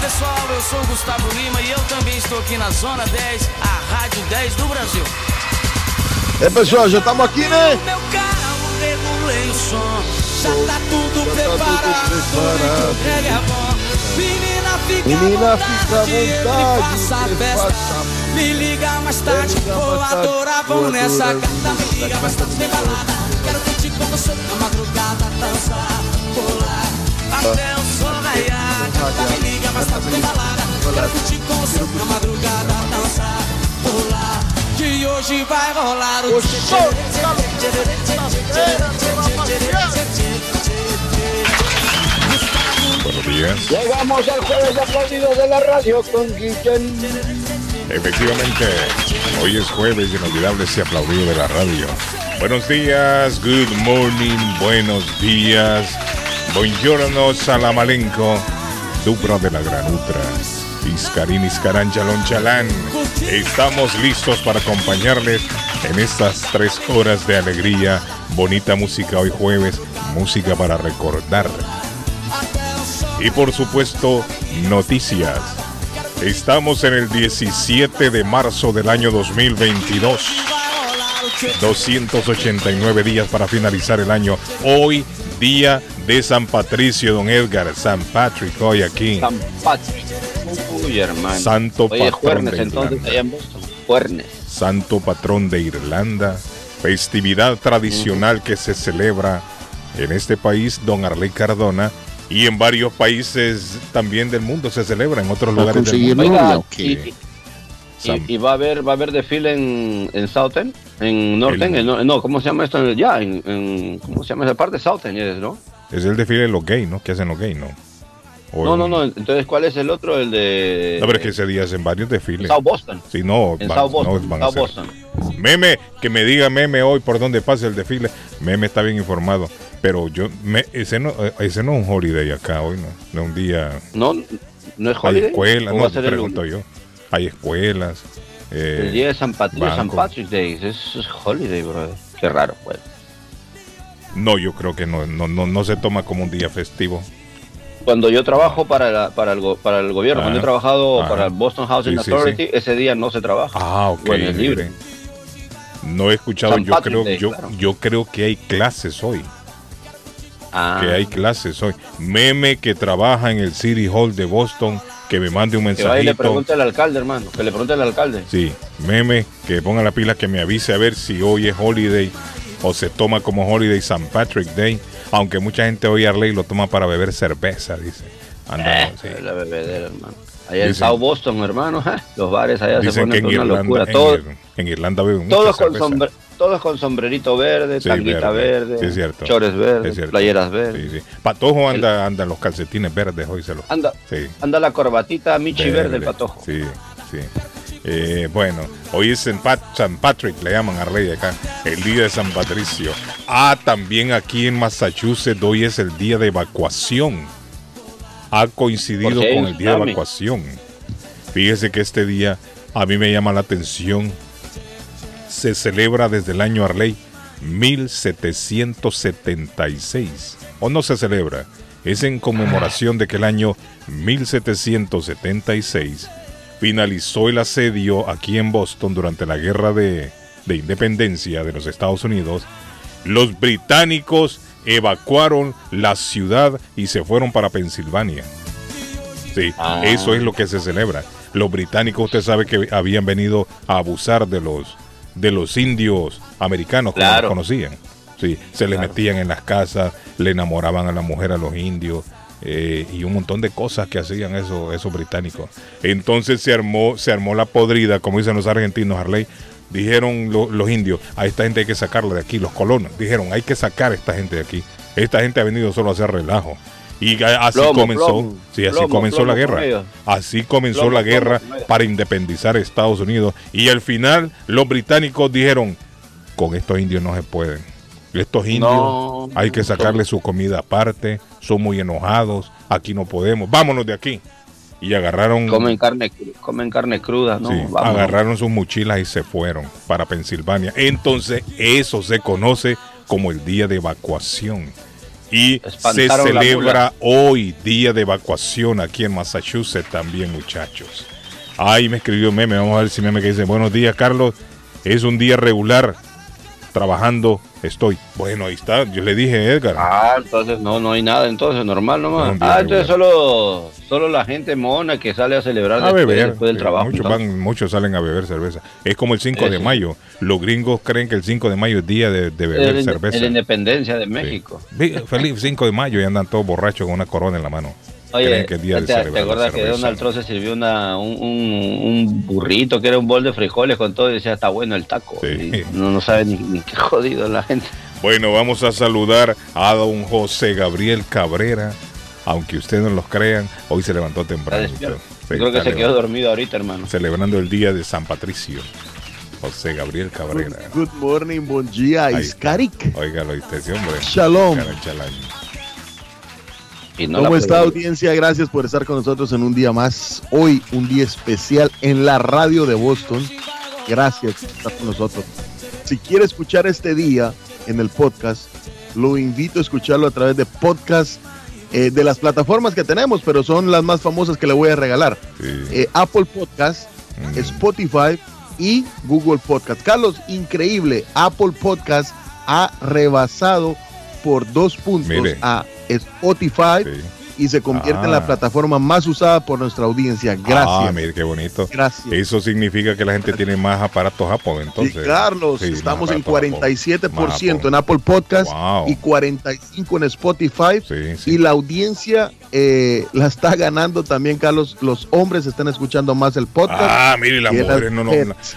Pessoal, eu sou o Gustavo Lima e eu também estou aqui na Zona 10, a Rádio 10 do Brasil. É pessoal, já estamos aqui, né? Meu carro regulei o som, já tá tudo Já tá preparado, tudo preparado. Menina, fica Menina, à fica à vontade, vontade, faça a festa. Me liga mais tarde, liga vou mais tarde, adorar, vamos nessa gata. Me liga mais tarde, tem balada. Quero curtir com você na madrugada, dançar, pular. Até o Buenos días. Llegamos al jueves de aplaudidos de la radio con Guillén. Efectivamente, hoy es jueves inolvidable ese aplaudido de la radio. Buenos días, good morning, buenos días. Buongiorno, salamalenco. Dupra de la granutra. Iscarín, Iscarán, Chalón, Chalán. Estamos listos para acompañarles en estas tres horas de alegría. Bonita música hoy jueves, música para recordar. Y por supuesto, noticias. Estamos en el 17 de marzo del año 2022. 289 días para finalizar el año. Hoy, día de San Patricio, don Edgar. San Patrick, hoy aquí. San Patrick. Uy, hermano. Santo Oye, patrón Juernes, de entonces, Irlanda. allá en Boston. Juernes. Santo patrón de Irlanda. Festividad tradicional que se celebra en este país, don Arley Cardona. Y en varios países también del mundo se celebra, en otros lugares del mundo. Oiga, y- Sam- y va a haber va a haber desfile en, en Southend, en Northern, El- en- no, no, ¿cómo se llama esto? Ya, en, en- ¿cómo se llama esa parte? Southend, es, ¿no? Es el desfile de los gays, ¿no? Que hacen los gays, ¿no? O No, en- no, no, entonces ¿cuál es el otro? El de No, pero es que ese día hacen varios desfiles. South Boston. Si no, En van- South no Boston, van South. Boston. Meme, que me diga Meme hoy por dónde pasa el desfile. Meme está bien informado. Pero yo, me- ese, no, eh, ese no es un holiday acá hoy, ¿no? No es un día. No, no es holiday. escuelas, ¿O no, pregunto yo. Hay escuelas. eh, El día de San Patricio, San. Patrick's Day, es, es holiday, brother. Qué raro, pues. No, yo creo que no, no, no, no se toma como un día festivo. Cuando yo trabajo para, la- para, el, para el gobierno, Ah, cuando he trabajado ah. para el Boston Housing Sí, sí, Authority, ese día no se trabaja. Ah, ok. Bueno, es libre. No he escuchado, San yo Patrick creo, Day, yo, claro. yo creo que hay clases hoy. Ah, que hay clases hoy. Meme que trabaja en el City Hall de Boston, que me mande un que vaya y le pregunte al alcalde, hermano. Que le pregunte al alcalde. Sí, meme que ponga la pila que me avise a ver si hoy es holiday o se toma como holiday St. Patrick Day. Aunque mucha gente hoy Arley lo toma para beber cerveza, dice. Anda, Eh, sí. La bebedera, hermano. Allá en South Boston, hermano, los bares allá se que ponen en una Irlanda, locura. en, Todos, Ir- en Irlanda beben mucha todos, con cerveza. Todos con sombrerito verde, Sí, tanguita verde. verde, Sí, es cierto. chores verdes, playeras verdes. Patojo anda, anda en los calcetines verdes hoy se los. Anda, anda la corbatita Michi verde, el patojo. Sí, sí. Eh, bueno, hoy es San, Pat- San Patrick, le llaman a Rey acá, el día de San Patricio. Ah, también aquí en Massachusetts hoy es el día de evacuación. Ha coincidido con el día de evacuación. Fíjese que este día a mí me llama la atención. Se celebra desde el año Arley 1776. ¿O no se celebra? Es en conmemoración de que el año 1776 finalizó el asedio aquí en Boston durante la guerra de, de independencia de los Estados Unidos. Los británicos evacuaron la ciudad y se fueron para Pensilvania. Sí, Ah. eso es lo que se celebra. Los británicos, usted sabe que habían venido a abusar de los de los indios americanos como Claro. los conocían. Sí, se les Claro. metían en las casas, le enamoraban a la mujer a los indios eh, y un montón de cosas que hacían esos, esos británicos. Entonces se armó, se armó la podrida, como dicen los argentinos, Harley. Dijeron lo- los indios, a esta gente hay que sacarla de aquí, los colonos. Dijeron, hay que sacar a esta gente de aquí. Esta gente ha venido solo a hacer relajo. Y así Plomo, comenzó, plomo, sí, así plomo, comenzó la guerra. Así comenzó la guerra para independizar Estados Unidos. Y al final los británicos dijeron, con estos indios no se pueden. Estos indios No. hay que sacarle su comida aparte, son muy enojados, aquí no podemos, vámonos de aquí. Y agarraron, Comen carne, comen carne cruda, ¿no? sí, Vámonos. agarraron sus mochilas y se fueron para Pensilvania. Entonces eso se conoce como el día de evacuación. Y se Espantaron celebra hoy día de evacuación aquí en Massachusetts también, muchachos. Ahí me escribió meme, vamos a ver si meme que dice, buenos días Carlos, es un día regular, trabajando estoy. Bueno, ahí está, yo le dije Edgar. Ah, entonces no, no hay nada, entonces normal Es nomás. día Ah, entonces solo, solo la gente mona que sale a celebrar a después, beber. después del sí, trabajo. muchos, van, muchos salen a beber cerveza. Es como el 5 de mayo. Los gringos creen que el 5 de mayo es día de, de beber El- cerveza. el independencia de Sí. México. Vi- Feliz 5 de mayo y andan todos borrachos con una corona en la mano. Oye, Creen que día de ¿te, te acuerdas que. Donald Trump se sirvió una, un, un- un burrito que era un bol de frijoles con todo y decía, está bueno el taco? Sí. Y no, no sabe ni, ni qué jodido la gente. Bueno, vamos a saludar a don José Gabriel Cabrera. Aunque ustedes no los crean, hoy se levantó temprano. despierto. Sí, Yo creo que se quedó dormido ahorita, hermano. Celebrando el día de San Patricio. José Gabriel Cabrera. Good morning, bon dia, Ahí está. Iskarik. Oiga, lo hombre. Shalom. Chalán. Y no ¿Cómo la está audiencia? Gracias por estar con nosotros en un día más. Hoy un día especial en la radio de Boston. Gracias por estar con nosotros. Si quiere escuchar este día en el podcast, lo invito a escucharlo a través de podcast eh, de las plataformas que tenemos, pero son las más famosas que le voy a regalar. Sí. Eh, Apple Podcast, Mm. Spotify y Google Podcast. Carlos, increíble. Apple Podcast ha rebasado por dos puntos Mire. a Spotify Sí. Y se convierte en Ah. la plataforma más usada por nuestra audiencia. Gracias. Ah, mire qué bonito. Gracias. Eso significa que la gente tiene más aparatos Apple, Sí, entonces. Carlos, Sí, más estamos en aparatos 47% Apple. en Apple Podcast Wow. y 45% en Spotify. Sí, sí. Y la audiencia eh, la está ganando también, Carlos. Los hombres están escuchando más el podcast. Ah, mire, las Y las mujeres no, no,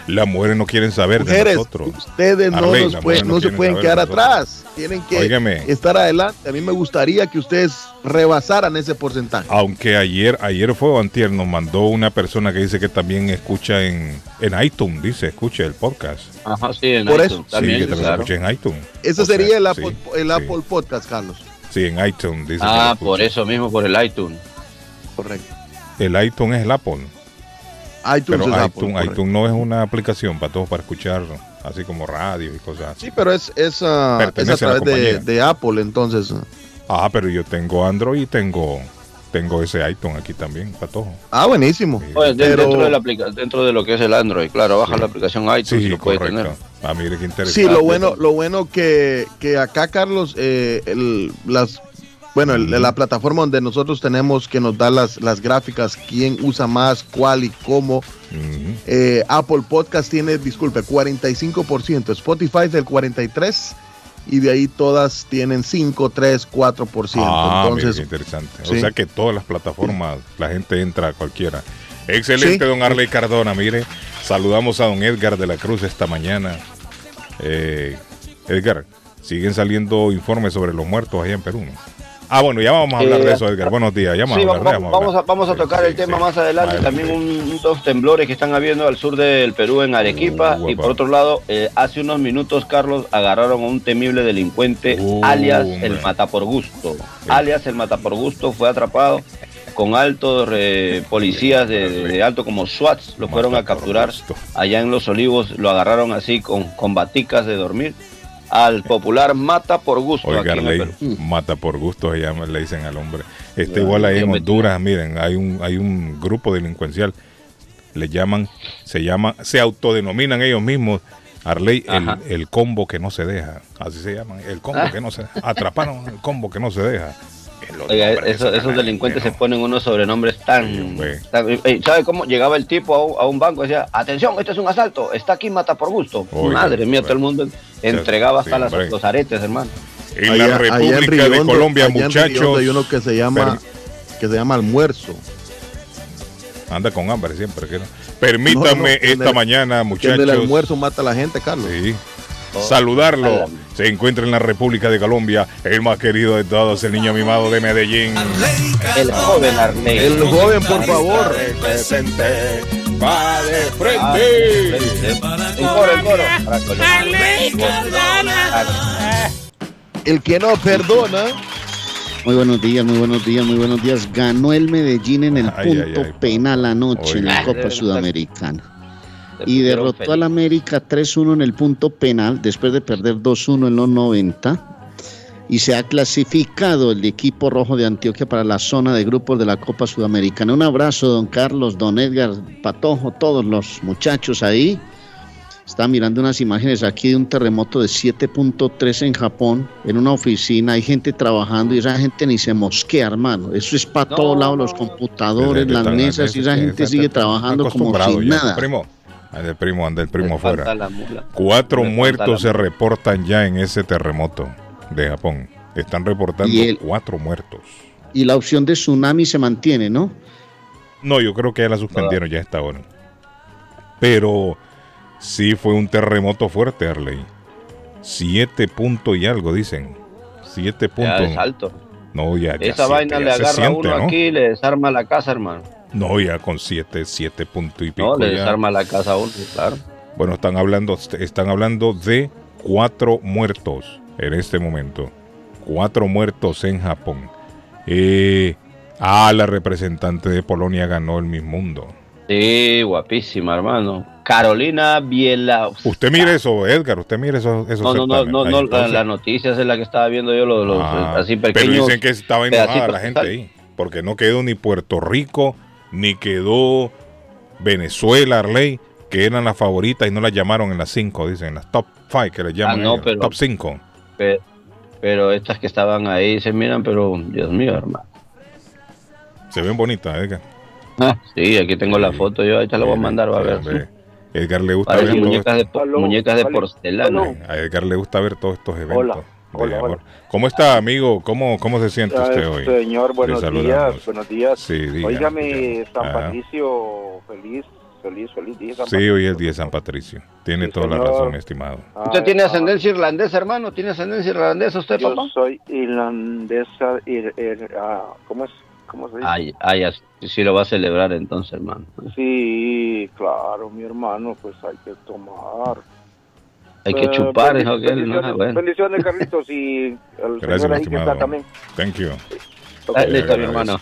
las mujeres no quieren saber Mujeres, de nosotros. ustedes no, Arley, nos pueden- no no se pueden quedar atrás. Tienen que Óigame. estar adelante. A mí me gustaría que ustedes rebasaran ese porcentaje. Aunque ayer, ayer fue o antier, nos mandó una persona que dice que también escucha en, en iTunes, dice, escucha el podcast. Ajá, sí, en Por iTunes eso. también, sí, que también claro. escucha en iTunes. Ese O sea, sería el, sí, Apple, el sí. Apple Podcast, Carlos. Sí, en iTunes dice. Ah, por eso mismo, por el iTunes. Correcto. El iTunes es el Apple. iTunes Pero es Apple, iTunes, correcto. iTunes no es una aplicación para todos para escuchar, así como radio y cosas así. Sí, pero es, es, ah, es a través de, de Apple, entonces. Ah. Pero yo tengo Android y tengo, tengo ese iTunes aquí también para todos. Ah, buenísimo. Sí. Oye, de- Pero- dentro, de la aplica- dentro de lo que es el Android, claro, baja Sí. la aplicación iTunes y Sí, lo puede correcto. tener. Ah, mire qué interesante. Sí, lo bueno, lo bueno que, que acá, Carlos, eh, el- las, bueno, el- la plataforma donde nosotros tenemos que nos da las, las gráficas, quién usa más, cuál y cómo. Eh, Apple Podcast tiene, disculpe, 45%, Spotify del 43% y de ahí todas tienen 5, 3, 4%. Ah, Entonces, interesante. sí. O sea que todas las plataformas, la gente entra a cualquiera. Excelente, Sí. don Arley Cardona. Mire, saludamos a don Edgar de la Cruz esta mañana. Eh, Edgar, siguen saliendo informes sobre los muertos allá en Perú. ¿no? Ah, bueno, ya vamos a hablar Eh, de eso, Edgar. Buenos días. Ya vamos Sí, a hablar, vamos, a, vamos a tocar sí, el tema más adelante. También un, dos temblores que están habiendo al sur del Perú, en Arequipa. Uh, y por otro lado, eh, hace unos minutos, Carlos, agarraron a un temible delincuente, Uh, alias el Mata por Gusto. Alias el Mata por Gusto fue atrapado con altos eh, policías de, alto como SWATs. Lo fueron a capturar allá en Los Olivos. Lo agarraron así con, con baticas de dormir. Al popular Mata por Gusto. Oiga, aquí en el Arley, Perú. mata por gusto, se llama, le dicen al hombre. Está igual ahí en Honduras, miren, hay un, hay un grupo delincuencial, le llaman, se llama, se autodenominan ellos mismos, Arley, el, el combo que no se deja, así se llaman, el combo Ah. que no se atraparon el combo que no se deja. Oiga, eso- esos delincuentes se ponen unos sobrenombres tan... tan- eh, ¿Sabe cómo? Llegaba el tipo a un, a un banco y decía, atención, esto es un asalto, está aquí, mata por gusto. Oiga, Madre mía, bueno. todo el mundo entregaba hasta Sí, las- hombre. los aretes, hermano. En allá- la allá en República de Colombia, allá en Riondo muchachos, Hay uno que se llama, que se llama almuerzo. anda con hambre siempre. Que no. Permítame No, no, en esta el- mañana, en el muchachos. almuerzo mata a la gente, Carlos. Sí. Saludarlo. Se encuentra en la República de Colombia, el más querido de todos, el niño mimado de Medellín. El joven Arley. El joven, por favor. Va de Ah, frente. El coro, el coro. El que no perdona. Muy buenos días, muy buenos días, muy buenos días. Ganó el Medellín en el Ay, punto ay, ay. penal anoche en la. Copa Sudamericana. Y derrotó al América 3-1 en el punto penal después de perder 2-1 en los 90. Y se ha clasificado el equipo rojo de Antioquia para la zona de grupos de la Copa Sudamericana. Un abrazo, don Carlos, don Edgar, Patojo, todos los muchachos ahí. Está mirando unas imágenes aquí de un terremoto de 7.3 en Japón, en una oficina. Hay gente trabajando y esa gente ni se mosquea, hermano. Eso es para No, todos lados, los computadores, las mesas, y esa gente sigue trabajando como ya. nada. Primo, anda el primo, anda el primo mula. Cuatro muertos se reportan ya en ese terremoto de Japón. Están reportando el- cuatro muertos. Y la opción de tsunami se mantiene, ¿no? No, yo creo que ya la suspendieron ya a esta hora. Pero sí fue un terremoto fuerte, Arley. Siete puntos y algo, dicen. Siete Ya puntos. es alto. No, ya, ya Esa siete, vaina ya le agarra a siente, uno ¿no? aquí y le desarma la casa, hermano. No, ya con siete, siete puntos y pico. No, le ya. desarma la casa a uno, claro. Bueno, están hablando, están hablando de cuatro muertos en este momento. Cuatro muertos en Japón. Eh, ah, la representante de Polonia ganó el Miss Mundo. Sí, guapísima, hermano. Carolina Biela. Usted mire eso, Edgar, usted mire eso, esos No, no, no, no, no la, entonces. la noticia es la que estaba viendo yo, los, los, Ah, así pero pequeños. dicen que estaba enojada la gente ahí, porque no quedó ni Puerto Rico, ni quedó Venezuela, Arley, que eran las favoritas y no las llamaron en las cinco, dicen, las top five que les llaman, Ah, no, ellos, pero- top cinco. Pe- Pero estas que estaban ahí se miran, pero Dios mío, hermano. Se ven bonitas, Edgar. Ah, sí, aquí tengo la foto, yo ahí te la voy a mandar, va a ver. Ve, Edgar le gusta ver todo muñecas de, muñecas de porcelana. A Edgar le gusta ver todos estos eventos. Hola, hola, amor. hola. ¿Cómo está, amigo? ¿Cómo, cómo se siente usted hoy? Señor, buenos días, buenos días. Sí, diga, Óigame, dígame. San Ajá. Patricio, feliz, feliz, feliz día. San Sí, hoy es el día de San Patricio. Tiene Sí, toda la señor. razón, estimado. Ah, ¿Usted tiene ah, ascendencia irlandesa, hermano? ¿Tiene ascendencia irlandesa usted, Yo papá? soy irlandesa, ir- ir- ah, ¿cómo es? ¿Cómo se dice? Ay, ay, así sí lo va a celebrar entonces, hermano. Sí, claro, mi hermano, pues hay que tomar. Hay que Eh, chupar, hijo, que él, ¿no? bendiciones, Bueno. bendiciones, Carlitos, y el Gracias, señor ahí que está también. Thank you. Ah, listo, mi hermano.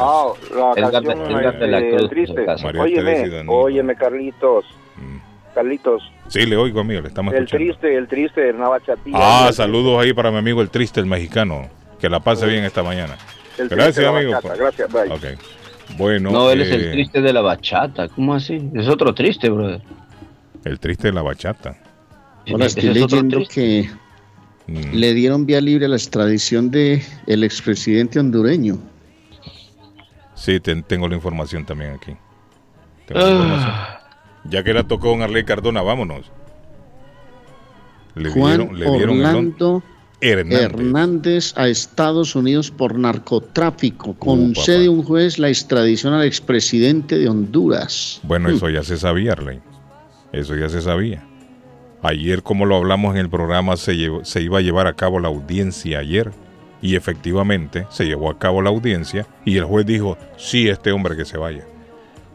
Ah, la El canción el gato de la cruz, triste. Óyeme, óyeme, Carlitos, Mm. Carlitos, Sí, le oigo, amigo, le estamos el escuchando. triste, el triste de Navachatía. Ah, saludos ahí para mi amigo el triste, el mexicano. Que la pase bien esta mañana. El Gracias, amigo. Gracias, bye. Ok. Bueno, No, él es eh, el triste de la bachata. ¿Cómo así? Es otro triste, brother. el triste de la bachata. Ahora estoy leyendo que Mm. le dieron vía libre a la extradición de el expresidente hondureño. Sí, ten- tengo la información también aquí. Tengo la Ah. información. Ya que la tocó don Arley Cardona, vámonos. Le Juan dieron, le dieron Orlando Hernández. Hernández a Estados Unidos por narcotráfico. Concede papá. un juez la extradición al expresidente de Honduras. Bueno, Mm. eso ya se sabía, Arley. Eso ya se sabía. Ayer, como lo hablamos en el programa, se, iba a llevar a cabo la audiencia ayer. Y efectivamente se llevó a cabo la audiencia y el juez dijo, sí, este hombre que se vaya.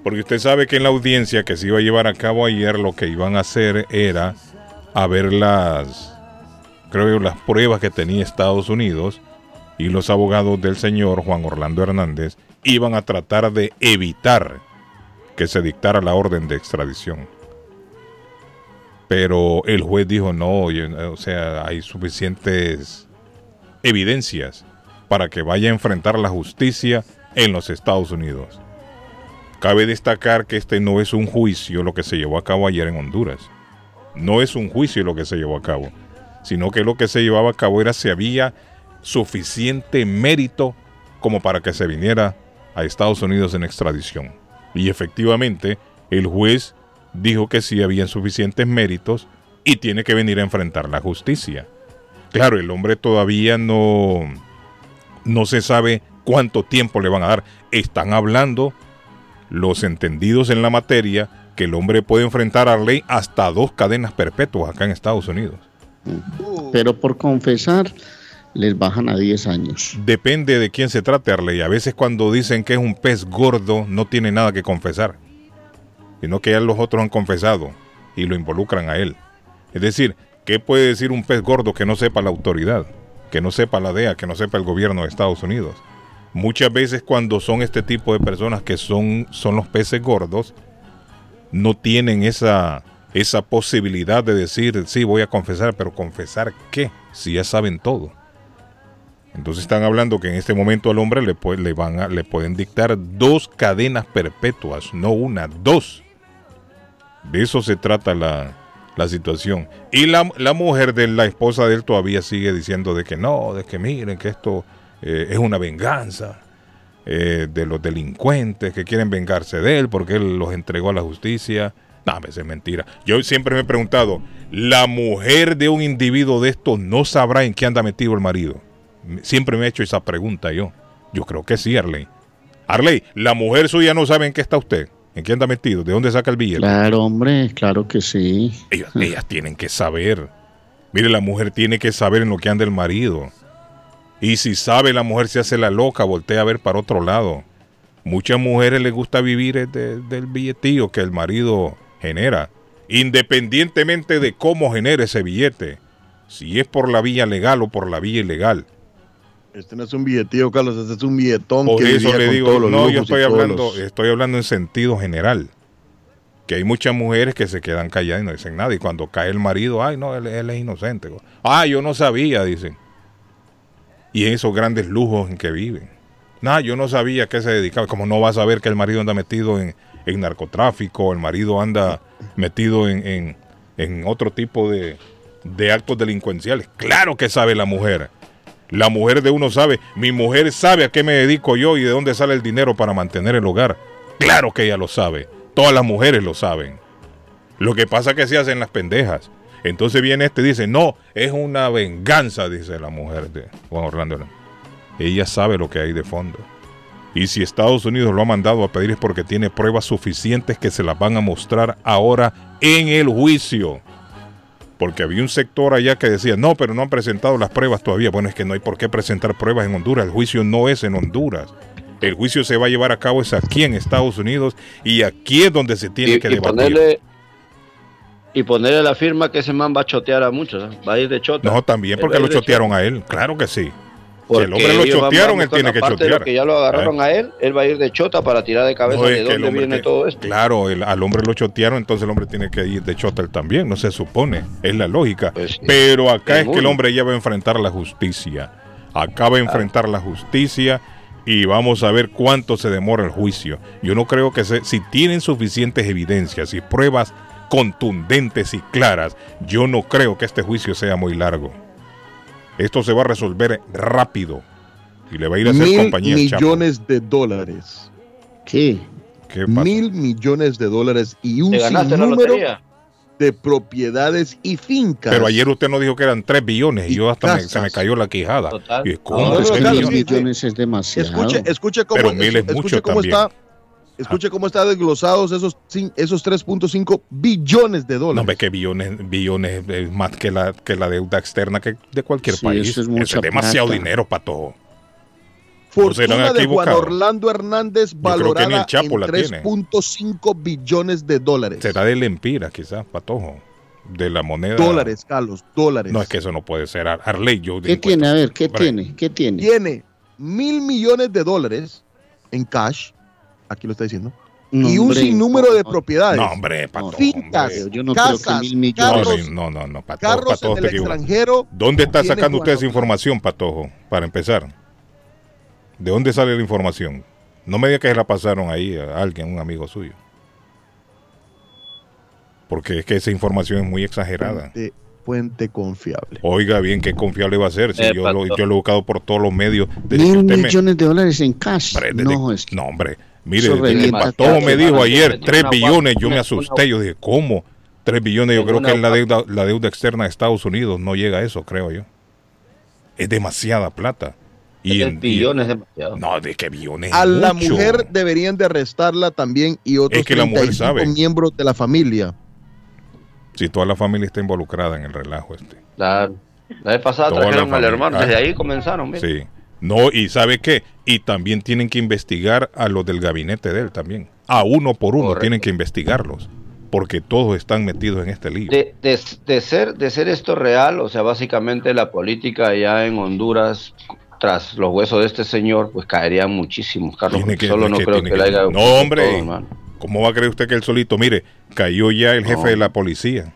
Porque usted sabe que en la audiencia que se iba a llevar a cabo ayer lo que iban a hacer era a ver las, creo las pruebas que tenía Estados Unidos y los abogados del señor Juan Orlando Hernández iban a tratar de evitar que se dictara la orden de extradición. Pero el juez dijo no, oye, o sea, hay suficientes evidencias para que vaya a enfrentar la justicia en los Estados Unidos. Cabe destacar que este no es un juicio lo que se llevó a cabo ayer en Honduras. No es un juicio lo que se llevó a cabo, sino que lo que se llevaba a cabo era si había suficiente mérito como para que se viniera a Estados Unidos en extradición. Y efectivamente, el juez dijo que sí habían suficientes méritos y tiene que venir a enfrentar la justicia. Claro, el hombre todavía no, no se sabe cuánto tiempo le van a dar. Están hablando los entendidos en la materia que el hombre puede enfrentar a ley hasta dos cadenas perpetuas acá en Estados Unidos. Pero por confesar, les bajan a 10 años. Depende de quién se trate, Arley. A veces cuando dicen que es un pez gordo, no tiene nada que confesar. Sino que ya los otros han confesado y lo involucran a él. Es decir, ¿qué puede decir un pez gordo que no sepa la autoridad? Que no sepa la DEA, que no sepa el gobierno de Estados Unidos. Muchas veces cuando son este tipo de personas que son, son los peces gordos, no tienen esa, esa posibilidad de decir, sí, voy a confesar, pero confesar qué, si ya saben todo. Entonces están hablando que en este momento al hombre le, le, van le pueden dictar dos cadenas perpetuas, no una, dos. De eso se trata la, la situación. Y la, la mujer de la esposa de él todavía sigue diciendo de que no, de que miren que esto eh, es una venganza eh, de los delincuentes que quieren vengarse de él porque él los entregó a la justicia. No, es mentira. Yo siempre me he preguntado, ¿la mujer de un individuo de estos no sabrá en qué anda metido el marido? Siempre me he hecho esa pregunta yo. Yo creo que sí, Arley. Arley, la mujer suya no sabe en qué está usted, en qué anda metido, de dónde saca el billete. Claro, hombre, claro que sí. Ellas, ellas tienen que saber. Mire, la mujer tiene que saber en lo que anda el marido. Y si sabe, la mujer se hace la loca, voltea a ver para otro lado. Muchas mujeres les gusta vivir de- del billetillo que el marido genera, independientemente de cómo genere ese billete, si es por la vía legal o por la vía ilegal. Este no es un billetío, Carlos, este es un billetón Por que eso le digo, no, yo estoy hablando, estoy hablando en sentido general. Que hay muchas mujeres que se quedan calladas y no dicen nada. Y cuando cae el marido, ay, no, él, él es inocente. Ah, yo no sabía, dicen. Y esos grandes lujos en que viven. Nada, yo no sabía a qué se dedicaba. Como no va a saber que el marido anda metido en, en narcotráfico, el marido anda metido en, en- en otro tipo de, de actos delincuenciales. Claro que sabe la mujer. La mujer de uno sabe, mi mujer sabe a qué me dedico yo y de dónde sale el dinero para mantener el hogar. Claro que ella lo sabe. Todas las mujeres lo saben. Lo que pasa es que se hacen las pendejas. Entonces viene este y dice, no, es una venganza, dice la mujer de Juan Orlando. Ella sabe lo que hay de fondo. Y si Estados Unidos lo ha mandado a pedir es porque tiene pruebas suficientes que se las van a mostrar ahora en el juicio. Porque había un sector allá que decía, no, pero no han presentado las pruebas todavía. Bueno, es que no hay por qué presentar pruebas en Honduras. El juicio no es en Honduras. El juicio se va a llevar a cabo es aquí en Estados Unidos y aquí es donde se tiene y, que y debatir. ponerle y ponerle la firma que ese man va a chotear a muchos, ¿eh? va a ir de chota. No, también porque lo chotearon chota. a él. Claro que sí. Si Porque el hombre lo chotearon, él tiene que de chotear. que ya lo agarraron ¿Eh? a él, él va a ir de chota para tirar de cabeza No, de dónde viene que- todo esto. Claro, el- al hombre lo chotearon, entonces el hombre tiene que ir de chota él también, no se supone, es la lógica. Pues. Pero acá Es es que el hombre ya va a enfrentar la justicia. Acá va a enfrentar la justicia y vamos a ver cuánto se demora el juicio. Yo no creo que se, si tienen suficientes evidencias y pruebas contundentes y claras, yo no creo que este juicio sea muy largo. Esto se va a resolver rápido y le va a ir a hacer Mil compañía Chapo. millones de dólares. ¿Qué? ¿Qué pasa? Mil millones de dólares y un ¿Te ganaste la sinnúmero lotería? de propiedades y fincas. Pero ayer usted nos dijo que eran 3 billones y Y yo hasta me- se me cayó la quijada. Total. Y No, ¿cómo no, no, tres sí, millones es demasiado. Escuche, escuche cómo, Pero mil es escuche mucho cómo también. está. Escuche cómo está desglosados esos, esos 3.5 billones de dólares. No, ve que billones, billones es más que la, que la deuda externa que de cualquier Sí, país. eso es mucha demasiado plata. dinero para todo. Fortuna de Juan. Orlando Hernández valorada en la tiene. 3.5 billones de dólares. Será de lempiras, quizás, patojo. De la moneda. Dólares, Carlos, dólares. No, es que eso no puede ser. Ar- Arley, yo. ¿Qué tiene? A ver, ¿qué tiene? ¿Qué tiene? Tiene mil millones de dólares en cash, aquí lo está diciendo, No, y un hombre, sinnúmero de propiedades. No, hombre, patojo. Fincas, hombre. Yo no creo que casas, mil millones. No, carros, no, no, no, patojo, carros patojo, en el extranjero. ¿Dónde está sacando usted esa información, Patojo? Para empezar. ¿De dónde sale la información? No me diga que se la pasaron ahí a alguien, un amigo suyo. Porque es que esa información es muy exagerada. Fuente, fuente confiable. Oiga bien, qué confiable va a ser si Eh, yo, lo, Pato. yo lo he buscado por todos los medios. Mil me- millones de dólares en cash. Hombre, desde- No, es no, hombre. Mire, revienta Patojo me dijo ayer Una 3 guapa, billones, yo me asusté. Yo dije, ¿cómo? 3 billones, yo creo que es la deuda, la deuda externa de Estados Unidos. No llega a eso, creo yo. Es demasiada plata. Y en, billón es demasiado. No, de que billones. A la mujer deberían de arrestarla también y otros Es que la mujer 35 sabe. miembros de la familia. Si toda la familia está involucrada en el relajo este. Claro. La vez pasada Toda la trajeron al hermano, Ah. desde ahí comenzaron. mira. Sí. No, y ¿sabe qué? Y también tienen que investigar a los del gabinete de él también. A uno por uno Correcto. tienen que investigarlos. Porque todos están metidos en este lío. De, de- de ser, de ser esto real, o sea, básicamente la política allá en Honduras, tras los huesos de este señor, pues caerían muchísimos, Carlos. Que- solo no que creo que, que- le haya No, hombre. todo. ¿Cómo va a creer usted que él solito? Mire, cayó ya el jefe No. de la policía.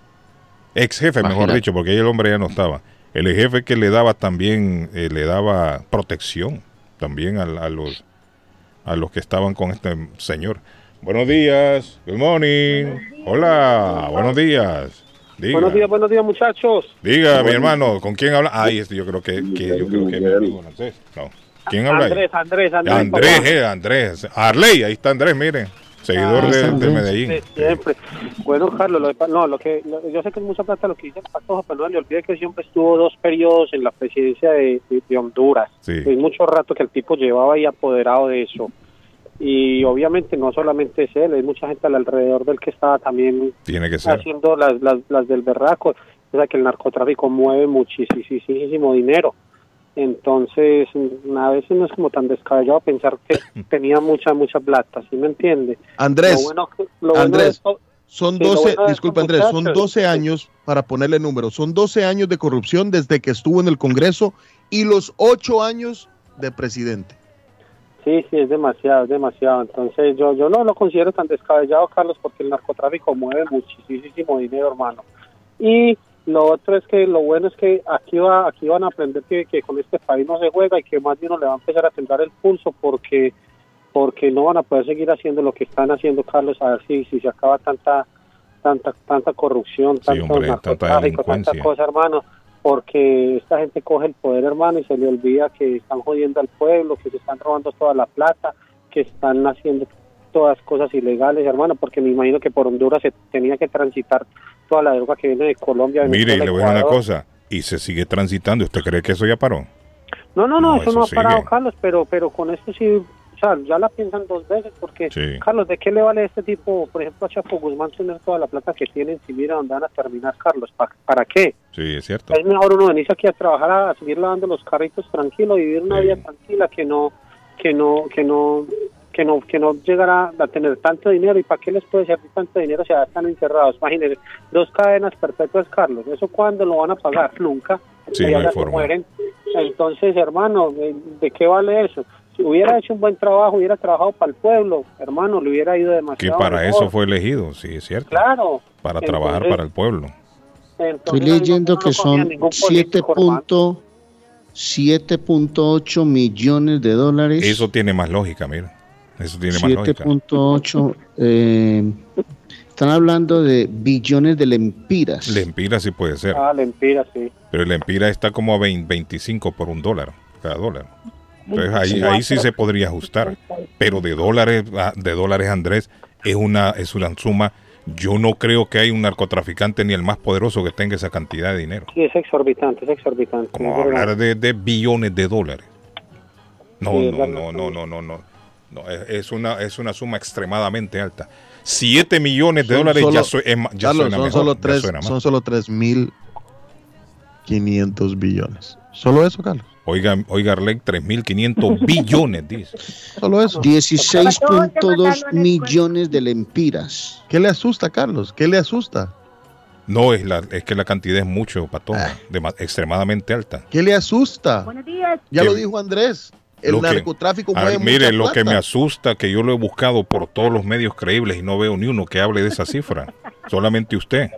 Ex jefe, mejor dicho, porque ahí el hombre ya no estaba. El jefe que le daba también, eh, le daba protección también a, a los a los que estaban con este señor. Buenos días, good morning. Hola, buenos días. Diga, Buenos días, buenos días, muchachos. diga mi hermano, ¿con quién habla? Ay, este yo creo que, que yo creo que es mi amigo Andrés. No. ¿Quién habla ahí? Andrés, Andrés, Andrés. Andrés, eh, Andrés. Arley, ahí está Andrés, miren. Seguidor Ah, de, de. Medellín. De siempre. Bueno, Carlos, lo de no, lo que, lo- yo sé que es mucha plata lo que dice el Patojo, pero no le olvide que siempre estuvo dos periodos en la presidencia de, de- de Honduras. Sí. Es mucho rato que el tipo llevaba ahí apoderado de eso. Y obviamente no solamente es él, hay mucha gente alrededor del que estaba también Tiene que ser. haciendo las, las, las del berraco. O sea que el narcotráfico mueve muchísimo dinero. Entonces, mm, a veces no es como tan descabellado pensar que tenía mucha, mucha plata, ¿sí me entiende? Andrés, bueno bueno Andrés, esto- son sí, lo 12, bueno disculpa Andrés, son muchachos, 12 sí. años, para ponerle número, son 12 años de corrupción desde que estuvo en el Congreso y los 8 años de presidente. Sí, sí, es demasiado, es demasiado. Entonces yo, yo no lo considero tan descabellado, Carlos, porque el narcotráfico mueve muchísimo dinero, hermano. Y lo otro es que lo bueno es que aquí va, aquí van a aprender que, que con este país no se juega y que más de uno le va a empezar a temblar el pulso porque porque no van a poder seguir haciendo lo que están haciendo, Carlos, a ver si, si se acaba tanta tanta tanta corrupción, Sí, tanto hombre, tanta narcotráfico, tanta delincuencia. cosa, hermano, porque esta gente coge el poder, hermano, y se le olvida que están jodiendo al pueblo, que se están robando toda la plata, que están haciendo todas cosas ilegales, hermano, porque me imagino que por Honduras se tenía que transitar toda la droga que viene de Colombia. Mire, y le voy a decir una cosa. Y se sigue transitando. ¿Usted cree que eso ya paró? No, no, no, No, eso, no ha sigue. parado, Carlos, pero pero con esto sí, o sea, ya la piensan dos veces, porque, Sí. Carlos, ¿de qué le vale a este tipo, por ejemplo, a Chapo Guzmán tener toda la plata que tienen si mira dónde van a terminar, Carlos? ¿Pa- ¿Para qué? Sí, es cierto. Es mejor uno venirse aquí a trabajar, a seguir lavando los carritos tranquilo, vivir una Sí. vida tranquila que no, que no, que no, que no, que no llegará a tener tanto dinero. ¿Y para qué les puede servir tanto dinero si ya están encerrados? Imagínense, dos cadenas perpetuas, Carlos. ¿Eso cuándo lo van a pagar? Nunca. Sí, no hay forma. mueren. Entonces, hermano, ¿de, de qué vale eso? Si hubiera hecho un buen trabajo, hubiera trabajado para el pueblo, hermano, le hubiera ido Que demasiado para mejor. eso fue elegido, sí, es cierto. Claro. Para trabajar para el pueblo. Estoy leyendo no que son ningún 7 político, hermano. punto- 7.8 millones de dólares. Eso tiene más lógica, mira. Eso tiene más lógica. 7.8. eh, están hablando de billones de lempiras. El Empira sí puede ser. Ah, Lempira, sí. Pero el Empira está como a 20 25 por un dólar, cada dólar. Entonces ahí, Sí. ahí sí se podría ajustar. Pero de dólares, ah, de dólares, Andrés, es una, es una suma. Yo no creo que hay un narcotraficante ni el más poderoso que tenga esa cantidad de dinero. Sí, es exorbitante, es exorbitante. Como hablar de, de billones de dólares. No, Sí, no, no, no, no, no, no. No, es, una, es una suma extremadamente alta. 7 millones de Son dólares solo- ya, su- es ma- ya Carlos, suena son mejor, solo ya tres, suena más. son solo 3.500 billones. Solo eso, Carlos. Oiga, oiga, Arley, 3.500 billones, dice. Solo eso. 16.2 millones de lempiras. ¿Qué le asusta, Carlos? ¿Qué le asusta? No, es, la, es que la cantidad es mucho, Patoja, Ah. extremadamente alta. ¿Qué le asusta? Ya Que- lo dijo Andrés. El Lo narcotráfico mueve mire, lo que me asusta, que yo lo he buscado por todos los medios creíbles y no veo ni uno que hable de esa cifra. Solamente usted.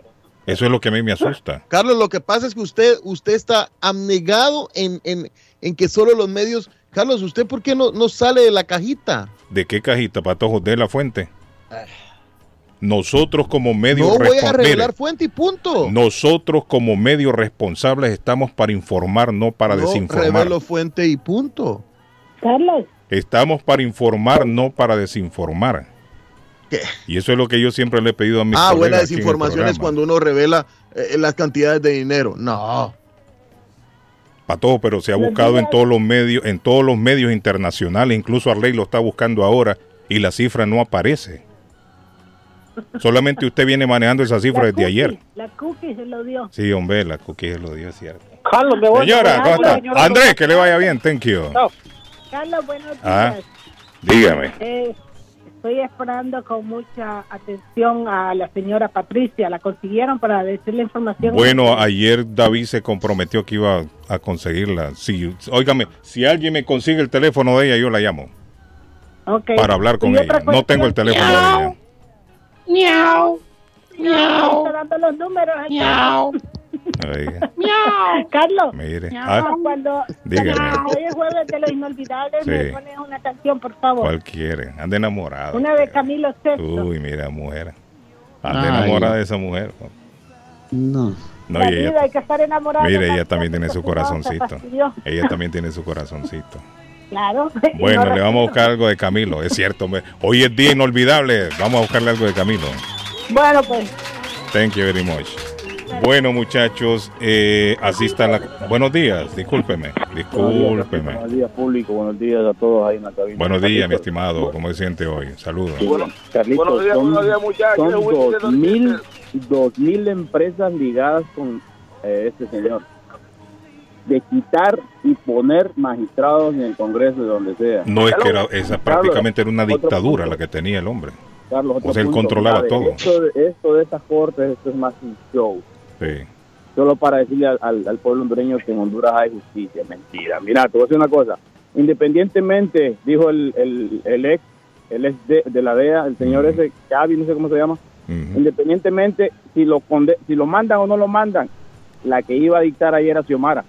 Eso es lo que a mí me asusta. Carlos, lo que pasa es que usted, usted está abnegado en, en, en que solo los medios. Carlos, ¿usted por qué no, no sale de la cajita? ¿De qué cajita, Patojo? De la fuente. Nosotros como medios No voy a mire, fuente y punto. nosotros como medios responsables estamos para informar, no para no desinformar. revelo fuente y punto. Carlos, Estamos para informar, no para desinformar. ¿Qué? Y eso es lo que yo siempre le he pedido a mis Ah, colegas buena en el desinformación es cuando uno revela eh, las cantidades de dinero. No. Pato, pero se ha buscado en todos los medios, en todos los medios internacionales, incluso Arley lo está buscando ahora y la cifra no aparece. Solamente usted viene manejando esa cifra La desde cookie, ayer. La cookie se lo dio. Sí, hombre, la cookie se lo dio, es cierto. Carlos, me voy. Señora, me ¿cómo está? señora. Andrés, que le vaya bien, thank you. Carlos, buenos días. Ah, dígame. Eh, estoy esperando con mucha atención a la señora Patricia. ¿La consiguieron para decir la información? Bueno, ayer David se comprometió que iba a conseguirla. Sí, óigame, si alguien me consigue el teléfono de ella, yo la llamo Ok. para hablar con ella. No tengo el teléfono de ella. Miau. Miau. Está dando los números. Miau. Carlos. mire. Miau. Ah, Cuando, dígame. cuando hoy es jueves de los inolvidables, Sí. me pones una canción, por favor. ¿Cuál quiere? Anda enamorada. Una de Camilo VI. Uy, mira, mujer. Anda Ay. enamorada de esa mujer. No. No, y ella, hay que estar enamorado. mire, ella la también tiene su corazoncito. Ella también tiene su corazoncito. Claro. Bueno, no le vamos a buscar algo de Camilo. Es cierto, hombre. hoy es día inolvidable. Vamos a buscarle algo de Camilo. Bueno, pues. Thank you very much. Bueno, muchachos, eh, así está la... Buenos días, discúlpeme, discúlpeme. Buenos días, público. Buenos días a todos ahí en la cabina. Buenos días, mi estimado. ¿Cómo se siente hoy? Saludos. Carlitos, Buenos días, son, buenos días, muchachos. son dos mil, dos mil empresas ligadas con eh, este señor. De quitar y poner magistrados en el Congreso, de donde sea. No es que era, esa prácticamente era una dictadura punto. la que tenía el hombre. Carlos, O sea, él punto. controlaba todo. Esto, de- esto de estas cortes, esto es más un show. Sí. Solo para decirle al, al- al pueblo hondureño que en Honduras hay justicia. Mentira. Mira, te voy a decir una cosa. Independientemente, dijo el, el, el ex, el ex de, de la DEA, el señor ese, Gaby, no sé cómo se llama, independientemente si lo conde- si lo mandan o no lo mandan, la que iba a dictar ayer era Xiomara.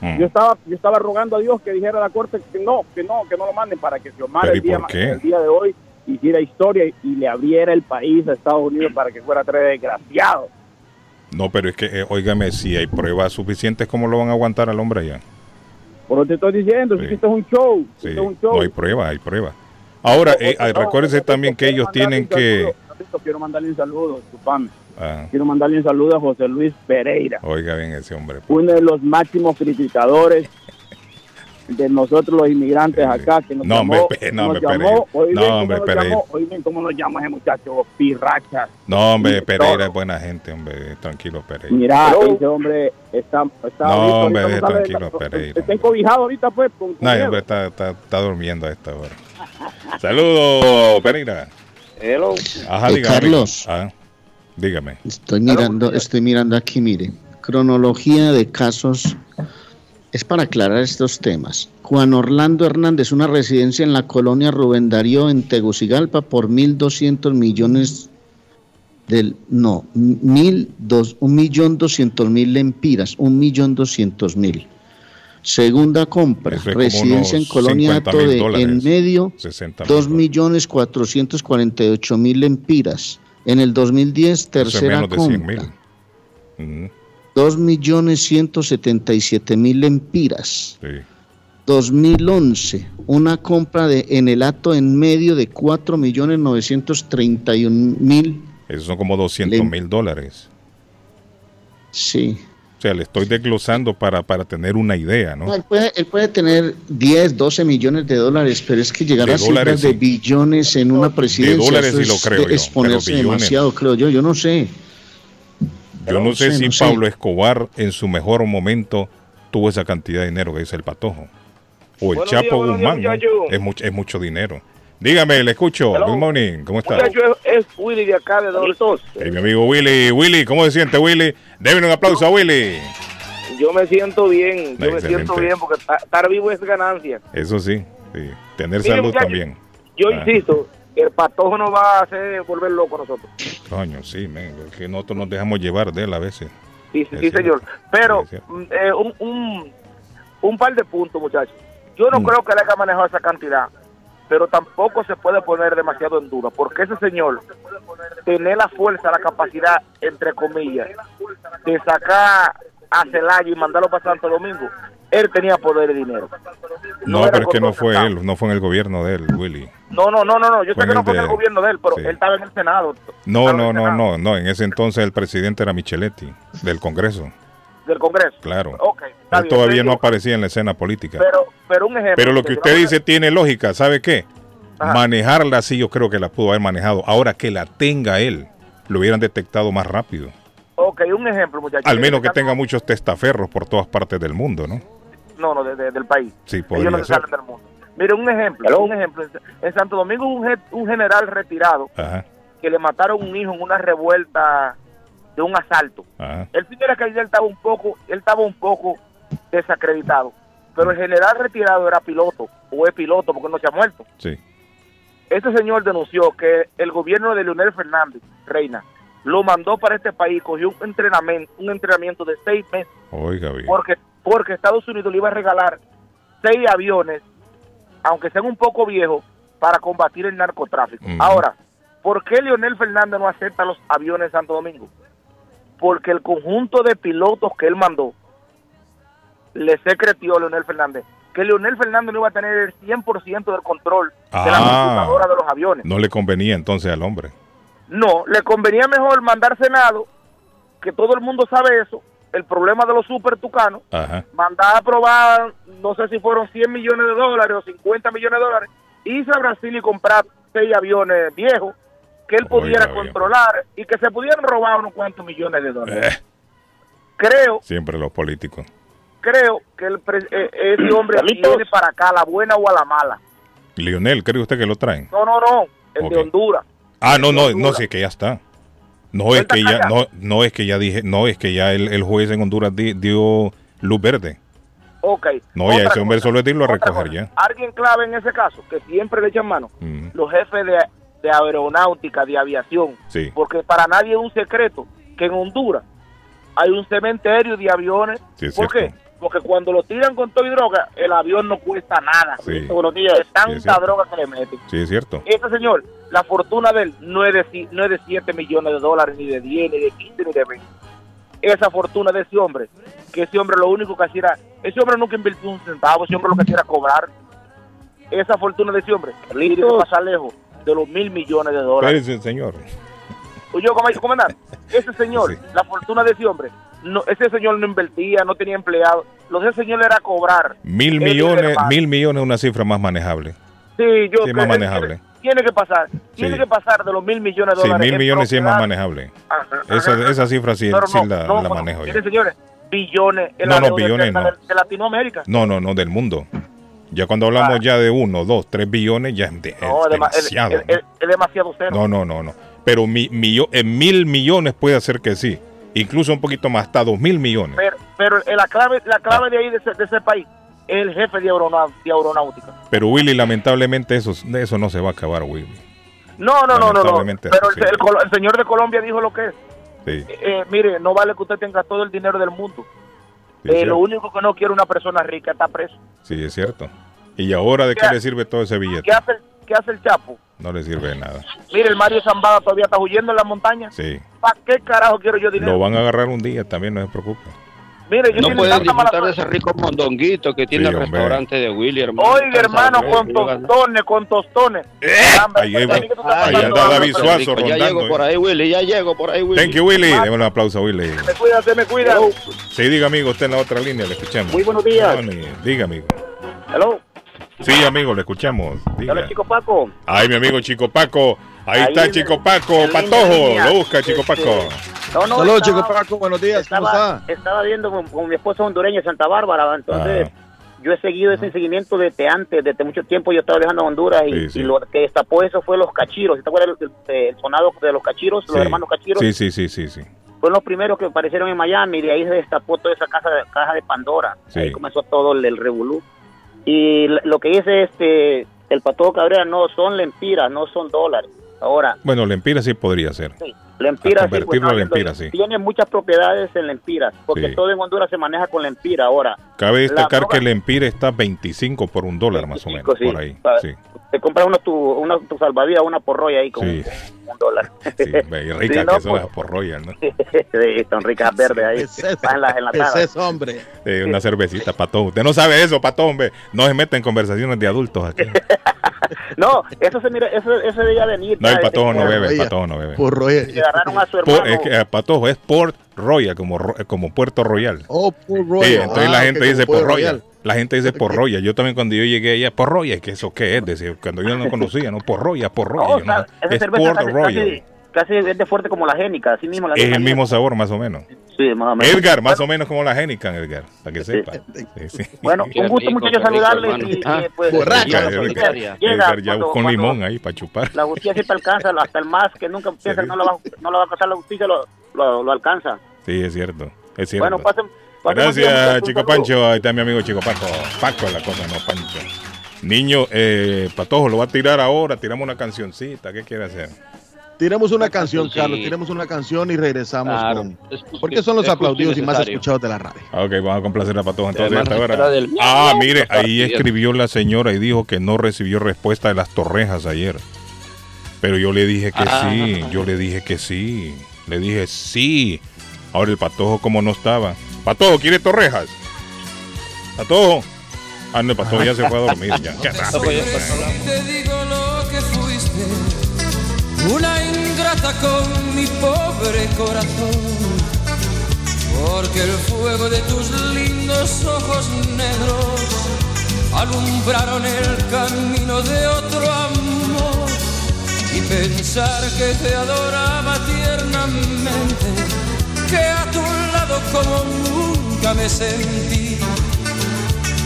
Mm. Yo estaba yo estaba rogando a Dios que dijera a la corte que no, que no, que no lo manden para que Xiomara ¿Pero y el día, el día de hoy hiciera historia y, y le abriera el país a Estados Unidos para que fuera tres desgraciados. No, pero es que, eh, óigame, si hay pruebas suficientes, ¿cómo lo van a aguantar al hombre allá? Por lo que te estoy diciendo, Sí. si esto es un show, Sí, esto es un show. no hay pruebas, hay pruebas. Ahora, eh, No, recuérdense no, también que ellos tienen que... Quiero mandarle un saludo, disculpame. Ah, Quiero mandarle un saludo a José Luis Pereira, oiga bien ese hombre. uno de los máximos criticadores de nosotros los inmigrantes acá, que nos No, llamó, pe- no, nos hombre, llamó, oí No, cómo hombre, nos Pereira. llamó, oí bien cómo nos llama ese muchacho, pirracha. No, hombre, Pereira es buena gente, hombre. Tranquilo, Pereira. Mira, Hello. ese hombre está, está No, ahorita, hombre, ahorita no tranquilo, la- Pereira. Está encobijado ahorita, pues, con, No, hombre, está, está, está durmiendo a esta hora. Saludos, Pereira. Hello. Ajá, Eh, dígame. Carlos. Ah, dígame. Estoy mirando, estoy mirando aquí, mire. Cronología de casos. Es para aclarar estos temas. Juan Orlando Hernández, una residencia en la colonia Rubén Darío en Tegucigalpa por 1.200 millones del, no, mil dos, un millón doscientos mil lempiras, un millón doscientos mil. Segunda compra, Eso es como residencia en Colonia 50 Ato de dólares. en medio, 60 dos millones cuatrocientos cuarenta y ocho mil lempiras. En el 2010, tercera menos de 100 mil. compra. Ujú, 2 millones 177 mil lempiras. sí. 2011, una compra de en el acto en medio de 4 millones 931 mil. Esos son como 200 Lem- mil dólares. Sí. O sea, le estoy desglosando para, para tener una idea, ¿no? No, él, puede, él puede tener 10, 12 millones de dólares, pero es que llegar De a dólares, cifras de sí. billones en una presidencia dólares eso sí lo es creo de yo, exponerse pero billones. demasiado, creo yo. Yo no sé. Yo no sé si. Pablo Escobar en su mejor momento tuvo esa cantidad de dinero que dice el patojo. O el Buenos Chapo días, Guzmán. Es, mucho, es mucho dinero. Dígame, le escucho. Hello. Good morning. ¿Cómo está? Muchacho, es, es Willy de acá de Doritos. Hey, mi amigo Willy. Willy, ¿cómo se siente, Willy? Deben un aplauso a Willy. Yo me siento bien, yo me siento bien porque ta- estar vivo es ganancia. Eso sí, sí. Tener Mire, salud muchacho, también. Yo Ah. insisto, el patojo nos va a hacer volver locos a nosotros. Coño, sí, men, es que nosotros nos dejamos llevar de él a veces. Sí, señor. Pero eh, un, un, un par de puntos, muchachos. Yo no Mm. creo que le haya manejado esa cantidad, pero tampoco se puede poner demasiado en duda, porque ese señor tiene la fuerza, la capacidad, entre comillas, de sacar a Celaya y mandarlo para Santo Domingo. Él tenía poder y dinero. No, pero es que no fue él, no fue en el gobierno de él, Willy. No, no, no, no, no. Yo Fue sé que no fue en el de- gobierno de él, pero sí. él estaba en el Senado. No, no, no, Senado. no, no. En ese entonces el presidente era Micheletti, del Congreso. del Congreso. Claro. Ok, está Él bien, todavía no aparecía en la escena política. Pero, pero un ejemplo. Pero lo que usted dice tiene lógica, ¿sabe qué? Ajá. Manejarla así yo creo que la pudo haber manejado. Ahora que la tenga él, lo hubieran detectado más rápido. Ok, un ejemplo, muchachos. Al menos que tenga muchos testaferros por todas partes del mundo, ¿no? No, no, de- de- del país. Sí, Ellos podría se ser. salen del mundo. Mire, un ejemplo. Un ejemplo. En Santo Domingo un, un general retirado Ajá, que le mataron un hijo en una revuelta de un asalto. ajá. El fin era que él estaba un poco, él estaba un poco desacreditado. Pero el general retirado era piloto, o es piloto porque no se ha muerto. Sí. Este señor denunció que el gobierno de Leonel Fernández, Reina, lo mandó para este país, cogió un entrenamiento, un entrenamiento de seis meses, Oiga bien. porque, porque Estados Unidos le iba a regalar seis aviones, aunque sean un poco viejos, para combatir el narcotráfico. Ahora, ¿por qué Leonel Fernández no acepta los aviones en Santo Domingo? Porque el conjunto de pilotos que él mandó le secretió a Leonel Fernández que Leonel Fernández no iba a tener el 100% del control de la Ah. computadora de los aviones. No le convenía entonces al hombre. No, le convenía mejor mandar Senado, que todo el mundo sabe eso, el problema de los super tucanos, Ajá. mandar a aprobar, no sé si fueron 100 millones de dólares o 50 millones de dólares, irse a Brasil y comprar seis aviones viejos que él pudiera Oiga, bien. controlar y que se pudieran robar unos cuantos millones de dólares. Eh, Creo, siempre los políticos. creo que el pre- eh, ese hombre viene para acá, a la buena o a la mala. Lionel, ¿cree usted que lo traen? No, no, no, el de Honduras. Ah, no, no, no, sí, que ya está. No es que ya, no, no es que ya dije, no es que ya el, el juez en Honduras di- dio luz verde. Ok. No, ya ese hombre cosa, solo es irlo a recoger ya. Alguien clave en ese caso, que siempre le echan mano, Mm, los jefes de, de aeronáutica, de aviación. sí. Porque para nadie es un secreto que en Honduras hay un cementerio de aviones. Sí, ¿Por cierto. qué? Porque cuando lo tiran con todo y droga, el avión no cuesta nada. Sí. Todos los días, es Sí, tanta es droga que le meten. Sí, es cierto. Ese señor, la fortuna de él no es de, no es de 7 millones de dólares, ni de 10, ni de 15, ni de 20. Esa fortuna de ese hombre, que ese hombre lo único que hacía era, ese hombre nunca invirtió un centavo, ese hombre lo que hacía era cobrar. Esa fortuna de ese hombre, que pasar lejos de los mil millones de dólares. Espérese, señor. Oye, ¿cómo- comandante, ese señor, Sí. la fortuna de ese hombre, no, ese señor no invertía, no tenía empleados, lo de ese señor era cobrar. Mil millones, mil millones es una cifra más manejable. Sí, yo Sí, creo más que manejable. Tiene, tiene que pasar, tiene Sí. que pasar de los mil millones de Sí, dólares. mil en millones sí es más manejable. Ajá, Esa, ajá. esa cifra sí, sí no, la, no, la manejo yo. señores, billones No, la no, billones no. de, Latinoamérica. No, no, no, del mundo. Ya cuando hablamos Ah. ya de uno, dos, tres billones, ya es, de- No, demasiado. es- es- es demasiado cero. No, no, no, no. Pero mi, millo- en mil millones puede ser que sí. Incluso un poquito más, hasta dos mil millones. Pero, pero eh, la clave, la clave de ahí, de ese, de ese país, es el jefe de, aeronáutica. Pero Willy, lamentablemente, eso, eso no se va a acabar, Willy. No, no, no, no, no. Pero el, el el señor de Colombia dijo lo que es. Sí, Eh, mire, no vale que usted tenga todo el dinero del mundo. sí, Eh, lo único que no quiere una persona rica está preso. Sí, es cierto. ¿Y ahora de qué ¿Qué- le sirve todo ese billete? ¿Qué hace, el- ¿Qué hace el Chapo? No le sirve de nada. Mire, el Mario Zambada todavía está huyendo en la montaña. Sí. ¿Para qué carajo quiero yo dinero? Lo van a agarrar un día, también no se preocupe. Mire, yo No pueden disfrutar de ese rico mondonguito que tiene Sí, el hombre. restaurante de Willy, hermano. Oiga, hermano, con tostones, con tostones. Caramba, Ahí, anda David Suazo Ya rondando. llego por eh. ahí, Willy, ya llego por ahí, Willy. Thank you, Willy. Démosle un aplauso a Willy. Me cuida, se me cuida. Sí, diga, amigo, usted en la otra línea, le escuchamos. Muy buenos días. Diga, amigo. Hello. Sí, amigo, le escuchamos. Diga. Hola, chico Paco. Ay, mi amigo Chico Paco. Ahí, Ahí está Chico Paco, Patojo. Lo busca Chico Este, Paco. No, no, Saludos, Chico Paco, buenos días, ¿cómo estaba, está? estaba viendo con, con mi esposa hondureña en Santa Bárbara, entonces Ah. yo he seguido ese seguimiento desde antes, desde mucho tiempo yo estaba viajando a Honduras y, Sí, sí. y lo que destapó eso fue los cachiros, ¿te acuerdas el, el- el sonado de los cachiros, Sí. los hermanos cachiros? Sí, sí, sí, sí, sí. Fueron los primeros que aparecieron en Miami y de ahí se destapó toda esa casa de, caja de Pandora, Sí. ahí comenzó todo el, el revolú. Y lo que dice este el Patojo Cabrera no son lempiras, no son dólares. Ahora, Bueno, Lempira sí podría ser. Sí, Lempiras, A convertirlo a lempiras, sí. Tiene muchas propiedades en lempiras, porque Sí. todo en Honduras se maneja con lempira ahora. Cabe destacar La que Empire está 25 por un dólar más o menos, 25, sí. por ahí. Sí, Te compras una tu, una tu salvavidas, una porroya ahí con sí. un dólar. Sí, y rica Sí, no, que son pues. las por Royal, ¿no? sí, son ricas verdes ahí. Las enlatadas. hombre? Eh, una cervecita, patón. Usted no sabe eso, patón. No se mete en conversaciones de adultos aquí. No, eso se mira, eso, eso debía venir. No, el patojo no bebe, el patojo no bebe. Por Royal. Le agarraron a su Por- hermano. es que, eh, patojo es Port Royal, como, ro- como Puerto Royal. Oh, por Royal. Sí, entonces Ah, la gente dice Pollo por Royal. La gente dice por Royal. Yo también cuando yo llegué allá, por Royal, que eso qué es, decía, cuando yo no conocía, no por Royal, por No, Royal. o sea, yo no- esa es Port Royal. casi, casi es de fuerte como la génica, así mismo la Es el génica. mismo sabor, más o menos. Sí, más o menos. Edgar, más o menos como la Heineken, Edgar, para que sepa. Sí, sí. Bueno, un gusto muchachos saludarles y, Ah, pues borracha. Edgar, llega ya cuando- buscó un cuando limón ahí para chupar. La justicia siempre alcanza, hasta el más que nunca piensa que no lo va, no lo va a alcanzar la justicia lo, lo, lo alcanza. Sí, es cierto. Es cierto. Bueno, pasen, Gracias, Chico. Pancho. Ahí está mi amigo Chico Paco. Paco es la cosa, no Pancho. Niño, eh, Patojo, lo va a tirar ahora. Tiramos una cancioncita. ¿Qué quiere hacer? Tiremos una canción, Sí. Carlos. Tiremos una canción y regresamos Claro. con. Justo- Porque son los aplaudidos y más escuchados de la radio. Ah, Ok, vamos a complacer a Patojo entonces hasta ahora. del- Ah, mire, ahí escribió la señora y dijo que no recibió respuesta de las torrejas ayer. Pero yo le dije que Ah. sí, yo le dije que sí. Le dije sí. Ahora el Patojo como no estaba. Patojo, ¿quiere torrejas? Patojo. Ah, no, el Patojo ya se fue a dormir ya. Qué rápido. Te digo lo que fuiste, una ingrata con mi pobre corazón. Porque el fuego de tus lindos ojos negros alumbraron el camino de otro amor. Y pensar que te adoraba tiernamente, que a tu lado como nunca me sentí.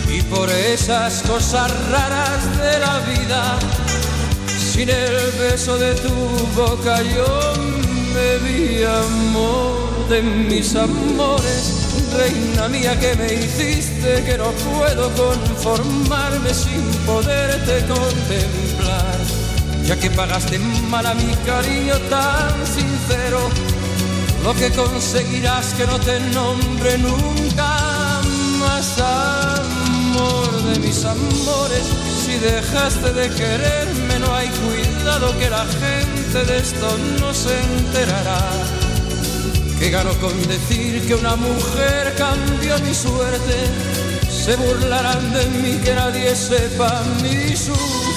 Y por esas cosas raras de la vida, sin el beso de tu boca yo me vi amor de mis amores. Reina mía que me hiciste que no puedo conformarme sin poderte contemplar. Ya que pagaste mal a mi cariño tan sincero, lo que conseguirás que no te nombre nunca más amor de mis amores. Si dejaste de quererme, no hay cuidado que la gente de esto no se enterará. Que gano con decir que una mujer cambió mi suerte. Se burlarán de mí que nadie sepa mi sufrir.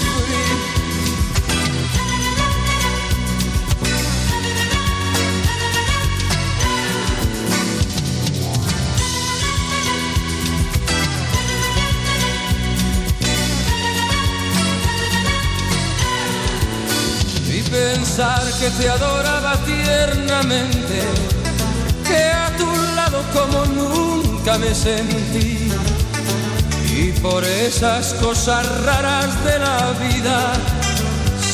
Pensar que te adoraba tiernamente, que a tu lado como nunca me sentí. Y por esas cosas raras de la vida,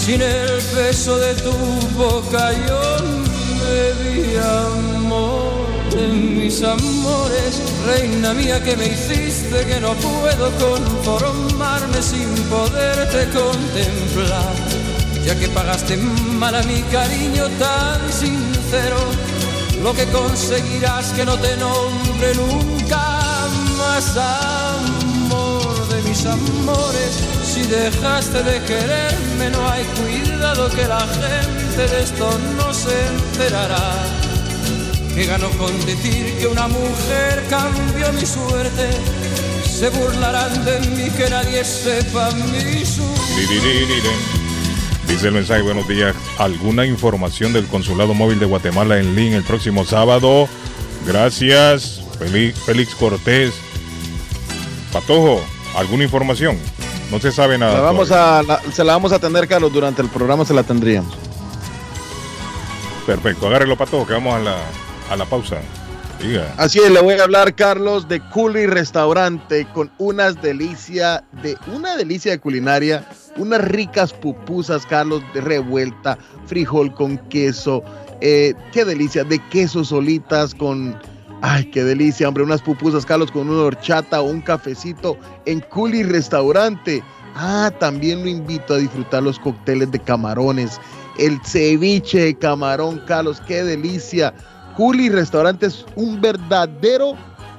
sin el beso de tu boca yo me vi amor de mis amores, reina mía que me hiciste que no puedo conformarme sin poderte contemplar ya que pagaste mal a mi cariño tan sincero, lo que conseguirás que no te nombre nunca más amor de mis amores. Si dejaste de quererme, no hay cuidado que la gente de esto no se enterará. Que gano con decir que una mujer cambió mi suerte. Se burlarán de mí que nadie sepa mi suerte. Dice el mensaje, buenos días. ¿Alguna información del Consulado Móvil de Guatemala en Lin el próximo sábado? Gracias, Félix, Félix Cortés. Patojo, ¿alguna información? No se sabe nada. La vamos todavía. a, la- se la vamos a atender, Carlos. Durante el programa se la tendríamos. Perfecto, agárrelo, Patojo, que vamos a la, a la pausa. Diga. Así es, le voy a hablar, Carlos, de Culi Restaurante con unas delicias de una delicia de culinaria, unas ricas pupusas, Carlos, de revuelta, frijol con queso, eh, qué delicia, de queso solitas con, ay, qué delicia, hombre, unas pupusas, Carlos, con una horchata o un cafecito en Culi Restaurante. Ah, también lo invito a disfrutar los cócteles de camarones, el ceviche de camarón, Carlos, qué delicia. Juli Restaurante es un verdadero,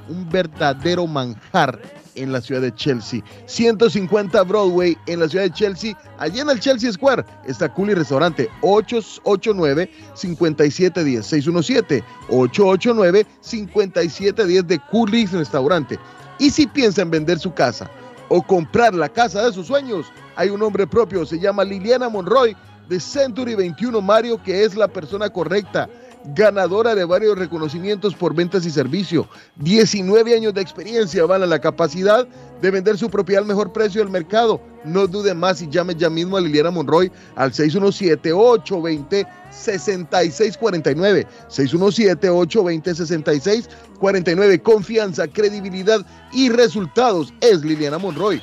un verdadero manjar en la ciudad de Chelsea. 150 Broadway en la ciudad de Chelsea. Allí en el Chelsea Square está Cooley Restaurante 889-5710. 617-889-5710 de Cooley's Restaurante. Y si piensa en vender su casa o comprar la casa de sus sueños, hay un hombre propio, se llama Liliana Monroy de Century 21 Mario, que es la persona correcta ganadora de varios reconocimientos por ventas y servicio. 19 años de experiencia van a la capacidad de vender su propiedad al mejor precio del mercado. No dude más y llame ya mismo a Liliana Monroy al 617-820-6649. 617-820-6649. Confianza, credibilidad y resultados es Liliana Monroy.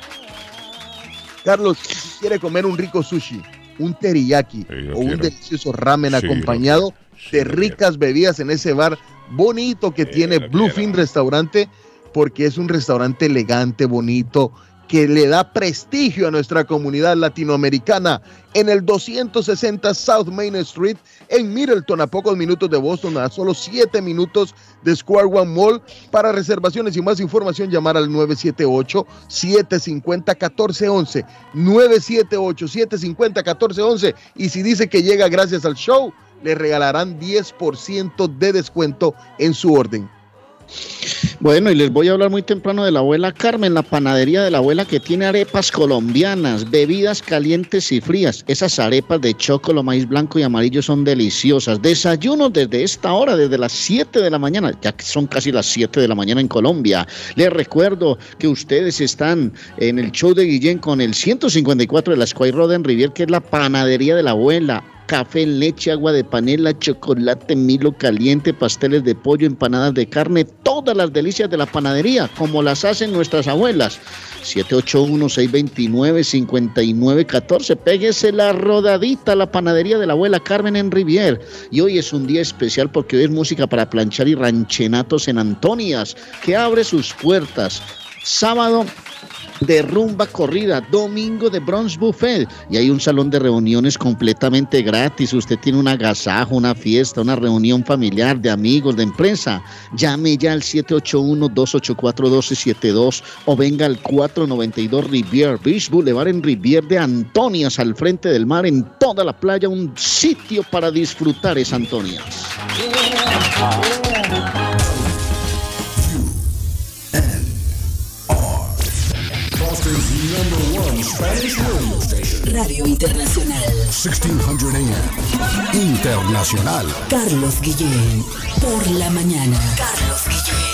Carlos, si quiere comer un rico sushi, un teriyaki o un delicioso ramen Sí, acompañado de ricas bebidas en ese bar bonito que tiene Bluefin Restaurante, porque es un restaurante elegante, bonito, que le da prestigio a nuestra comunidad latinoamericana en el 260 South Main Street en Middleton, a pocos minutos de Boston, a solo 7 minutos de Square One Mall. Para reservaciones y más información, llamar al 978-750-1411. 978-750-1411. Y si dice que llega gracias al show, le regalarán 10% de descuento en su orden. Bueno, y les voy a hablar muy temprano de la abuela Carmen, la panadería de la abuela que tiene arepas colombianas, bebidas calientes y frías. Esas arepas de chocolo, maíz blanco y amarillo son deliciosas. Desayunos desde esta hora, desde las 7 de la mañana, ya que son casi las 7 de la mañana en Colombia. Les recuerdo que ustedes están en el show de Guillén con el 154 de la Square Road en Rivier, que es la panadería de la abuela café, leche, agua de panela, chocolate, milo caliente, pasteles de pollo, empanadas de carne, todas las delicias de la panadería, como las hacen nuestras abuelas. 781-629-5914. Péguese la rodadita a la panadería de la abuela Carmen en Rivier. Y hoy es un día especial porque hoy es música para planchar y ranchenatos en Antonias, que abre sus puertas. Sábado de rumba corrida, domingo de brunch buffet y hay un salón de reuniones completamente gratis. Usted tiene un agasajo, una fiesta, una reunión familiar de amigos, de empresa. Llame ya al 781-284-1272 o venga al 492 Rivier Beach Boulevard en Rivier de Antonias al frente del mar en toda la playa, un sitio para disfrutar es Antonias. Radio Internacional. 1600 AM. Internacional. Carlos Guillén. Por la mañana. Carlos Guillén.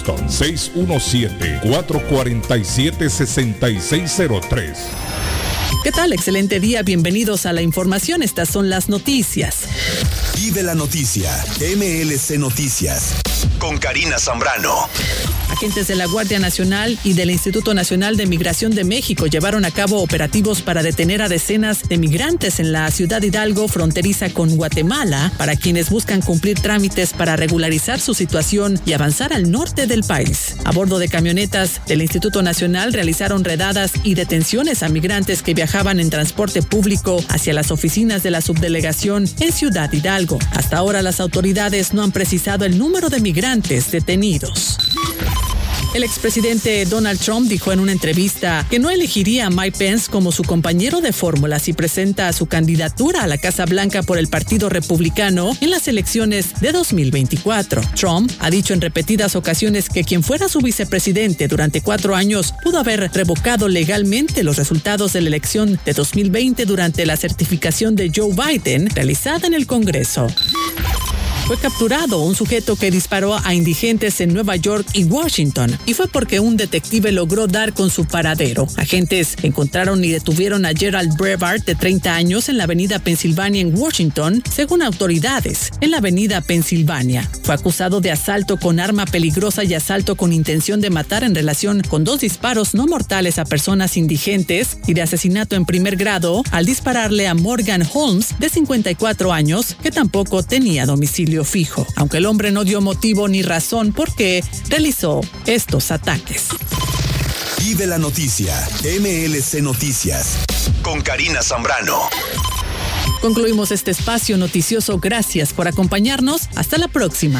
617-447-6603. ¿Qué tal? Excelente día. Bienvenidos a la información. Estas son las noticias. Vive la noticia. MLC Noticias. Con Karina Zambrano. Agentes de la Guardia Nacional y del Instituto Nacional de Migración de México llevaron a cabo operativos para detener a decenas de migrantes en la ciudad Hidalgo fronteriza con Guatemala para quienes buscan cumplir trámites para regularizar su situación y avanzar al norte del país. A bordo de camionetas del Instituto Nacional realizaron redadas y detenciones a migrantes que viajaban en transporte público hacia las oficinas de la subdelegación en Ciudad Hidalgo. Hasta ahora las autoridades no han precisado el número de migrantes detenidos. El expresidente Donald Trump dijo en una entrevista que no elegiría a Mike Pence como su compañero de fórmula si presenta su candidatura a la Casa Blanca por el Partido Republicano en las elecciones de 2024. Trump ha dicho en repetidas ocasiones que quien fuera su vicepresidente durante cuatro años pudo haber revocado legalmente los resultados de la elección de 2020 durante la certificación de Joe Biden realizada en el Congreso. Fue capturado un sujeto que disparó a indigentes en Nueva York y Washington, y fue porque un detective logró dar con su paradero. Agentes encontraron y detuvieron a Gerald Brevard, de 30 años, en la avenida Pennsylvania en Washington, según autoridades, en la avenida Pennsylvania. Fue acusado de asalto con arma peligrosa y asalto con intención de matar en relación con dos disparos no mortales a personas indigentes y de asesinato en primer grado al dispararle a Morgan Holmes, de 54 años, que tampoco tenía domicilio fijo, aunque el hombre no dio motivo ni razón por qué realizó estos ataques. Vive la noticia. MLC Noticias. Con Karina Zambrano. Concluimos este espacio noticioso. Gracias por acompañarnos. Hasta la próxima.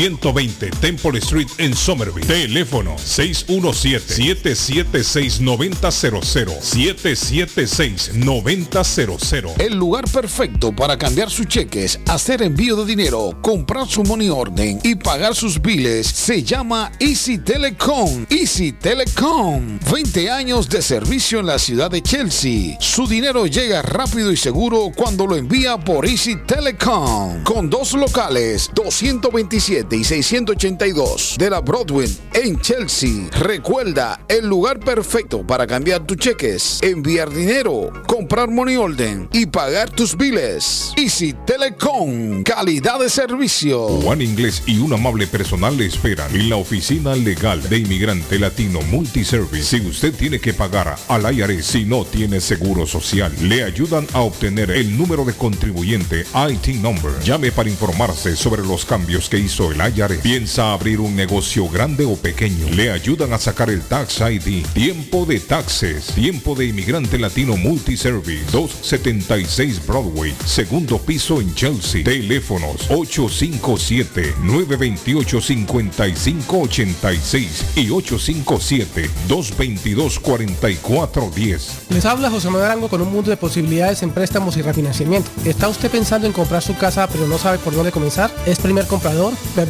120 Temple Street en Somerville. Teléfono 617-776-9000. 776-9000. El lugar perfecto para cambiar sus cheques, hacer envío de dinero, comprar su money orden y pagar sus biles se llama Easy Telecom. Easy Telecom. 20 años de servicio en la ciudad de Chelsea. Su dinero llega rápido y seguro cuando lo envía por Easy Telecom. Con dos locales, 227 y 682 de la Broadway en Chelsea. Recuerda, el lugar perfecto para cambiar tus cheques, enviar dinero, comprar money order y pagar tus biles. Easy Telecom, calidad de servicio. Juan Inglés y un amable personal le esperan en la oficina legal de inmigrante latino Multiservice. Si usted tiene que pagar al IRS si no tiene seguro social, le ayudan a obtener el número de contribuyente IT number. Llame para informarse sobre los cambios que hizo el IRS. Piensa abrir un negocio grande o pequeño. Le ayudan a sacar el Tax ID. Tiempo de taxes. Tiempo de inmigrante latino Multiservice. 276 Broadway. Segundo piso en Chelsea. Teléfonos 857-928-5586 y 857-222-4410. Les habla José Manuel Arango con un mundo de posibilidades en préstamos y refinanciamiento. ¿Está usted pensando en comprar su casa pero no sabe por dónde comenzar? ¿Es primer comprador? ¿Perdió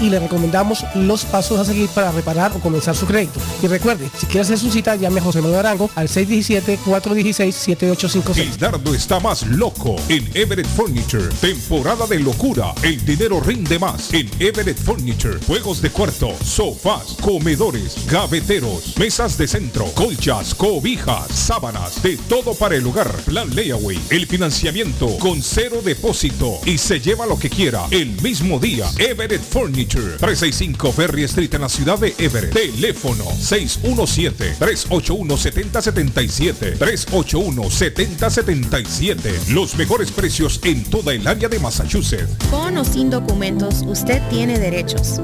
y le recomendamos los pasos a seguir para reparar o comenzar su crédito. Y recuerde, si quiere hacer su cita, llame a José Manuel Arango al 617-416-7856. Gildardo está más loco en Everett Furniture. Temporada de locura. El dinero rinde más en Everett Furniture. Juegos de cuarto, sofás, comedores, gaveteros, mesas de centro, colchas, cobijas, sábanas, de todo para el hogar. Plan Layaway. El financiamiento con cero depósito y se lleva lo que quiera el mismo día. Everett Furniture. 365 Ferry Street en la ciudad de Everett. Teléfono 617-381-7077. 381-7077. Los mejores precios en toda el área de Massachusetts. Con o sin documentos, usted tiene derechos.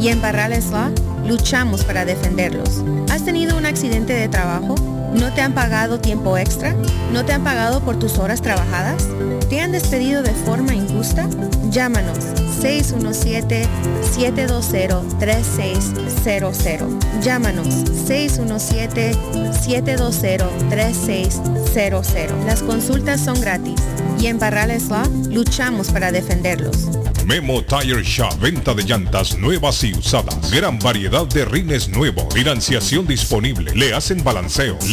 Y en Barrales Law luchamos para defenderlos. ¿Has tenido un accidente de trabajo? ¿No te han pagado tiempo extra? ¿No te han pagado por tus horas trabajadas? ¿Te han despedido de forma injusta? Llámanos 617-720-3600. Llámanos 617-720-3600. Las consultas son gratis y en Barrales Law luchamos para defenderlos. Memo Tire Shop, venta de llantas nuevas y usadas. Gran variedad de rines nuevos. Financiación disponible. Le hacen balanceo.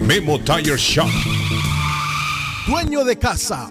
Memo Tire Shop. Dueño de casa,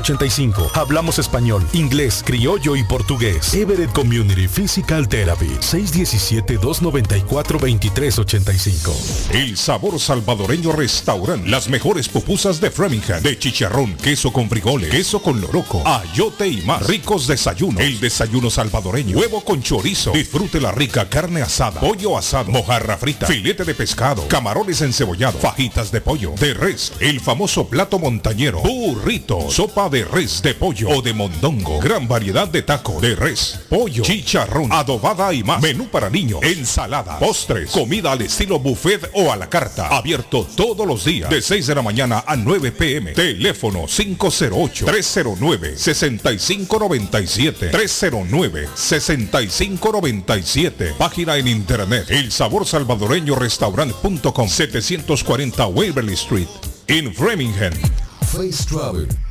617-294-2385. Hablamos español, inglés, criollo y portugués. Everett Community Physical Therapy. 617-294-2385. El sabor salvadoreño restaurant. Las mejores pupusas de Framingham. De chicharrón, queso con frijoles, queso con loroco, ayote y más. Ricos desayunos. El desayuno salvadoreño. Huevo con chorizo. Disfrute la rica carne asada. Pollo asado. Mojarra frita. Filete de pescado. Camarones encebollados. Fajitas de pollo. De res. El famoso plato montañero. Burrito. Sopa de res, de pollo o de mondongo. Gran variedad de tacos. De res. Pollo. Chicharrón. Adobada y más. Menú para niños. Ensalada. Postres. Comida al estilo buffet o a la carta. Abierto todos los días. De 6 de la mañana a 9 pm. Teléfono 508-309-6597. 309-6597. Página en internet. El sabor salvadoreño restaurant.com. 740 Waverly Street. En Framingham. Face Travel.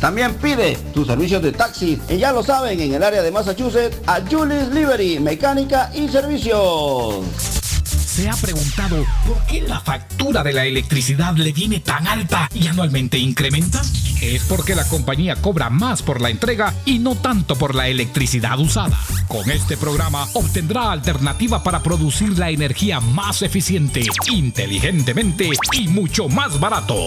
También pide tus servicios de taxi. Y ya lo saben, en el área de Massachusetts, a Julis Livery, mecánica y servicios. ¿Se ha preguntado por qué la factura de la electricidad le viene tan alta y anualmente incrementa? Es porque la compañía cobra más por la entrega y no tanto por la electricidad usada. Con este programa obtendrá alternativa para producir la energía más eficiente, inteligentemente y mucho más barato.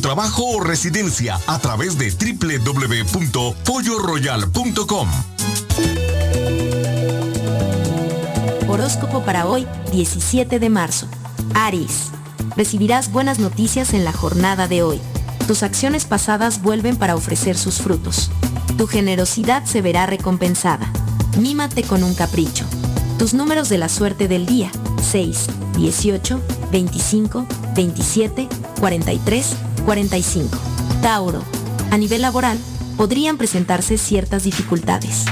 trabajo o residencia a través de www.polloroyal.com. Horóscopo para hoy, 17 de marzo. Aries. Recibirás buenas noticias en la jornada de hoy. Tus acciones pasadas vuelven para ofrecer sus frutos. Tu generosidad se verá recompensada. Mímate con un capricho. Tus números de la suerte del día. 6, 18, 25, 27, 43, 45. Tauro. A nivel laboral, podrían presentarse ciertas dificultades.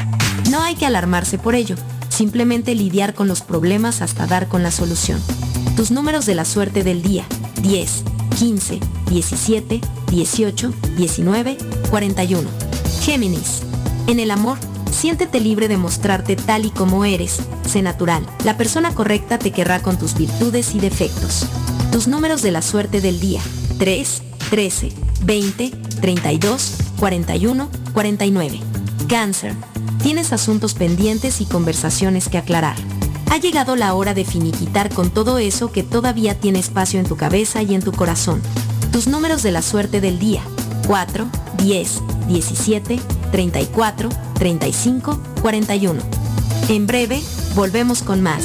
No hay que alarmarse por ello, simplemente lidiar con los problemas hasta dar con la solución. Tus números de la suerte del día. 10, 15, 17, 18, 19, 41. Géminis. En el amor, siéntete libre de mostrarte tal y como eres. Sé natural. La persona correcta te querrá con tus virtudes y defectos. Tus números de la suerte del día. 3, 13, 20, 32, 41, 49. Cáncer. Tienes asuntos pendientes y conversaciones que aclarar. Ha llegado la hora de finiquitar con todo eso que todavía tiene espacio en tu cabeza y en tu corazón. Tus números de la suerte del día. 4, 10, 17, 34, 35, 41. En breve, volvemos con más.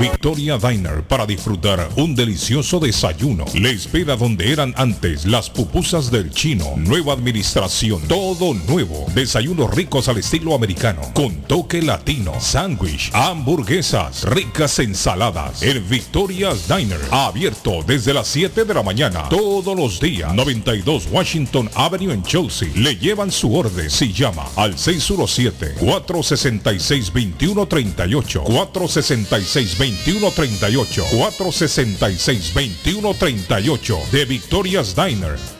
Victoria Diner para disfrutar un delicioso desayuno. Le espera donde eran antes las pupusas del chino. Nueva administración, todo nuevo. Desayunos ricos al estilo americano, con toque latino. Sándwich, hamburguesas, ricas ensaladas. El Victoria Diner, abierto desde las 7 de la mañana, todos los días. 92 Washington Avenue en Chelsea. Le llevan su orden si llama al 617-466-2138. 466 2138 466 2138 de Victoria's Diner.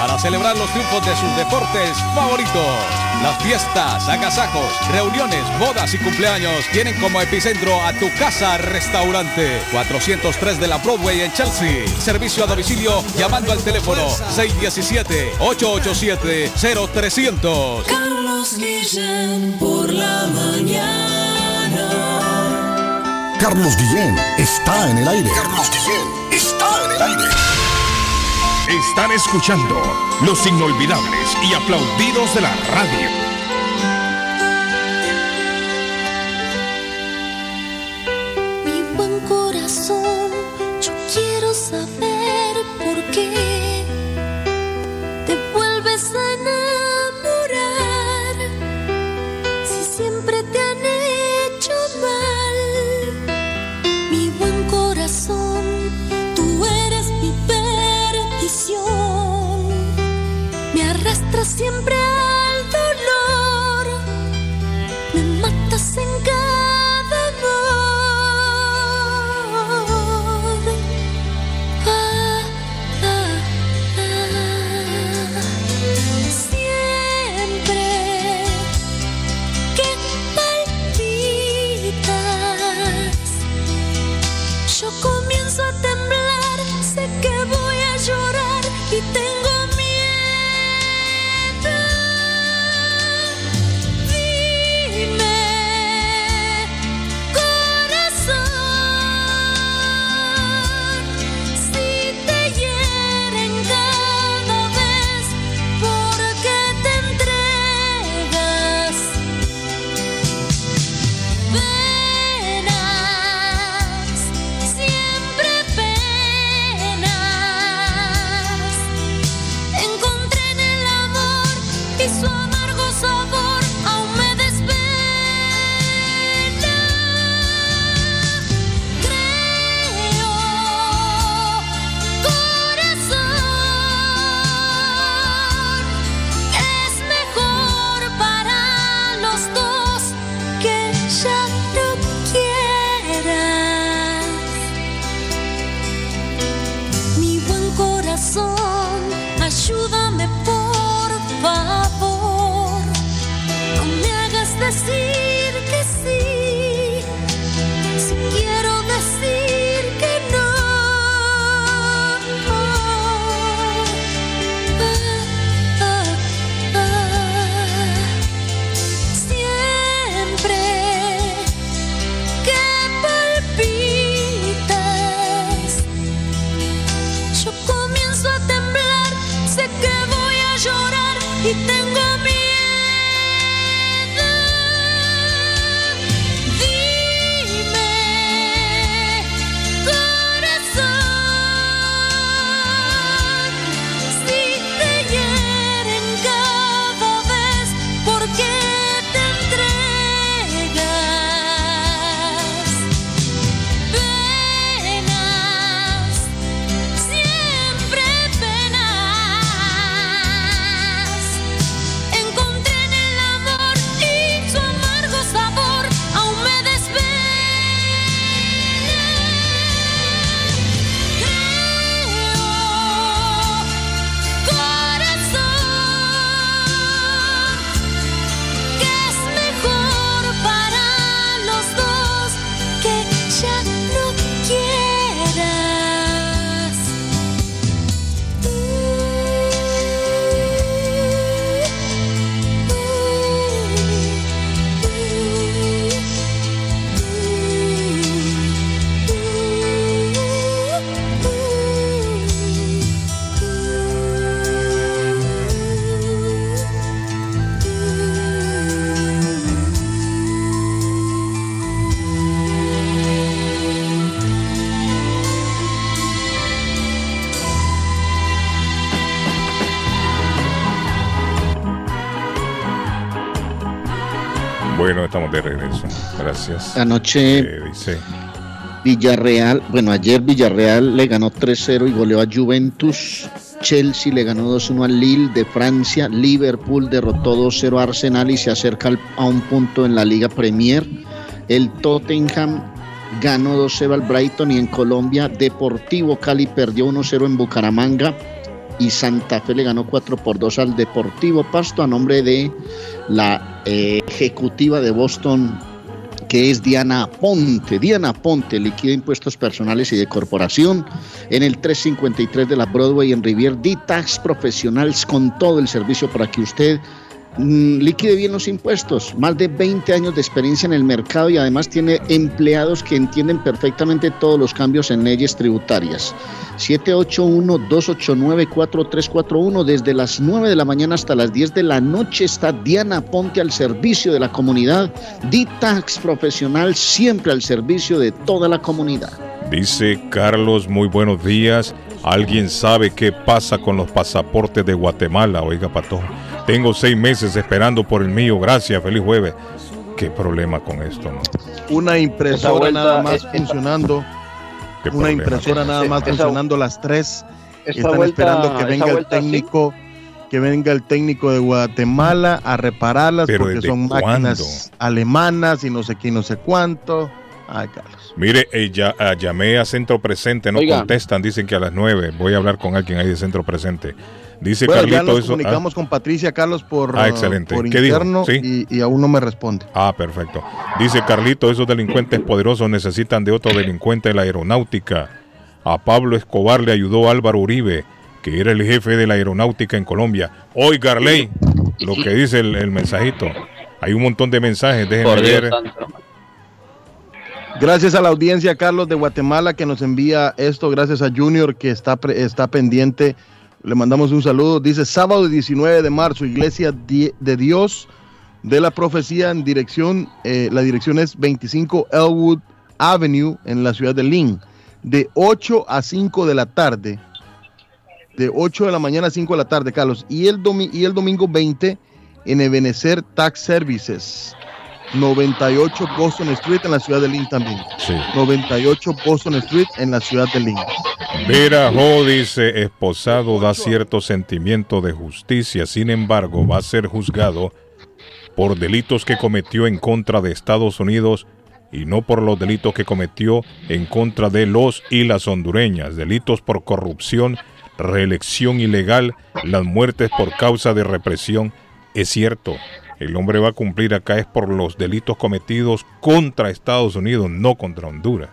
para celebrar los triunfos de sus deportes favoritos. Las fiestas, agasajos, reuniones, bodas y cumpleaños tienen como epicentro a tu casa restaurante 403 de la Broadway en Chelsea. Servicio a domicilio llamando al teléfono 617-887-0300. Carlos Guillén por la mañana. Carlos Guillén está en el aire. Carlos Guillén está en el aire. Están escuchando los inolvidables y aplaudidos de la radio. Mi buen corazón, yo quiero saber por qué siempre Gracias. Anoche Eh, dice, Villarreal, bueno, ayer Villarreal le ganó 3-0 y goleó a Juventus. Chelsea le ganó 2-1 al Lille de Francia. Liverpool derrotó 2-0 a Arsenal y se acerca al- a un punto en la Liga Premier. El Tottenham ganó 2-0 al Brighton y en Colombia Deportivo Cali perdió 1-0 en Bucaramanga y Santa Fe le ganó 4 por 2 al Deportivo Pasto a nombre de la eh, ejecutiva de Boston que es Diana Ponte. Diana Ponte liquida impuestos personales y de corporación en el 353 de la Broadway en Rivier D-Tax Professionals con todo el servicio para que usted liquide bien los impuestos. Más de 20 años de experiencia en el mercado y además tiene empleados que entienden perfectamente todos los cambios en leyes tributarias. 781-289-4341 desde las 9 de la mañana hasta las 10 de la noche está Diana Ponte al servicio de la comunidad. D-Tax Profesional siempre al servicio de toda la comunidad. dice Carlos, muy buenos días. ¿Alguien sabe qué pasa con los pasaportes de Guatemala? Oiga, Pato. Tengo seis meses esperando por el mío. Gracias, feliz jueves. ¿Qué problema con esto, no? Una impresora vuelta nada más funcionando. ¿Qué Una problema? impresora nada más Esa- funcionando las tres. Están vuelta- esperando que venga el sí. técnico, que venga el técnico de Guatemala a repararlas ¿Pero porque son máquinas alemanas y no sé qué, no sé cuánto. Ay, Carlos. Mire, eh, ya, ah, llamé a Centro Presente, no Oiga. contestan, dicen que a las 9 voy a hablar con alguien ahí de Centro Presente. Dice bueno, ya Carlito nos eso. ah, con Patricia Carlos por, Ah, excelente. por interno Sí. y, y aún no me responde. Ah, perfecto. Dice Carlito, esos delincuentes poderosos necesitan de otro delincuente de la aeronáutica. A Pablo Escobar le ayudó Álvaro Uribe, que era el jefe de la aeronáutica en Colombia. Hoy, Garley, lo que dice el, el mensajito. Hay un montón de mensajes, déjenme ver. Gracias a la audiencia, Carlos de Guatemala, que nos envía esto. Gracias a Junior, que está, está pendiente. Le mandamos un saludo. Dice sábado 19 de marzo, Iglesia de Dios de la Profecía en dirección, eh, la dirección es 25 Elwood Avenue en la ciudad de Lynn, de 8 a 5 de la tarde. De 8 de la mañana a 5 de la tarde, Carlos. Y el, domi- y el domingo 20 en Ebenezer Tax Services. 98 Boston Street en la ciudad de Lynn también. 98 Boston Street en la ciudad de Lynn. Vera Ho dice, esposado da cierto sentimiento de justicia, sin embargo va a ser juzgado por delitos que cometió en contra de Estados Unidos y no por los delitos que cometió en contra de los y las hondureñas, delitos por corrupción, reelección ilegal, las muertes por causa de represión. Es cierto, el hombre va a cumplir acá es por los delitos cometidos contra Estados Unidos, no contra Honduras.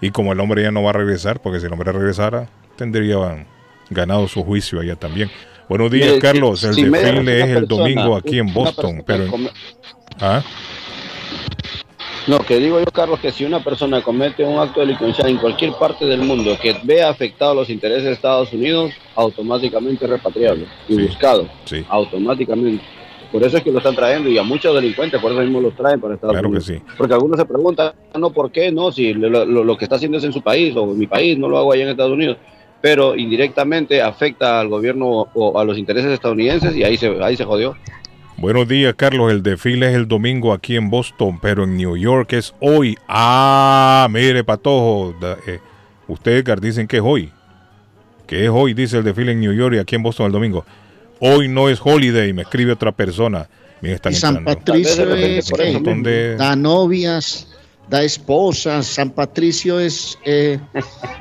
Y como el hombre ya no va a regresar, porque si el hombre regresara, tendría ganado su juicio allá también. Buenos días, Carlos. El si desfile es el domingo aquí en Boston, pero... come- ¿Ah? No, que digo yo, Carlos, que si una persona comete un acto delincuencial en cualquier parte del mundo que vea afectados los intereses de Estados Unidos, automáticamente es repatriable y buscado. Sí. Automáticamente. Por eso es que lo están trayendo y a muchos delincuentes, por eso mismo los traen para Estados Claro que sí. Porque algunos se preguntan, no, ¿por qué? No, si lo, lo- lo que está haciendo es en su país o en mi país, no lo hago allá en Estados Unidos. Pero indirectamente afecta al gobierno o a los intereses estadounidenses y ahí se, ahí se jodió. Buenos días, Carlos. El desfile es el domingo aquí en Boston, pero en New York es hoy. Ah, mire, Patojo. eh, ustedes, dicen que es hoy. Que es hoy, dice el desfile en New York y aquí en Boston el domingo. Hoy no es holiday, me escribe otra persona. Mira, están Y San entrando. Patricio es Un ¿qué? montón de- da novias, da esposas. San Patricio es eh,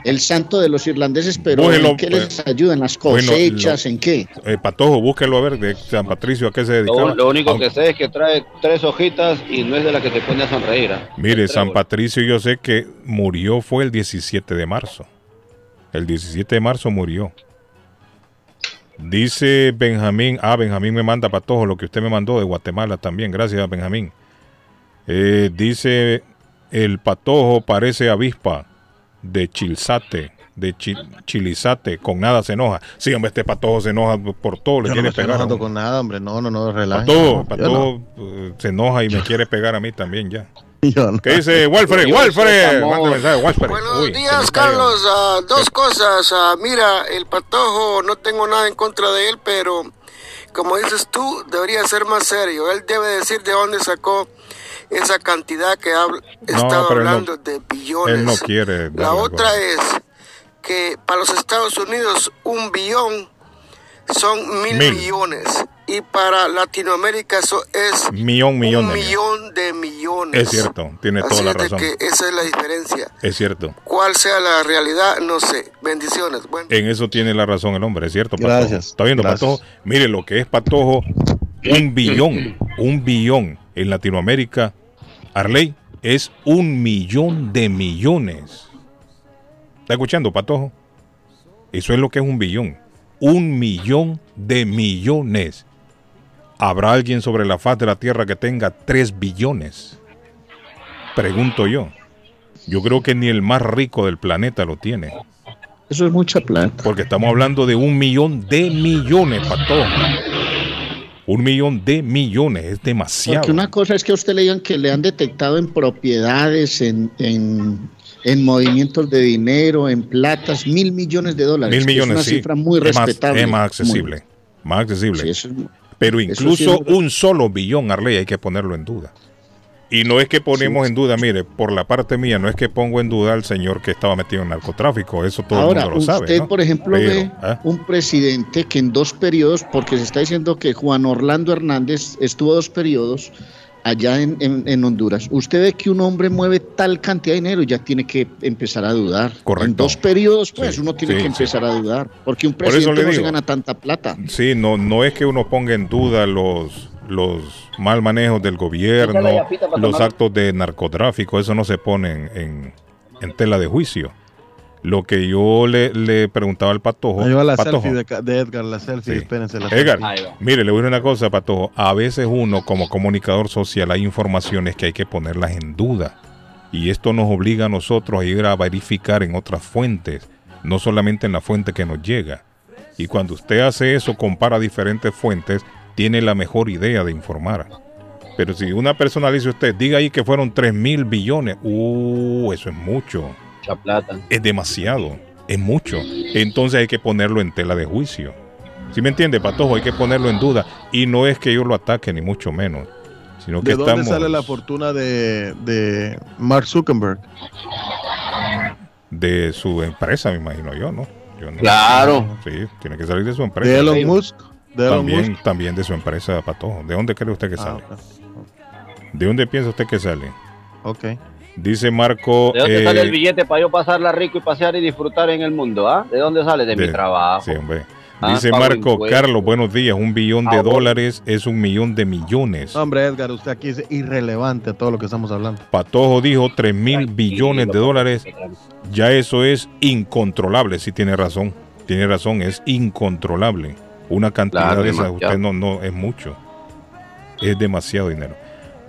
el santo de los irlandeses, pero Búsquelo, ¿en qué les pues, ayuda? ¿En las bueno, cosechas? lo- ¿En qué? Eh, Patojo, búsquelo a ver de San Patricio a qué se dedicaba. Lo, lo único Aunque- que sé es que trae tres hojitas y no es de la que te pone a sonreír. ¿ah? Mire, San Patricio yo sé que murió fue el 17 de marzo. El 17 de marzo murió. Dice Benjamín, ah, Benjamín me manda para todo lo que usted me mandó de Guatemala también, gracias Benjamín. Eh, dice, el patojo parece avispa de Chilzate, de Chi- Chilizate, con nada se enoja. Sí, hombre, este patojo se enoja por todo, le Yo no quiere me estoy pegar. hombre. con nada, hombre. No, no, no, relaja. Patojo, patojo eh, se enoja y me quiere pegar a mí también ya. No. ¿Qué dice Walfred? Walfred. Buenos Uy, días. Carlos. Ah, dos cosas. Ah, mira, el patojo, no tengo nada en contra de él, pero como dices tú, debería ser más serio. Él debe decir de dónde sacó esa cantidad que habla, estaba no- hablando de billones. Él no quiere. La otra es que para los Estados Unidos un billón son mil, Mil. millones y para Latinoamérica eso es Millón, millón un de millón de millones. Es cierto, tiene Así toda la razón. que esa es la diferencia. Es cierto. ¿Cuál sea la realidad? No sé. Bendiciones. Bueno. En eso tiene la razón el hombre, es cierto, Patojo. Gracias, ¿Está viendo, gracias. Patojo? Mire lo que es Patojo, un billón, un billón en Latinoamérica, Arley, es un millón de millones. ¿Está escuchando, Patojo? Eso es lo que es un billón. Un millón de millones. ¿Habrá alguien sobre la faz de la Tierra que tenga tres billones? Pregunto yo. Yo creo que ni el más rico del planeta lo tiene. Eso es mucha plata. Porque estamos hablando de un millón de millones, Pato. Un millón de millones, es demasiado. Porque una cosa es que a usted le digan que le han detectado en propiedades, en, en, en movimientos de dinero, en platas, mil millones de dólares. Mil millones, Es una sí. cifra muy es más, respetable. es más accesible. Más accesible. Pero eso incluso sí es- un solo billón, Arley, hay que ponerlo en duda. Y no es que ponemos en duda, mire, por la parte mía, no es que pongo en duda al señor que estaba metido en narcotráfico, eso todo Ahora, el mundo lo usted, sabe. ¿no? por ejemplo, Pero, ve ¿ah? un presidente que en dos periodos, porque se está diciendo que Juan Orlando Hernández estuvo dos periodos allá en, en- en Honduras. Usted ve que un hombre mueve tal cantidad de dinero y ya tiene que empezar a dudar. Correcto. En dos periodos, pues, Sí, uno tiene sí, que sí. empezar a dudar. Porque un presidente no se gana tanta plata. Sí, no, no es que uno ponga en duda los, los mal manejos del gobierno, los actos de narcotráfico, eso no se pone en, en- en tela de juicio. Lo que yo le, le preguntaba al Patojo. Ahí va la Patojo, selfie de, Edgar, la selfie, Sí. espérense. La Edgar, selfie. mire, le voy a decir una cosa, Patojo. A veces uno, como comunicador social, hay informaciones que hay que ponerlas en duda. Y esto nos obliga a nosotros a ir a verificar en otras fuentes, no solamente en la fuente que nos llega. Y cuando usted hace eso, compara diferentes fuentes, tiene la mejor idea de informar. Pero si una persona le dice a usted, diga ahí que fueron 3 mil billones, uh, eso es mucho. Mucha plata. Es demasiado, es mucho. Entonces hay que ponerlo en tela de juicio. ¿Sí me entiende, Patojo? Hay que ponerlo en duda. Y no es que yo lo ataque, ni mucho menos. Sino que ¿De dónde estamos sale la fortuna de, de Mark Zuckerberg? de su empresa, me imagino yo, ¿no? Yo no- Claro. Sí, tiene que salir de su empresa. ¿De Elon Musk? ¿De Elon también, Musk? también de su empresa, Patojo. ¿De dónde cree usted que Ah, sale? ¿De dónde piensa usted que sale? Ok. Dice Marco. ¿De dónde eh, sale el billete para yo pasarla rico y pasear y disfrutar en el mundo? ¿ah? ¿De dónde sale? De, mi trabajo. Sí, hombre. Ah, Dice Marco. Carlos, buenos días. Un billón de Ah, dólares es un millón de millones. No, hombre, Edgar, usted aquí es irrelevante a todo lo que estamos hablando. Patojo dijo 3 mil billones de dólares. Ya eso es incontrolable, sí tiene razón. Tiene razón, es incontrolable. Una cantidad Claro, de esas, usted no, no, es mucho. Es demasiado dinero.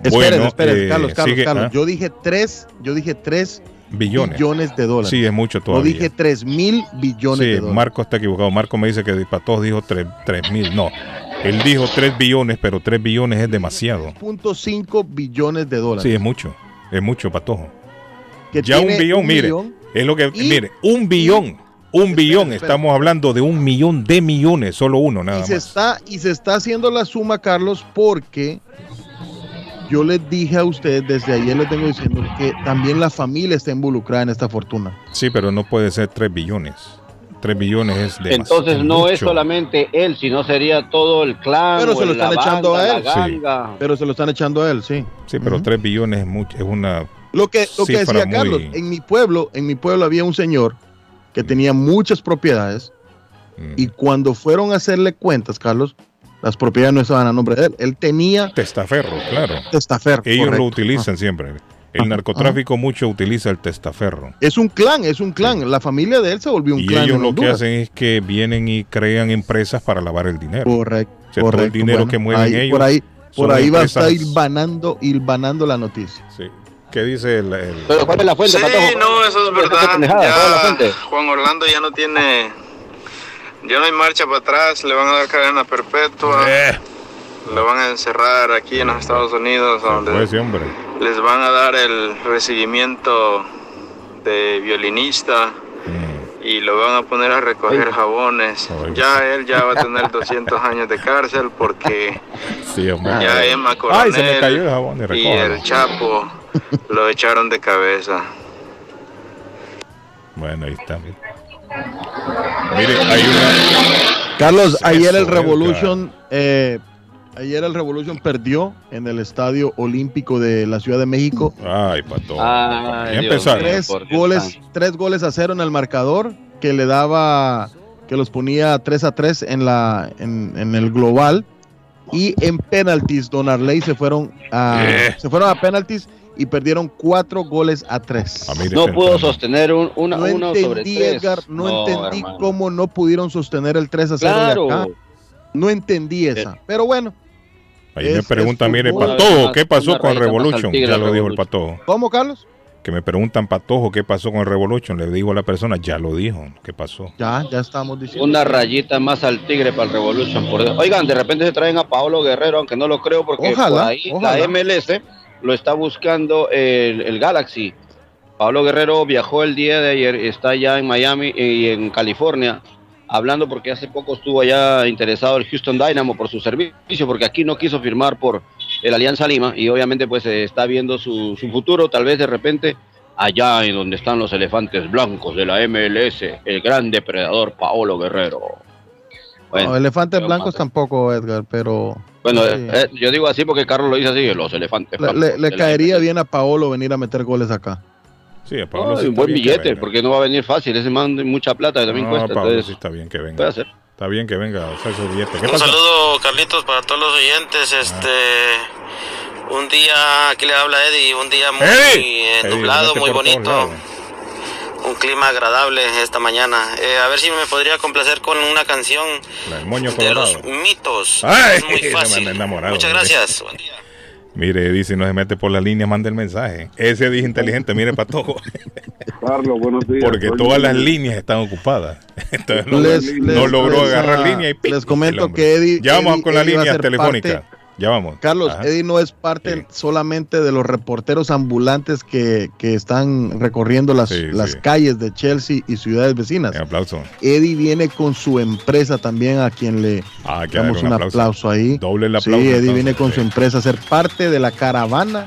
Esperen, esperen, eh, Carlos, Carlos, sigue, Carlos. ¿ah? Yo dije tres, yo dije tres billones. billones de dólares. Sí, es mucho No todavía. dije tres mil billones Sí, de dólares. Marco está equivocado. Marco me dice que Patojo dijo 3 mil. No, él dijo 3 billones, pero 3 billones es demasiado. Punto cinco billones de dólares. Sí, es mucho. Es mucho, Patojo. Que ya un billón, un mire, millón es lo que, y- mire, un billón, un billón, espera. estamos hablando de un millón de millones, solo uno, nada y se más. está y se está haciendo la suma, Carlos, porque yo les dije a ustedes desde ayer les tengo diciendo que también la familia está involucrada en esta fortuna. Sí, pero no puede ser 3 billones. 3 billones es demasiado. Entonces no es solamente él, sino sería todo el clan. Pero o se lo la están echando banda, a él. Sí. ganga. Pero se lo están echando a él, sí. Sí, pero 3 billones es mucho, es una Lo que, lo que decía Carlos, en mi pueblo, en mi pueblo había un señor que tenía muchas propiedades Mm. y cuando fueron a hacerle cuentas, Carlos, las propiedades no estaban a nombre de él. Él tenía testaferro, claro. testaferro. Ellos correcto. lo utilizan siempre. El narcotráfico mucho utiliza el testaferro. Es un clan, es un clan. La familia de él se volvió un Y clan. ellos en lo que hacen es que vienen y crean empresas para lavar el dinero. Correcto. O sea, todo el correcto, dinero bueno, que mueven ahí- ellos. Por ahí, por ahí va a estar hilvanando, hilvanando la noticia. Sí. ¿Qué dice el, el- Pero ¿cuál es la fuente, Sí, Patojo? no, eso es ¿Qué verdad. Ya Juan Orlando ya no tiene, ya no hay marcha para atrás, le van a dar cadena perpetua, Eh. lo van a encerrar aquí en los Estados Unidos, donde Pues, les van a dar el recibimiento de violinista Mm. y lo van a poner a recoger jabones. Ya él ya va a tener 200 años de cárcel porque Sí, hombre. ya Emma Ay, se me cayó el Coronel jabón y el Chapo lo echaron de cabeza. Bueno, ahí está. Mire, hay una. Carlos, ayer el Revolution, eh, ayer el Revolution perdió en el Estadio Olímpico de la Ciudad de México. Ay, pato. Ay, Dios. Tres goles, tres goles a cero en el marcador que le daba, que los ponía 3 a 3 en la, en, en el global. Y en penaltis, Don Arley se fueron a, Eh. se fueron a penaltis y perdieron cuatro goles a tres. No pudo sostener un, una, no uno sobre entendí, tres. Edgar, no, entendí hermano. cómo no pudieron sostener el 3 a 0 Claro. de acá. No entendí esa. Pero bueno. Ahí me pregunta, es mire. Patojo, ¿qué pasó con Revolution? Ya lo dijo el. Patojo. ¿Cómo, Carlos? Que me preguntan, Patojo, ¿qué pasó con el Revolution? Le digo a la persona, ya lo dijo. ¿Qué pasó? Ya, ya estamos diciendo. Una rayita más al tigre para el Revolution. por Dios. Oigan, de repente se traen a Paolo Guerrero, aunque no lo creo, porque Ojalá, por ahí ojalá. la MLS lo está buscando el, el Galaxy. Pablo Guerrero viajó el día de ayer, está ya en Miami y en California, hablando porque hace poco estuvo allá interesado el Houston Dynamo por su servicio, porque aquí no quiso firmar por el Alianza Lima y obviamente pues eh, está viendo su, su futuro, tal vez de repente allá en donde están los elefantes blancos de la MLS, el gran depredador Paolo Guerrero. Bueno, No, elefantes blancos tampoco, Edgar, pero bueno, sí. eh, eh, yo digo así porque Carlos lo dice así, los elefantes le, le- le caería bien a Paolo venir a meter goles acá. Sí, a No, Pablo sí un buen que billete, porque no va a venir fácil. Ese man mucha plata también No, cuesta. Pablo entonces, sí está bien que venga. puede hacer. Está bien que venga a hacer su billete. ¿Qué Un pasa? saludo, Carlitos, para todos los oyentes. Este, un día, aquí le habla Eddie, un día muy eh, Eddie, nublado, vete muy bonito. Un clima agradable esta mañana. Eh, a ver si me podría complacer con una canción moño de los mitos. Ay, es muy fácil. enamorado, Muchas gracias. Mire, dice, no se mete por la línea, manda el mensaje. Ese dice inteligente, mire, Patojo. Carlos, buenos días. Porque todas las líneas están ocupadas. Entonces no, Les- no les- logró les, agarrar ah, línea y ¡pic! les comento que Eddie- Ya vamos Eddie- con la Eddie línea telefónica. parte- Ya vamos. Carlos, Ajá. Eddie no es parte solamente de los reporteros ambulantes que, que están recorriendo las, Sí, las sí. calles de Chelsea y ciudades vecinas. Un aplauso. Eddie viene con su empresa también a quien le Ah, damos un un aplauso. aplauso. ahí. Doble el Sí, aplauso, Eddie entonces, viene con sí. su empresa a ser parte de la caravana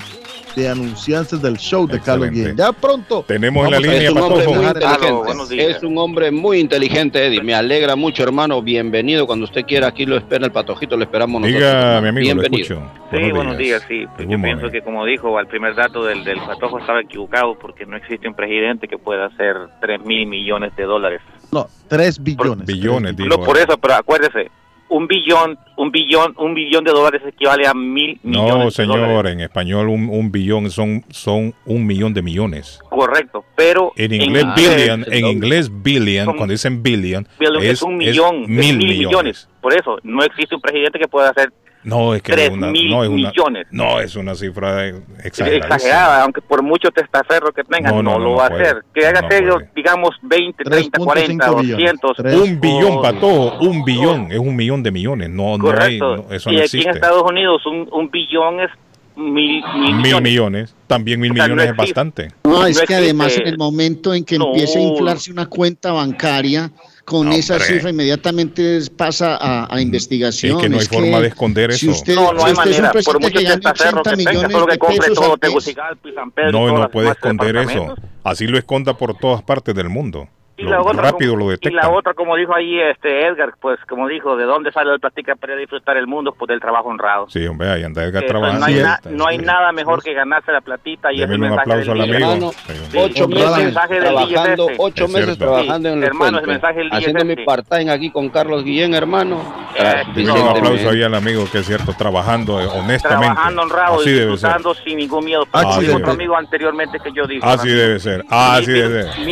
de anunciantes del show de Carlos. Guillén. Ya pronto. Tenemos en la línea, Es un hombre muy Patojo. inteligente. Es un hombre muy inteligente, Eddie. Me alegra mucho, hermano. Bienvenido. Cuando usted quiera, aquí lo espera el patojito, lo esperamos nosotros. Diga, mi amigo, lo Bienvenido. escucho. Sí, buenos días, sí. Good Yo pienso que como dijo al primer dato del, del patojo estaba equivocado porque no existe un presidente que pueda hacer 3 mil millones de dólares. No, 3 billones. Billones, No, por eso, pero acuérdese, un billón, un billón, un billón de dólares equivale a mil millones No, de señor, dólares. en español un, un billón son, son un millón de millones. Correcto, pero En inglés, inglés, billion, en inglés, billion, Son- cuando dicen billion, billion es, es un millón, es mil mil millones. millones. Por eso, no existe un presidente que pueda hacer No, es que Tres es una, mil no, es una, millones. no, es una cifra exagerada. exagerada, aunque por mucho testaferro que tenga, No, no, no, lo no, va a hacer. Que haga digamos, 20, 30, 40, 200. Un billón, o- pato, un billón, es un millón de millones. No, no hay, Correcto. no, eso y no aquí existe. en Estados Unidos un, un billón es mil, mil Mil millones. millones, también mil O sea, no millones es bastante. No, es No que además en el momento en que No. empiece a inflarse una cuenta bancaria con No, esa hombre. cifra inmediatamente pasa a, a investigación. Es que no hay forma de esconder si eso. usted, No, no si hay usted es un manera. Por presidente mucho que gane testaferro 80 que tenga, millones que de pesos todo al mes, Tegucigalpa y San Pedro No, no puede esconder eso. Así lo esconda por todas partes del mundo. Y Lo- la, otra, rápido como, lo y detectan. la otra, como dijo ahí este Edgar, pues como dijo, ¿de dónde sale el platica para disfrutar el mundo? Pues del trabajo honrado. Sí, hombre, ahí anda Edgar Eh, pues, trabajando. no hay, na- está- no hay nada mejor que ganarse la platita y ese Démele un mensaje aplauso del al amigo. Hermano, Sí. ocho El meses es trabajando, este. ocho Es meses trabajando en el Hermano, el mensaje del día es haciendo mi este. part-time aquí con Carlos Guillén, hermano. Eh, un aplauso ahí al amigo que es cierto, trabajando eh, honestamente. Trabajando honrado Así y debe ser. disfrutando sin ningún miedo. Así Como dijo debe otro ser. amigo anteriormente que yo dije. Así debe ser. Así debe ser.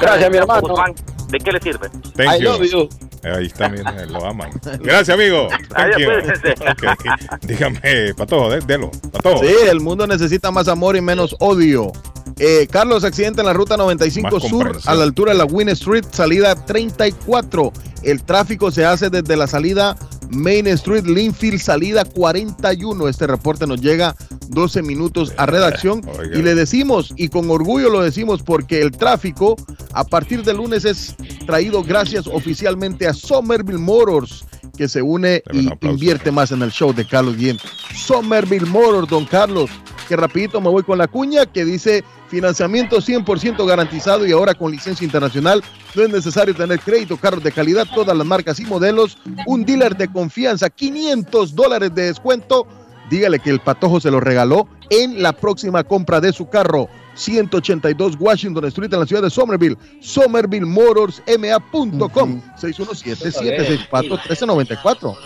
Gracias, mi Gustavo hermano. Guzmán. ¿De qué le sirve? Thank I you. love you. Ahí está, miren, lo aman. Gracias, amigo. Thank you. cuídense. Ok. Dígame, Patojo, dé- delo. Patojo. Sí, el mundo necesita más amor y menos odio. Eh, Carlos, accidente en la ruta 95 Más Sur, a la altura de la Win Street, salida 34. El tráfico se hace desde la salida Main Street, Linfield, salida 41. Este reporte nos llega 12 minutos a redacción y le decimos, y con orgullo lo decimos, porque el tráfico a partir del lunes es traído gracias oficialmente a Somerville Motors que se une y invierte más en el show de Carlos Guillén. Somerville Motors, don Carlos, que rapidito me voy con la cuña que dice financiamiento 100% garantizado y ahora con licencia internacional. No es necesario tener crédito, carros de calidad, todas las marcas y modelos, un dealer de confianza, 500 dólares de descuento. Dígale que el patojo se lo regaló en la próxima compra de su carro. 182 Washington Street en la ciudad de Somerville. SomervilleMotorsMA.com 617-764-1394.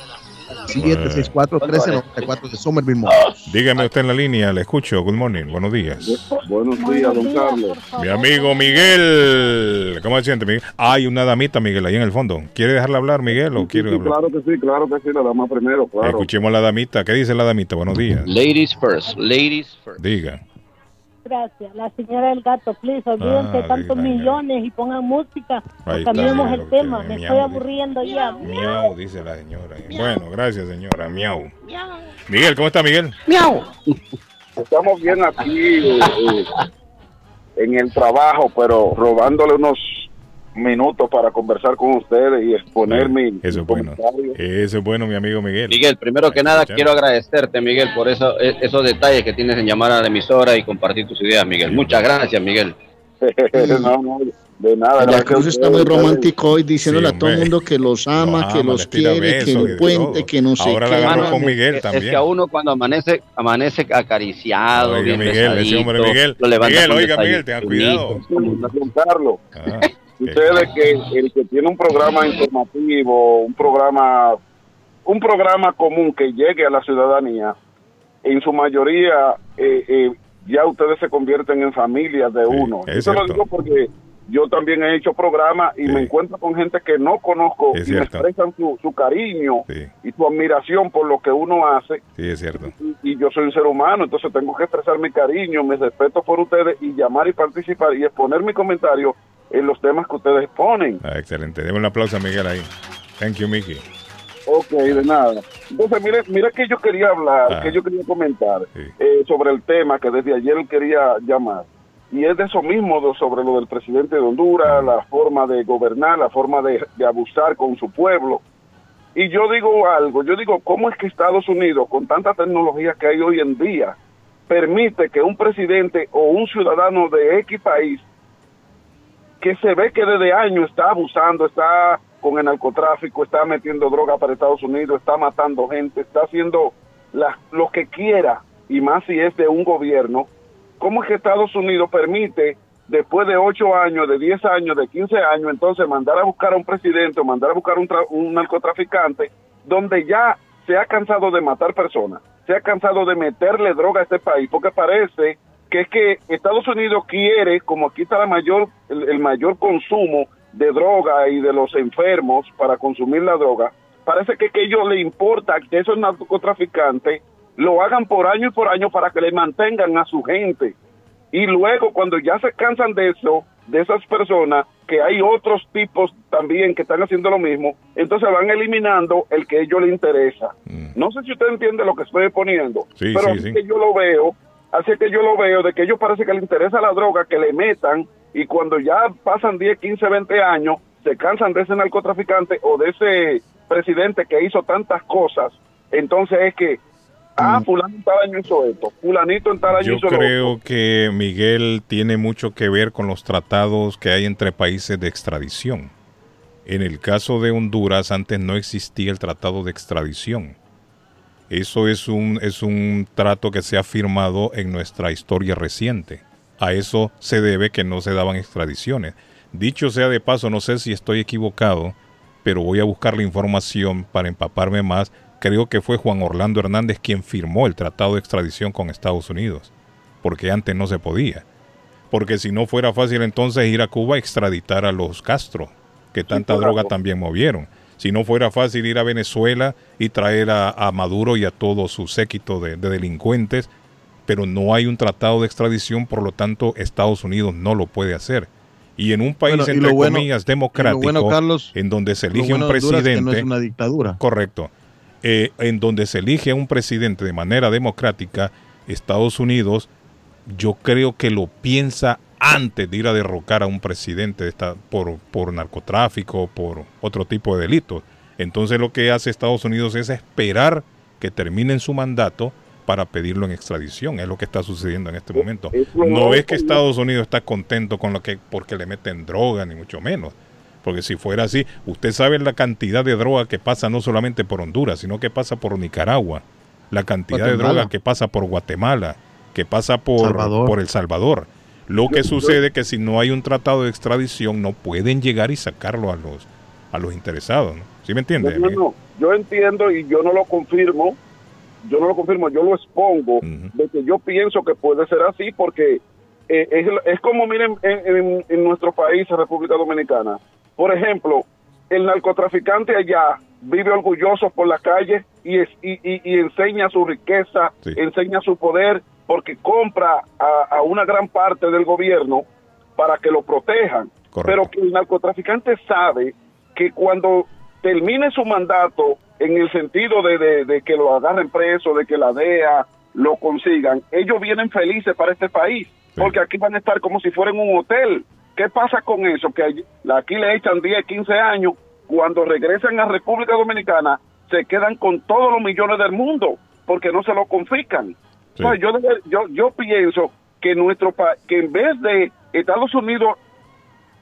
764-1394 de Somerville Motors. Dígame usted en la línea, le escucho. Good morning, buenos días. Buenos días, don Carlos. Mi amigo Miguel. ¿Cómo se siente, Miguel? Hay una damita, Miguel, ahí en el fondo. ¿Quiere dejarla hablar, Miguel, o quiere Sí, hablar? claro que sí, claro que sí, la dama primero, claro. Escuchemos a la damita. ¿Qué dice la damita? Buenos días. Ladies first, ladies first. Diga. Gracias. La señora del gato, please, olvídense Ah, tantos millones y pongan música. Ahí o cambiemos está, el tema. Me miau, estoy aburriendo ya. Miau, dice la señora. Bueno, gracias, señora. Miau. Miguel, ¿cómo está, Miguel? Miau. Estamos bien aquí eh, eh, en el trabajo, pero robándole unos minutos para conversar con ustedes y exponer mi, Eso es bueno. Eso es bueno, mi amigo Miguel. Miguel, primero que nada quiero agradecerte, Miguel, por eso, e- esos detalles que tienes en llamar a la emisora y compartir tus ideas, Miguel. Muchas gracias, Miguel. no, no, de nada. La Cruz está muy romántico hoy diciéndole Sí, a todo el mundo que los ama, Lo que ama, los quiere, que besos de puente, que no sé Ahora qué. la con Miguel es- Es también. que a uno cuando amanece, amanece acariciado, Oiga, bien Miguel, ese hombre, besadito, Miguel. lo oiga, Miguel, tenga cuidado. Carlos, Ah, sucede que el que tiene un programa informativo, un programa, un programa común que llegue a la ciudadanía, en su mayoría eh, eh, ya ustedes se convierten en familias de uno. es Yo te lo digo porque yo también he hecho programas y me encuentro con gente que no conozco Es y me expresan su, su cariño Sí. y su admiración por lo que uno hace Sí, es cierto. y yo soy un ser humano, entonces tengo que expresar mi cariño, mi respeto por ustedes y llamar y participar y exponer mi comentario en los temas que ustedes exponen. Ah, excelente. Deme un aplauso a Miguel ahí. Thank you, Mickey. Ok, de nada. Entonces, mire, mire que yo quería hablar, Ah. que yo quería comentar eh, sobre el tema que desde ayer quería llamar. Y es de eso mismo, de- sobre lo del presidente de Honduras, la forma de gobernar, la forma de, de abusar con su pueblo. Y yo digo algo, yo digo, ¿cómo es que Estados Unidos, con tanta tecnología que hay hoy en día, permite que un presidente o un ciudadano de X país que se ve que desde años está abusando, está con el narcotráfico, está metiendo droga para Estados Unidos, está matando gente, está haciendo lo que quiera, y más si es de un gobierno, ¿cómo es que Estados Unidos permite, después de 8 años, de 10 años, de 15 años, entonces mandar a buscar a un presidente o mandar a buscar un, un narcotraficante, donde ya se ha cansado de matar personas, se ha cansado de meterle droga a este país, porque parece que es que Estados Unidos quiere, como aquí está la mayor, el, el mayor consumo de droga y de los enfermos para consumir la droga, parece que, que ellos le importa que esos narcotraficantes lo hagan por año y por año para que le mantengan a su gente. Y luego cuando ya se cansan de eso, de esas personas, que hay otros tipos también que están haciendo lo mismo, entonces van eliminando el que a ellos les interesa. No sé si usted entiende lo que estoy poniendo, Sí, pero sí, sí. que yo lo veo, así que yo lo veo, de que ellos parece que les interesa la droga, que le metan, y cuando ya pasan 10, 15, 20 años, se cansan de ese narcotraficante o de ese presidente que hizo tantas cosas, entonces es que, ah, fulano en tal año hizo esto, fulanito en tal año Yo hizo lo otro. creo que Miguel tiene mucho que ver con los tratados que hay entre países de extradición. En el caso de Honduras antes no existía el tratado de extradición. Eso es un, es un trato que se ha firmado en nuestra historia reciente. A eso se debe que no se daban extradiciones. Dicho sea de paso, no sé si estoy equivocado, pero voy a buscar la información para empaparme más. Creo que fue Juan Orlando Hernández quien firmó el tratado de extradición con Estados Unidos, porque antes no se podía. Porque si no fuera fácil entonces ir a Cuba a extraditar a los Castro, que tanta droga también movieron. Si no fuera fácil ir a Venezuela y traer a, a Maduro y a todo su séquito de, de delincuentes, pero no hay un tratado de extradición, por lo tanto Estados Unidos no lo puede hacer. Y en un país, Bueno, entre bueno- comillas, democrático, bueno, Carlos, en donde se elige un de Honduras es que presidente... no es una dictadura. Correcto. eh, en donde se elige a un presidente de manera democrática, Estados Unidos, yo creo que lo piensa antes de ir a derrocar a un presidente de esta- por, por narcotráfico, por otro tipo de delitos. Entonces lo que hace Estados Unidos es esperar que terminen su mandato para pedirlo en extradición. Es lo que está sucediendo en este momento. No es que Estados Unidos está contento con lo que porque le meten droga, ni mucho menos. Porque si fuera así, usted sabe la cantidad de droga que pasa no solamente por Honduras, sino que pasa por Nicaragua. La cantidad de droga que pasa por Guatemala, que pasa por Salvador. por El Salvador. Lo que sucede es que si no hay un tratado de extradición, no pueden llegar y sacarlo a los a los interesados. ¿no? ¿Sí me entiende? No. Yo entiendo y yo no lo confirmo, yo no lo confirmo, yo lo expongo de que yo pienso que puede ser así porque eh, es, es como, miren, en, en- en nuestro país, República Dominicana, por ejemplo, el narcotraficante allá vive orgulloso por la calle y, es- y, y- y enseña su riqueza, enseña su poder, porque compra a, a una gran parte del gobierno para que lo protejan. Pero que el narcotraficante sabe que cuando termine su mandato, en el sentido de, de- de que lo agarren preso, de que la DEA lo consigan, ellos vienen felices para este país, porque aquí van a estar como si fueran un hotel. ¿Qué pasa con eso? Que aquí le echan 10, 15 años, cuando regresan a República Dominicana, se quedan con todos los millones del mundo, porque no se lo confiscan. Entonces, yo, debe- yo, yo pienso que nuestro pa- que en vez de Estados Unidos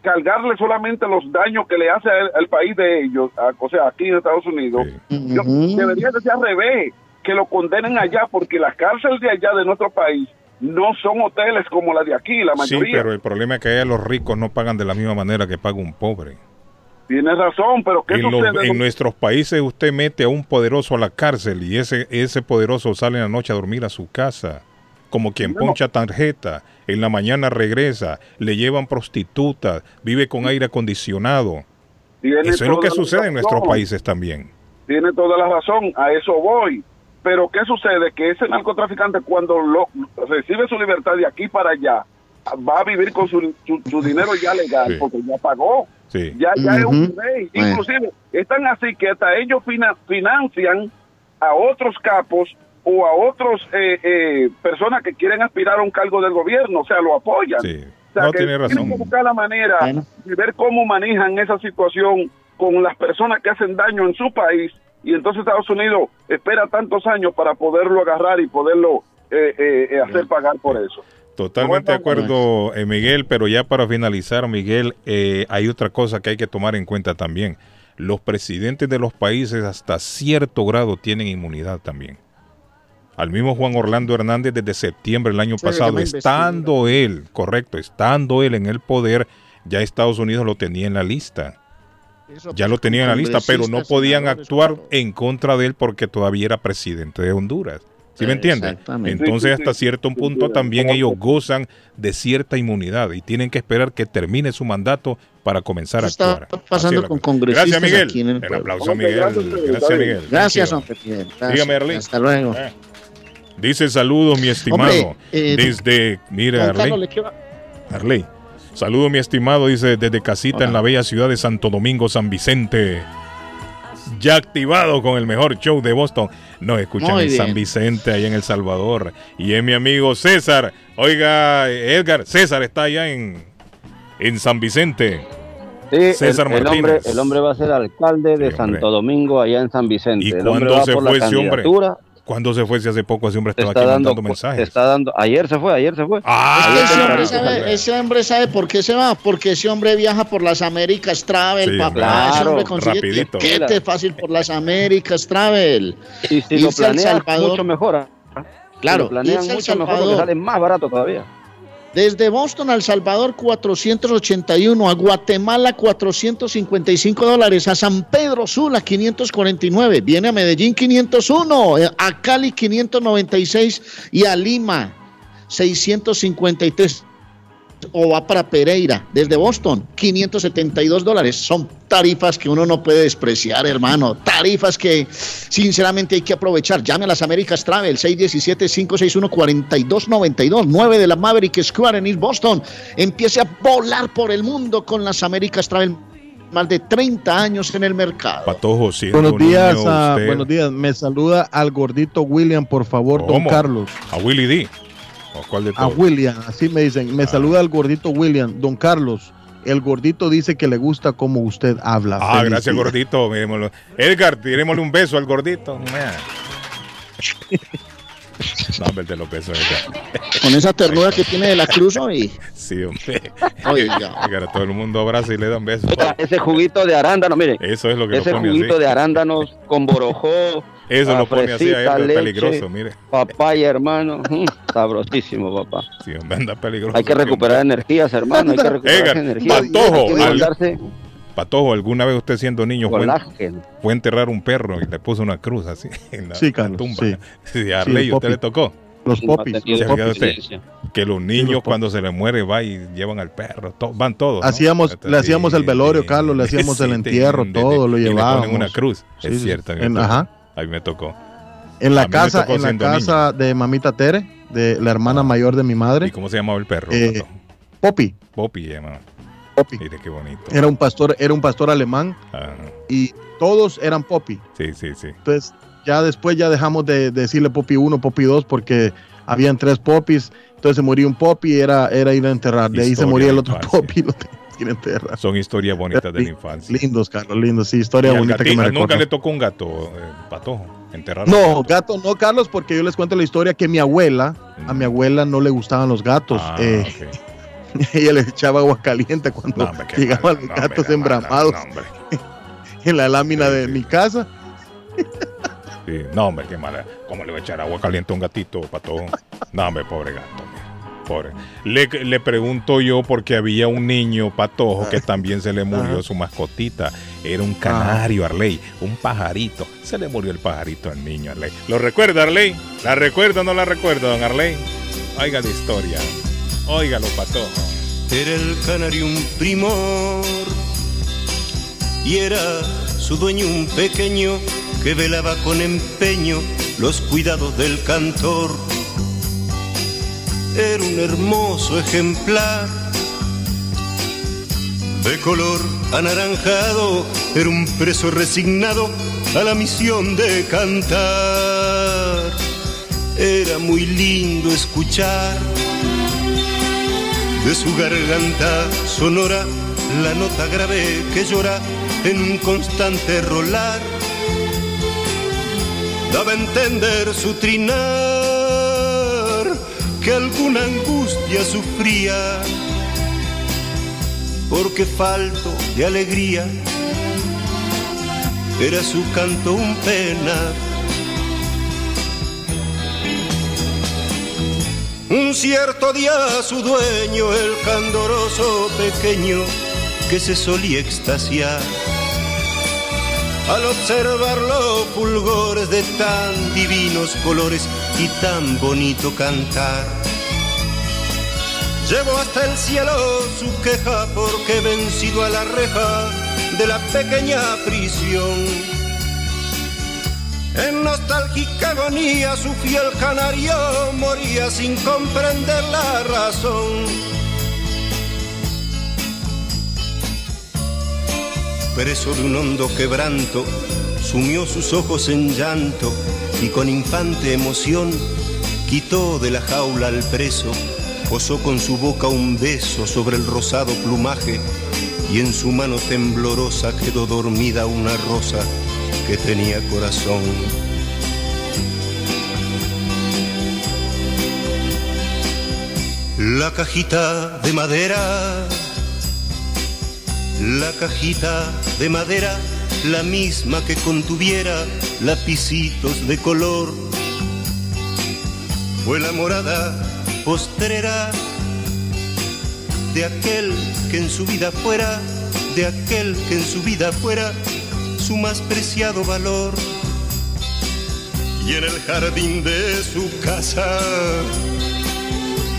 cargarle solamente los daños que le hace al, país de ellos, a- o sea, aquí en Estados Unidos, yo- debería de ser al revés, que lo condenen allá, porque las cárceles de allá de nuestro país no son hoteles como la de aquí, la Sí, mayoría. pero el problema es que allá los ricos no pagan de la misma manera que paga un pobre. Tienes razón, pero ¿qué En, los- en nuestros países usted mete a un poderoso a la cárcel y ese, ese poderoso sale en la noche a dormir a su casa, como quien poncha tarjeta, en la mañana regresa, le llevan prostitutas, vive con aire acondicionado. Tiene Eso es lo que sucede en nuestros países también. Tiene toda la razón, a eso voy. Pero ¿qué sucede? Que ese narcotraficante cuando lo, recibe su libertad de aquí para allá, va a vivir con su, su- su dinero ya legal, Sí. porque ya pagó. Sí. Ya, ya es un rey. Bueno. Inclusive, están así que hasta ellos fina- financian a otros capos o a otros eh, eh, personas que quieren aspirar a un cargo del gobierno, o sea, lo apoyan. Sí. O sea, No, que tiene tienen razón. que buscar la manera de ver cómo manejan esa situación con las personas que hacen daño en su país y entonces Estados Unidos espera tantos años para poderlo agarrar y poderlo eh, eh, eh, hacer pagar por eso. Totalmente de acuerdo, eh, Miguel, pero ya para finalizar, Miguel, eh, hay otra cosa que hay que tomar en cuenta también. Los presidentes de los países hasta cierto grado tienen inmunidad también. Al mismo Juan Orlando Hernández desde septiembre del año pasado, estando él, correcto, estando él en el poder, ya Estados Unidos lo tenía en la lista. Ya lo tenía en la lista, pero no podían actuar en contra de él porque todavía era presidente de Honduras. ¿Sí me entiende? Exactamente. Entonces, hasta cierto punto también ellos gozan de cierta inmunidad y tienen que esperar que termine su mandato para comenzar a Está actuar. pasando Así es la con congresistas Gracias, Miguel. aquí en el aplauso a Miguel. gracias. Miguel. Gracias, Thank you. hombre, Miguel. Gracias. Dígame, Arlene. Hasta luego. Eh. Dice saludos, mi estimado. Hombre, eh, desde, Carlos, Arley. Arley. Saludo, mi estimado, dice desde casita en la bella ciudad de Santo Domingo, San Vicente. Ya activado con el mejor show de Boston. Nos escuchan Muy en San. Vicente, allá en El Salvador. Y es mi amigo César. Oiga, Edgar, César está allá en, en San Vicente. Sí, César el, el Martínez. hombre, el hombre va a ser alcalde de Santo Domingo, allá en San Vicente. ¿Y El cuándo se por la fue ese hombre? ¿Cuándo se fue? Si hace poco ese hombre estaba Está aquí dando, mandando mensajes. está dando, ayer se fue, ayer se fue. Ah, Es que ese hombre, sabe, ese hombre sabe por qué se va, porque ese hombre viaja por las Américas Travel, Sí, papá. claro, ese hombre consigue rapidito. tiquete fácil por las Américas Travel. Y si lo planean Salvador- mucho mejor. ¿ah? Claro, Si lo planean mucho mejor porque sale más barato todavía. Desde Boston al Salvador 481, a Guatemala 455 dólares, a San Pedro Sula 549, viene a Medellín 501, eh, a Cali 596 y a Lima 653. O va para Pereira, desde Boston, 572 dólares. Son tarifas que uno no puede despreciar, hermano. Tarifas que sinceramente hay que aprovechar. Llame a las Américas Travel, 617-561-4292, 9 de la Maverick Square en East Boston. Empiece a volar por el mundo con las Américas Travel. más de 30 años en el mercado. Patojo, Buenos días, buenos días. Me saluda al gordito William, por favor, don. Carlos. A Willy D. ¿O cuál de A? William, así me dicen. Ah. Me saluda al gordito William. Don Carlos, el gordito dice que le gusta cómo usted habla. Ah, Feliz gracias, día. gordito. Edgar, tirémosle un beso al gordito. No, hombre, te lo Edgar. Con esa ternura que tiene de la cruz hoy. Sí, hombre. Oiga. Edgar, a todo el mundo abraza y le da un beso. Oiga, ese juguito de arándano, mire. Eso es lo que Ese lo pone juguito así. de arándanos con borojó. Eso lo pone así a él, leche, peligroso, mire. Papaya, hermano. mm, sabrosísimo, papá. Sí, hombre, anda peligroso. Hay que recuperar energías, hermano. Hay que recuperar Edgar, energías. Patojo, al- Patojo, ¿alguna vez usted siendo niño fue, fue a enterrar un perro y le puso una cruz así en la, Sí, la Carlos, tumba? sí. Sí, a Arley, Sí, ¿usted le tocó? Los popis. tenido ¿Se los popis. usted? Que los niños cuando se les muere va y llevan al perro, to- van todos. ¿no? Hacíamos, le hacíamos el velorio, sí, Carlos, le hacíamos sí, el entierro, sí, todo, lo y le llevábamos. ponen una cruz, Sí, es sí. cierto. a mí me En- tocó. ajá. A mí me tocó. En la casa, en la casa de mamita Tere, de la hermana mayor de mi madre. ¿Y cómo se llamaba el perro? Eh, Pato? Poppy. Poppy llamaba. Poppy. Mire qué bonito. Era un pastor, era un pastor alemán Ajá. y todos eran Poppy. Sí, sí, sí. Entonces, ya después ya dejamos de, de decirle Poppy 1, Poppy 2 porque habían tres Poppies. Entonces se moría un Poppy y era, era ir a enterrar. De ahí se moría el otro. Poppy y lo tenías que ir a enterrar. Son historias bonitas de la infancia. Lindos, Carlos, lindos. Sí, historia bonita que me nunca le tocó un gato, eh, patojo, enterrar. No, gato no, Carlos, porque yo les cuento la historia que mi abuela, a mi abuela no le gustaban los gatos. Ah, Eh, ella les echaba agua caliente cuando No, hombre, llegaban mala, los gatos embramados no, en la lámina de mi casa. Sí, no, hombre, qué mala. ¿Cómo le va a echar agua caliente a un gatito, patojo? No, hombre, pobre gato. Pobre. Le, le pregunto yo porque había un niño patojo que también se le murió su mascotita. Era un canario, Arley, un pajarito. Se le murió el pajarito al niño, Arley. ¿Lo recuerda, Arley? ¿La recuerda o no la recuerda, don Arley? Oiga la historia. Óigalo, patojo. Era el canario un primor y era su dueño un pequeño que velaba con empeño los cuidados del cantor. Era un hermoso ejemplar de color anaranjado, era un preso resignado a la misión de cantar. Era muy lindo escuchar de su garganta sonora la nota grave que llora en un constante rolar. Daba a entender su trinar que alguna angustia sufría porque falto de alegría era su canto un pena. Un cierto día su dueño, el candoroso pequeño, que se solía extasiar al observar los fulgores de tan divinos colores y tan bonito cantar. Llevó hasta el cielo su queja porque vencido a la reja de la pequeña prisión. En nostálgica agonía su fiel canario moría sin comprender la razón. Preso de un hondo quebranto, sumió sus ojos en llanto y con infante emoción quitó de la jaula al preso, posó con su boca un beso sobre el rosado plumaje y en su mano temblorosa quedó dormida una rosa que tenía corazón. La cajita de madera, la cajita de madera, la misma que contuviera lapicitos de color, fue la morada postrera de aquel que en su vida fuera, de aquel que en su vida fuera su más preciado valor. Y en el jardín de su casa,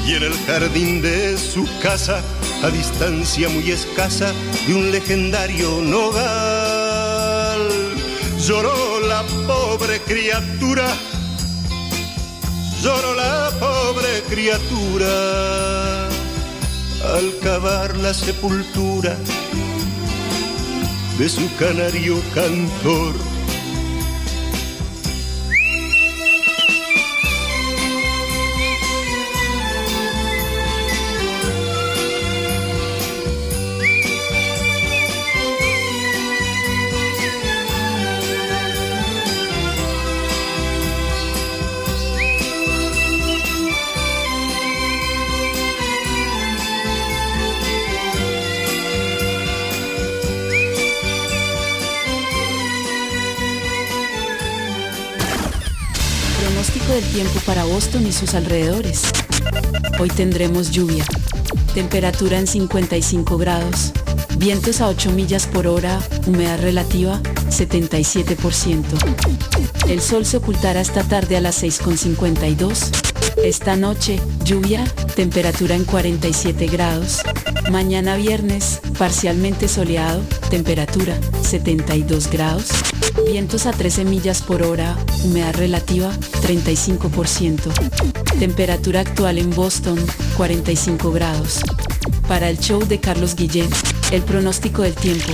y en el jardín de su casa, a distancia muy escasa de un legendario nogal, lloró la pobre criatura, lloró la pobre criatura al cavar la sepultura de su canario cantor. Boston y sus alrededores. Hoy tendremos lluvia. Temperatura en 55 grados. Vientos a 8 millas por hora. Humedad relativa 77%. El sol se ocultará esta tarde a las 6.52. Esta noche, lluvia, temperatura en 47 grados. Mañana viernes, parcialmente soleado, temperatura 72 grados. Vientos a 13 millas por hora, humedad relativa 35%. Temperatura actual en Boston 45 grados. Para el show de Carlos Guillén, el pronóstico del tiempo.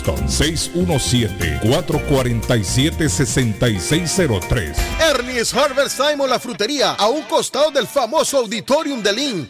617-447-6603. Ernie's Harvest o la frutería, a un costado del famoso Auditorium de Lynn.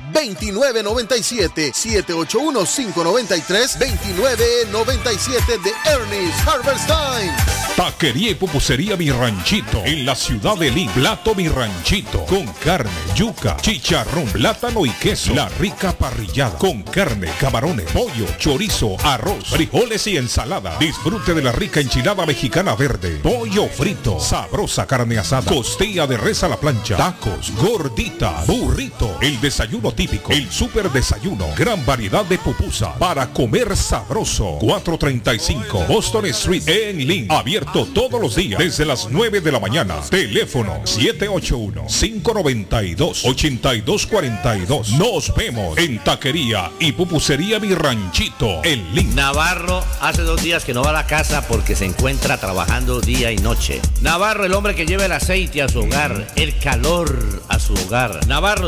2997 781 593 2997 de Ernest Harvest Time. Taquería y pupusería Mi Ranchito en la ciudad de Lima. Plato Mi Ranchito con carne, yuca, chicharrón, plátano y queso. La rica parrillada con carne, camarones, pollo, chorizo, arroz, frijoles y ensalada. Disfrute de la rica enchilada mexicana verde, pollo frito, sabrosa carne asada, costilla de res a la plancha, tacos, gordita, burrito, el desayuno el super desayuno, gran variedad de pupusa para comer sabroso. 435 Boston Street en Lynn. Abierto todos los días desde las 9 de la mañana. Teléfono 781-592-8242. Nos vemos en Taquería y Pupusería Mi Ranchito en Lynn. Navarro hace dos días que no va a la casa porque se encuentra trabajando día y noche. Navarro, el hombre que lleva el aceite a su hogar, el calor a su hogar. Navarro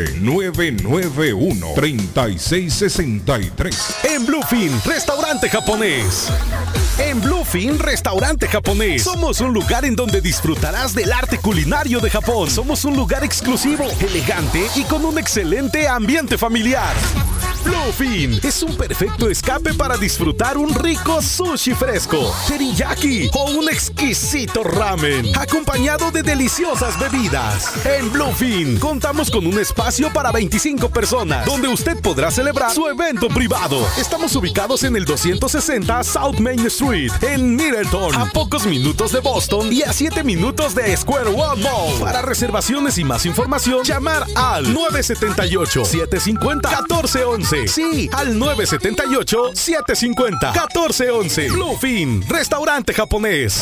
857-991-3663. En Bluefin, restaurante japonés. En Bluefin, restaurante japonés. Somos un lugar en donde disfrutarás del arte culinario de Japón. Somos un lugar exclusivo, elegante y con un excelente ambiente familiar. Bluefin es un perfecto escape para disfrutar un rico sushi fresco, teriyaki o un exquisito ramen, acompañado de deliciosas bebidas. En Bluefin contamos con un espacio para 25 personas, donde usted podrá celebrar su evento privado. Estamos ubicados en el 260 South Main Street, en Middleton, a pocos minutos de Boston y a 7 minutos de Square One Mall. Para reservaciones y más información, llamar al 978-750-1411. Sí, al 978-750-1411. Bluefin, restaurante japonés.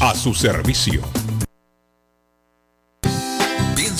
A su servicio.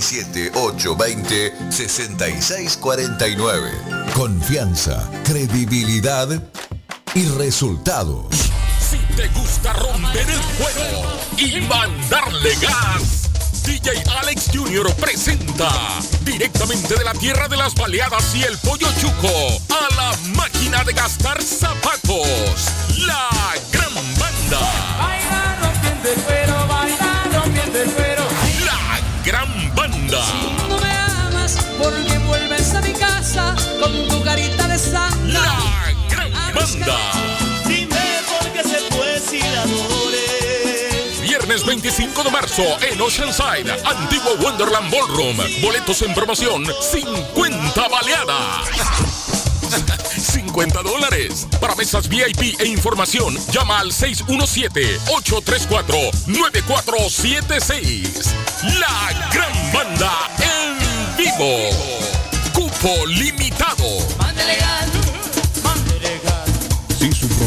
617-820-6649. Confianza, credibilidad y resultados. Si te gusta romper el juego y mandarle gas, DJ Alex Jr. presenta directamente de la tierra de las baleadas y el pollo chuco a la máquina de gastar zapatos, 25 de marzo en Oceanside, antiguo Wonderland Ballroom. Boletos en promoción, 50 baleadas. 50 dólares. Para mesas VIP e información, llama al 617-834-9476. La gran banda en vivo. Cupo limitado. Si su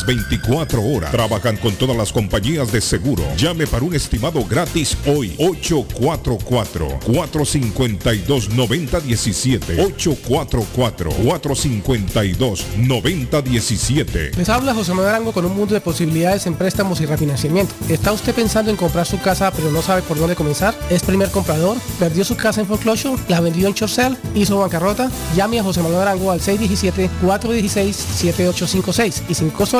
las 24 horas. Trabajan con todas las compañías de seguro. Llame para un estimado gratis hoy. 844-452-9017. 844-452-9017. Les habla José Manuel Arango con un mundo de posibilidades en préstamos y refinanciamiento. ¿Está usted pensando en comprar su casa pero no sabe por dónde comenzar? ¿Es primer comprador? ¿Perdió su casa en foreclosure? ¿La vendió en Chorcel? ¿Hizo bancarrota? Llame a José Manuel Arango al 617-416-7856 y sin costo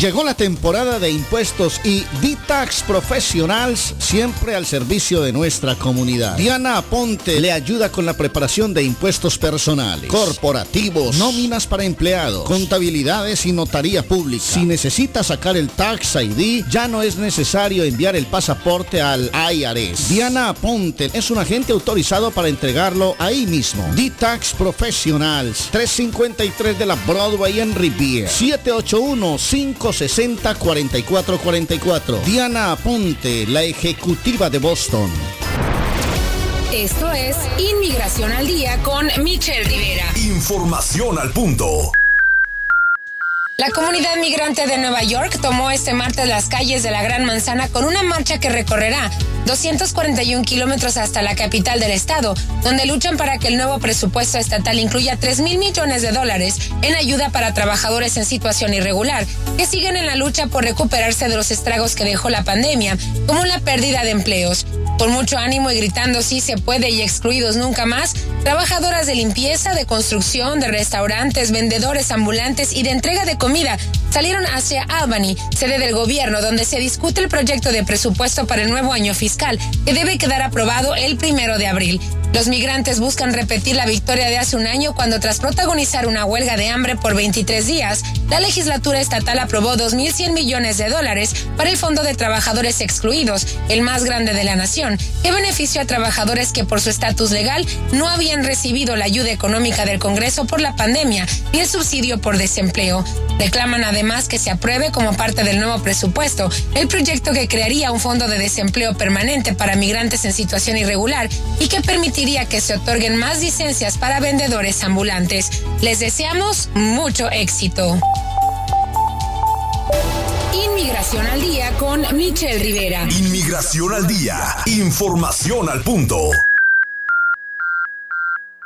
Llegó la temporada de impuestos y D-Tax Professionals siempre al servicio de nuestra comunidad. Diana Aponte le ayuda con la preparación de impuestos personales, corporativos, nóminas para empleados, contabilidades y notaría pública. Si necesita sacar el Tax ID, ya no es necesario enviar el pasaporte al IRS. Diana Aponte es un agente autorizado para entregarlo ahí mismo. D-Tax Professionals, 353 de la Broadway en Riviera, 781 5 560-4444. Diana Aponte, la ejecutiva de Boston. Esto es Inmigración al Día con Michelle Rivera. Información al punto. La comunidad migrante de Nueva York tomó este martes las calles de la Gran Manzana con una marcha que recorrerá 241 kilómetros hasta la capital del estado, donde luchan para que el nuevo presupuesto estatal incluya 3 mil millones de dólares en ayuda para trabajadores en situación irregular, que siguen en la lucha por recuperarse de los estragos que dejó la pandemia, como la pérdida de empleos. Con mucho ánimo y gritando sí se puede y excluidos nunca más, trabajadoras de limpieza, de construcción, de restaurantes, vendedores ambulantes y de entrega de salieron hacia Albany, sede del gobierno, donde se discute el proyecto de presupuesto para el nuevo año fiscal, que debe quedar aprobado el primero de abril. Los migrantes buscan repetir la victoria de hace un año cuando tras protagonizar una huelga de hambre por 23 días, la legislatura estatal aprobó 2.100 millones de dólares para el Fondo de Trabajadores Excluidos, el más grande de la nación, que benefició a trabajadores que por su estatus legal no habían recibido la ayuda económica del Congreso por la pandemia y el subsidio por desempleo. Reclaman además que se apruebe como parte del nuevo presupuesto el proyecto que crearía un fondo de desempleo permanente para migrantes en situación irregular y que permitiría que se otorguen más licencias para vendedores ambulantes. Les deseamos mucho éxito. Inmigración al día con Michelle Rivera. Inmigración al día. Información al punto.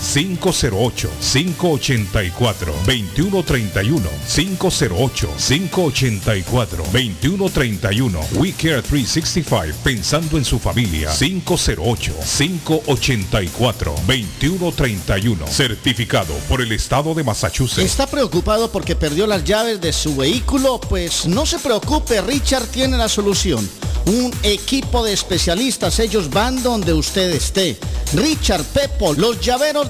508-584-2131. 508-584-2131. WeCare 365 pensando en su familia. 508-584-2131. Certificado por el estado de Massachusetts. ¿Está preocupado porque perdió las llaves de su vehículo? Pues no se preocupe, Richard tiene la solución. Un equipo de especialistas, ellos van donde usted esté. Richard Pepo, los llaveros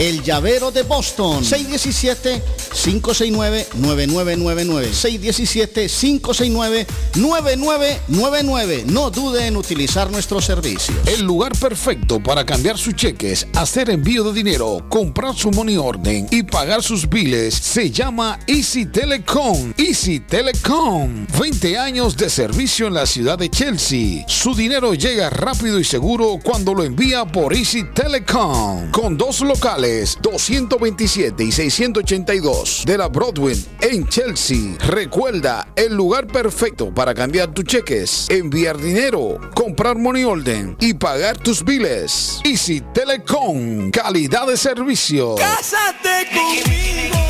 el llavero de Boston. 617-569-9999. 617-569-9999. No dude en utilizar nuestros servicios. El lugar perfecto para cambiar sus cheques, hacer envío de dinero, comprar su money orden y pagar sus biles se llama Easy Telecom. Easy Telecom. 20 años de servicio en la ciudad de Chelsea. Su dinero llega rápido y seguro cuando lo envía por Easy Telecom. Con dos locales, 227 y 682 de la Broadway en Chelsea. Recuerda, el lugar perfecto para cambiar tus cheques, enviar dinero, comprar money order y pagar tus biles. Easy Telecom, calidad de servicio. Cásate conmigo.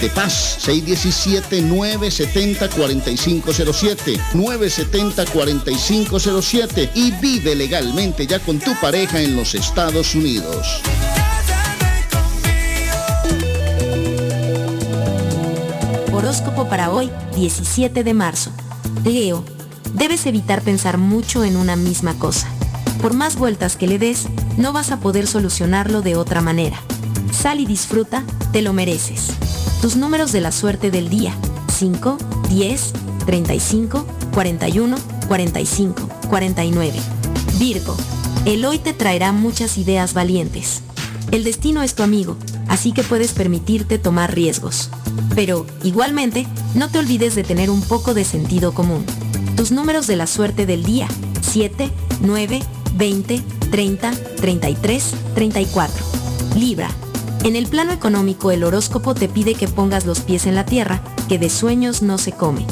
de paz. 617-970-4507. 970-4507. Y vive legalmente ya con tu pareja en los Estados Unidos. Horóscopo para hoy, 17 de marzo. Leo, debes evitar pensar mucho en una misma cosa. Por más vueltas que le des, no vas a poder solucionarlo de otra manera. Sal y disfruta, te lo mereces. Tus números de la suerte del día. 5, 10, 35, 41, 45, 49. Virgo, el hoy te traerá muchas ideas valientes. El destino es tu amigo, así que puedes permitirte tomar riesgos. Pero, igualmente, no te olvides de tener un poco de sentido común. Tus números de la suerte del día. 7, 9, 20, 30, 33, 34. Libra. En el plano económico el horóscopo te pide que pongas los pies en la tierra, que de sueños no se come.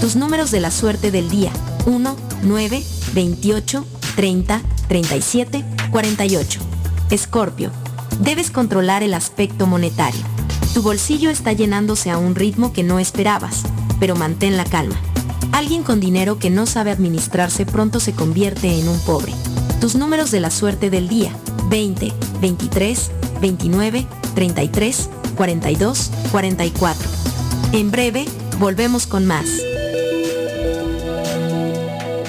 Tus números de la suerte del día. 1, 9, 28, 30, 37, 48. Escorpio. Debes controlar el aspecto monetario. Tu bolsillo está llenándose a un ritmo que no esperabas, pero mantén la calma. Alguien con dinero que no sabe administrarse pronto se convierte en un pobre. Tus números de la suerte del día. 20, 23, 29, 33, 42, 44. En breve, volvemos con más.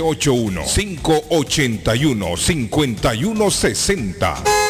781-581-5160.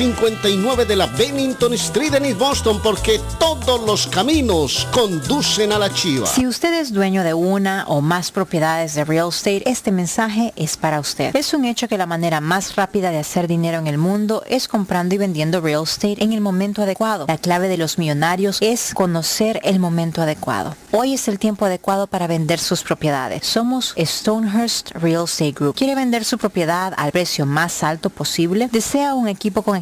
de la Bennington Street en East Boston porque todos los caminos conducen a la chiva. Si usted es dueño de una o más propiedades de real estate, este mensaje es para usted. Es un hecho que la manera más rápida de hacer dinero en el mundo es comprando y vendiendo real estate en el momento adecuado. La clave de los millonarios es conocer el momento adecuado. Hoy es el tiempo adecuado para vender sus propiedades. Somos Stonehurst Real Estate Group. ¿Quiere vender su propiedad al precio más alto posible? ¿Desea un equipo con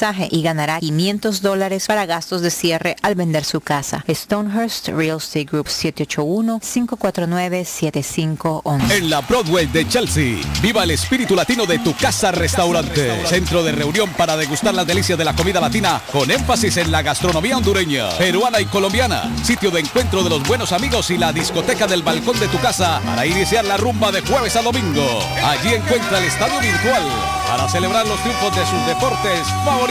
y ganará 500 dólares para gastos de cierre al vender su casa. Stonehurst Real Estate Group 781-549-7511. En la Broadway de Chelsea, viva el espíritu latino de tu casa restaurante. Centro de reunión para degustar las delicias de la comida latina con énfasis en la gastronomía hondureña, peruana y colombiana. Sitio de encuentro de los buenos amigos y la discoteca del balcón de tu casa para iniciar la rumba de jueves a domingo. Allí encuentra el estadio virtual para celebrar los triunfos de sus deportes favoritos.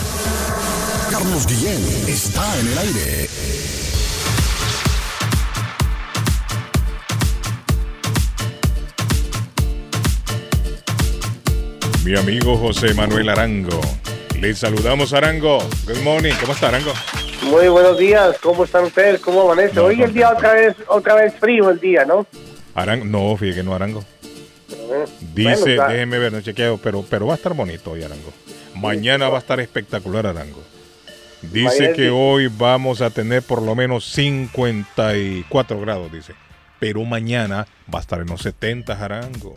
Carlos Guillén está en el aire. Mi amigo José Manuel Arango. Le saludamos Arango. Good morning. ¿Cómo está Arango? Muy buenos días, ¿cómo están ustedes? ¿Cómo amanece? Hoy el día otra vez, otra vez frío el día, ¿no? Arango, no, fíjate que no Arango. Dice, bueno, déjeme ver, no chequeo, pero, pero va a estar bonito hoy Arango. Mañana va a estar espectacular Arango. Dice que hoy vamos a tener por lo menos 54 grados, dice. Pero mañana va a estar en los 70 Arango.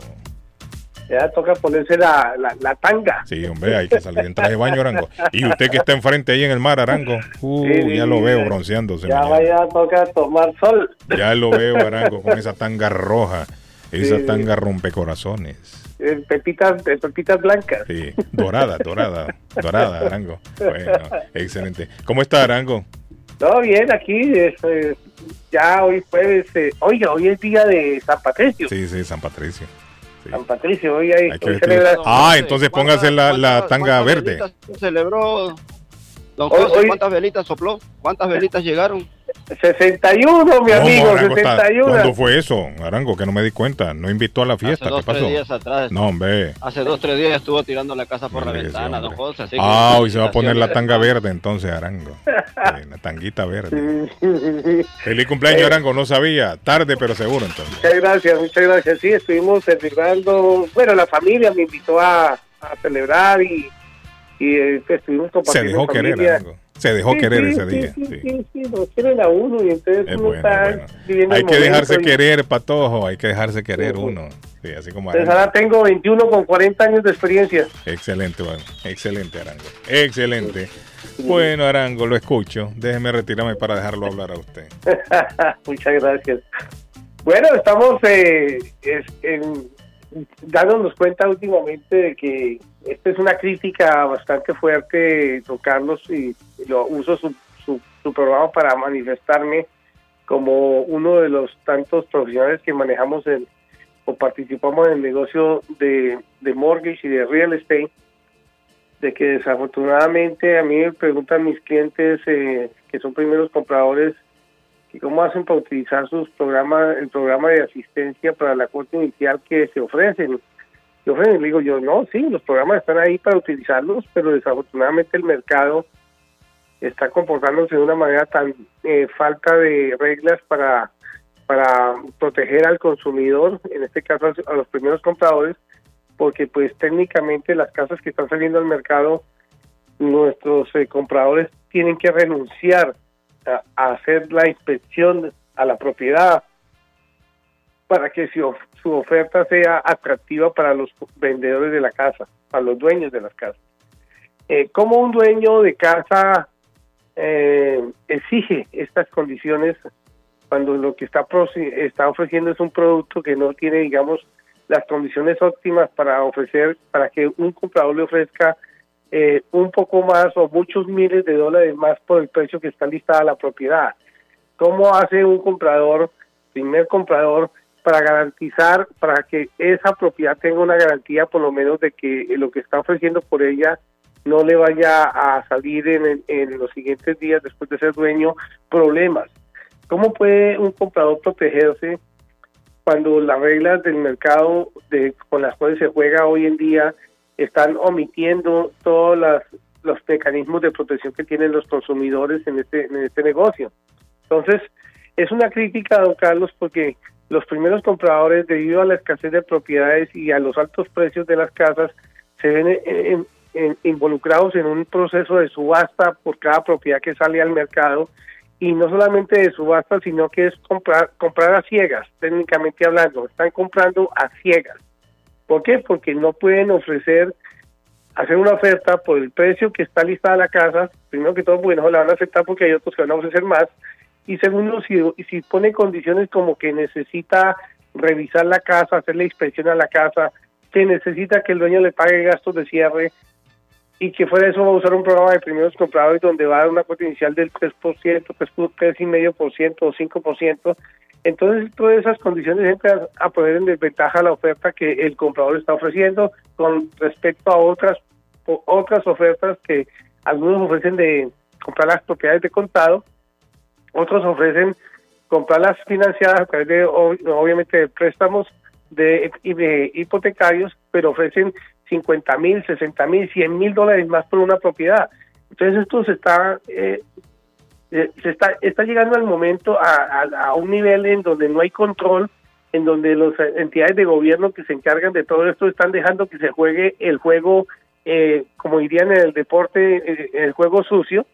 Ya toca ponerse la, la, la tanga. Sí, hombre, hay que salir en traje de baño, Arango. Y usted que está enfrente ahí en el mar, Arango. Uh, Sí, ya lo veo bronceándose. Ya mañana. vaya a tocar tomar sol. Ya lo veo, Arango, con esa tanga roja. Esa Sí. tanga rompecorazones. Eh, Pepitas, eh, pepitas blancas. Sí, dorada, dorada, dorada, Arango. Bueno, excelente. ¿Cómo está, Arango? Todo bien, aquí es, eh, ya hoy jueves. eh, oiga, hoy es día de San Patricio. Sí, sí, San Patricio. San Patricio, hoy hay, Hay que hoy celebra- Ah, entonces póngase la, la tanga verde. celebró? Don Hoy- José, hoy- ¿cuántas velitas sopló? ¿Cuántas velitas llegaron? 61, mi ¿Cómo, amigo, Arango, está- 61. ¿Cuándo fue eso, Arango? Que no me di cuenta. No invitó a la fiesta. dos, ¿Qué pasó? tres días atrás. No, hombre. Hace dos, tres días estuvo tirando la casa por la ventana, don José. así Ah, hoy se va a poner la tanga verde entonces, Arango. Sí, la tanguita verde. Feliz cumpleaños, Eh, Arango. No sabía. Tarde, pero seguro entonces. Muchas gracias, muchas gracias. Sí, estuvimos celebrando, bueno, la familia me invitó a, a celebrar y, y eh, estuvimos Se compartiendo dejó en querer, familia. Arango. Se dejó Sí, querer sí, ese sí, día. Sí, sí. sí, lo quieren a uno y entonces Es uno bueno, está es bueno. viviendo Hay que dejarse y- querer, patojo. Hay que dejarse querer uno. Sí, así como Pues ahora tengo 21 con 40 años de experiencia. Excelente, bueno. Excelente, Arango. Excelente. Bueno, Arango, lo escucho. Déjeme retirarme para dejarlo hablar a usted. Muchas gracias. Bueno, estamos eh, es- en- dándonos cuenta últimamente de que esta es una crítica bastante fuerte, don Carlos, y lo uso su, su, programa para manifestarme como uno de los tantos profesionales que manejamos el, o participamos en el negocio de, de mortgage y de real estate, de que desafortunadamente a mí me preguntan mis clientes eh, que son primeros compradores que cómo hacen para utilizar sus programas, el programa de asistencia para la cuota inicial que se ofrecen. Se ofrecen, le digo yo, no, sí, los programas están ahí para utilizarlos, pero desafortunadamente el mercado está comportándose de una manera tan eh, falta de reglas para para proteger al consumidor, en este caso a los primeros compradores, porque pues técnicamente las casas que están saliendo al mercado, nuestros eh, compradores tienen que renunciar a, hacer la inspección a la propiedad para que of- su oferta sea atractiva para los vendedores de la casa, para los dueños de las casas. Eh, ¿Cómo un dueño de casa eh, exige estas condiciones cuando lo que está, ofreciendo es un producto que no tiene, digamos, las condiciones óptimas para ofrecer, para que un comprador le ofrezca eh, un poco más o muchos miles de dólares más por el precio que está listada la propiedad. ¿Cómo hace un comprador, primer comprador, para garantizar, para que esa propiedad tenga una garantía por lo menos de que lo que está ofreciendo por ella no le vaya a salir en, en los siguientes días después de ser dueño problemas? ¿Cómo puede un comprador protegerse cuando las reglas del mercado de, con las cuales se juega hoy en día están omitiendo todos las, los mecanismos de protección que tienen los consumidores en este, en este negocio. Entonces, es una crítica, don Carlos, porque los primeros compradores, debido a la escasez de propiedades y a los altos precios de las casas, se ven en- en- involucrados en un proceso de subasta por cada propiedad que sale al mercado y no solamente de subasta, sino que es comprar comprar a ciegas, técnicamente hablando, están comprando a ciegas. ¿Por qué? Porque no pueden ofrecer hacer una oferta por el precio que está listada la casa, primero que todo porque no la van a aceptar porque hay otros que van a ofrecer más, y segundo, si, si pone condiciones como que necesita revisar la casa, hacerle inspección a la casa, que necesita que el dueño le pague gastos de cierre, y que fuera eso va a usar un programa de primeros compradores donde va a dar una cuota inicial del 3%, 3,5% o 5%. Entonces, todas esas condiciones entran a poner en desventaja la oferta que el comprador está ofreciendo con respecto a otras otras ofertas que algunos ofrecen de comprar las propiedades de contado, otros ofrecen comprarlas financiadas a través de, ob- obviamente, préstamos de, de hipotecarios, pero ofrecen 50 mil, 60 mil, 100 mil dólares más por una propiedad. Entonces esto se está, eh, eh, se está, está llegando al momento a un nivel en donde no hay control, en donde las entidades de gobierno que se encargan de todo esto están dejando que se juegue el juego, eh, como dirían en el deporte, eh, el juego sucio,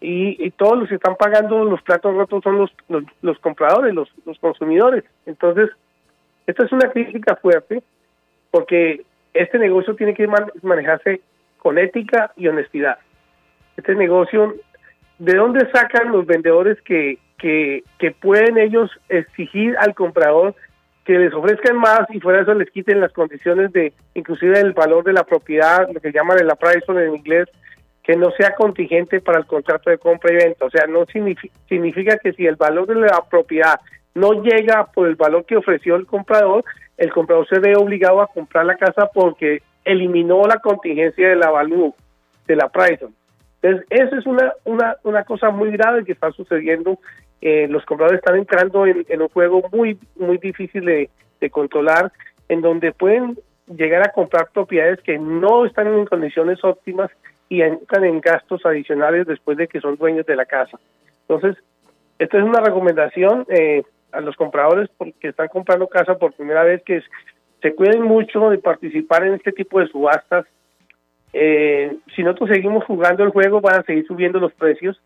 y, y todos los que están pagando los platos rotos son los, los, los compradores, los, los consumidores. Entonces, esta es una crítica fuerte porque este negocio tiene que man- manejarse con ética y honestidad. Este negocio, ¿de dónde sacan los vendedores que, que, que pueden ellos exigir al comprador que les ofrezcan más y fuera de eso les quiten las condiciones de, inclusive el valor de la propiedad, lo que llaman el appraisal en inglés, que no sea contingente para el contrato de compra y venta. O sea, no signifi- significa que si el valor de la propiedad no llega por el valor que ofreció el comprador, el comprador se ve obligado a comprar la casa porque eliminó la contingencia de la value, de la appraisal. Entonces, eso es una, una, una cosa muy grave que está sucediendo. Eh, los compradores están entrando en, en un juego muy, muy difícil de, de controlar, en donde pueden llegar a comprar propiedades que no están en condiciones óptimas y entran en gastos adicionales después de que son dueños de la casa. Entonces, esta es una recomendación eh, a los compradores porque están comprando casa por primera vez que es- se cuiden mucho de participar en este tipo de subastas. Eh, si nosotros seguimos jugando el juego, van a seguir subiendo los precios.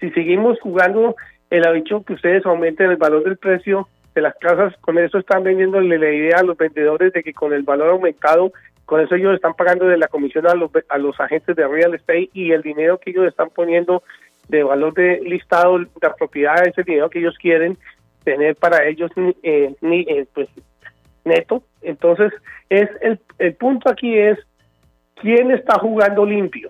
Si seguimos jugando el dicho que ustedes aumenten el valor del precio de las casas, con eso están vendiéndole la idea a los vendedores de que con el valor aumentado, con eso ellos están pagando de la comisión a los, a los agentes de real estate y el dinero que ellos están poniendo de valor de listado la propiedad, ese dinero que ellos quieren tener para ellos eh, ni, eh, pues neto. Entonces, es el, el punto aquí es quién está jugando limpio.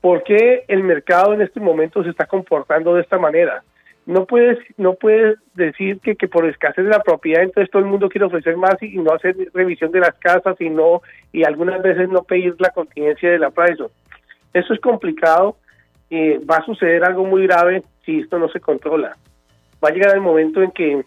¿Por qué el mercado en este momento se está comportando de esta manera? No puedes, no puedes decir que, que por escasez de la propiedad entonces todo el mundo quiere ofrecer más y, no hacer revisión de las casas y no y algunas veces no pedir la contingencia de la appraisal. Eso es complicado y va a suceder algo muy grave si esto no se controla. Va a llegar el momento en que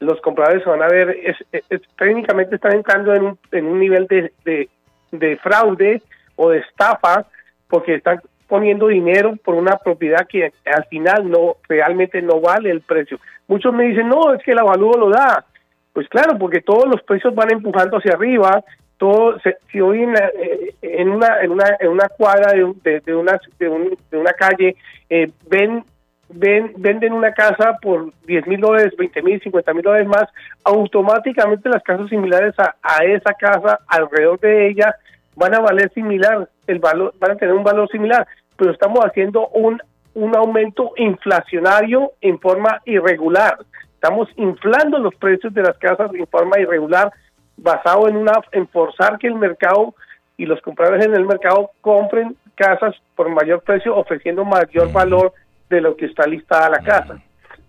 los compradores van a ver, es- técnicamente están entrando en un, en un nivel de, de, de fraude o de estafa porque están poniendo dinero por una propiedad que al final no realmente no vale el precio. Muchos me dicen, no, es que el avalúo lo da. Pues claro, porque todos los precios van empujando hacia arriba. Todo, si hoy eh, en una en una en una cuadra de, de, de una de, un- de una calle eh, ven ven venden una casa por 10 mil dólares, 20 mil, 50 mil dólares más, automáticamente las casas similares a, a esa casa alrededor de ella van a valer similar, el valor van a tener un valor similar, pero estamos haciendo un un aumento inflacionario en forma irregular. Estamos inflando los precios de las casas en forma irregular, basado en una en forzar que el mercado y los compradores en el mercado compren casas por mayor precio, ofreciendo mayor valor de lo que está listada la casa.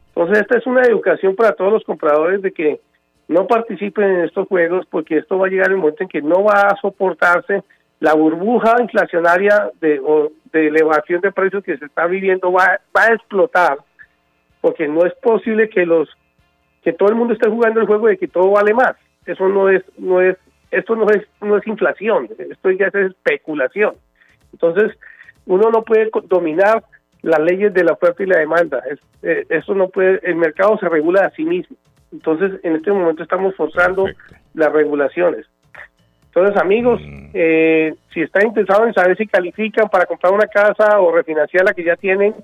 Entonces, esta es una educación para todos los compradores de que no participen en estos juegos porque esto va a llegar el momento en que no va a soportarse la burbuja inflacionaria de, o de elevación de precios que se está viviendo va, va a explotar porque no es posible que los que todo el mundo esté jugando el juego de que todo vale más. Eso no es, no es, esto no es, no es inflación, esto ya es especulación. Entonces, uno no puede dominar las leyes de la oferta y la demanda. Es, eh, eso no puede, el mercado se regula a sí mismo. Entonces, en este momento estamos forzando las regulaciones. Entonces, amigos, eh, si están interesados en saber si califican para comprar una casa o refinanciar la que ya tienen,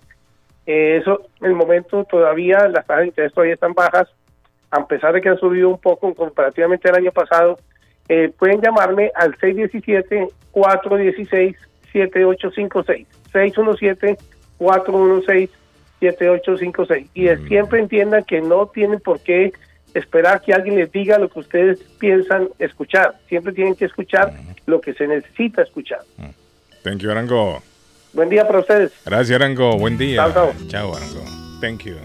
eh, eso, en el momento todavía las tasas de interés todavía están bajas, a pesar de que han subido un poco comparativamente al año pasado. Eh, pueden llamarme al 617-416-7856. 617-416-7856. Y siempre entiendan que no tienen por qué esperar que alguien les diga lo que ustedes piensan escuchar. Siempre tienen que escuchar lo que se necesita escuchar. Thank you, Arango. Buen día para ustedes. Gracias, Arango. Buen día. Chao, chao. Chao, Arango. Thank you.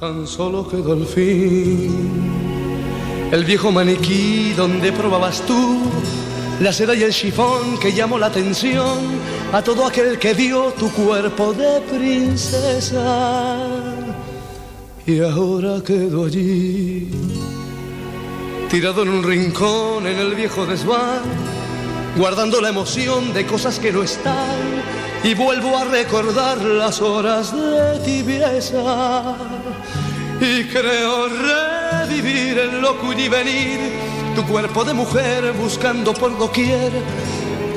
Tan solo quedó al fin el viejo maniquí donde probabas tú la seda y el chifón que llamó la atención a todo aquel que vio tu cuerpo de princesa. Y ahora quedó allí, tirado en un rincón en el viejo desván, guardando la emoción de cosas que no están. Y vuelvo a recordar las horas de tibieza. Y creo revivir el loco y venir, tu cuerpo de mujer buscando por doquier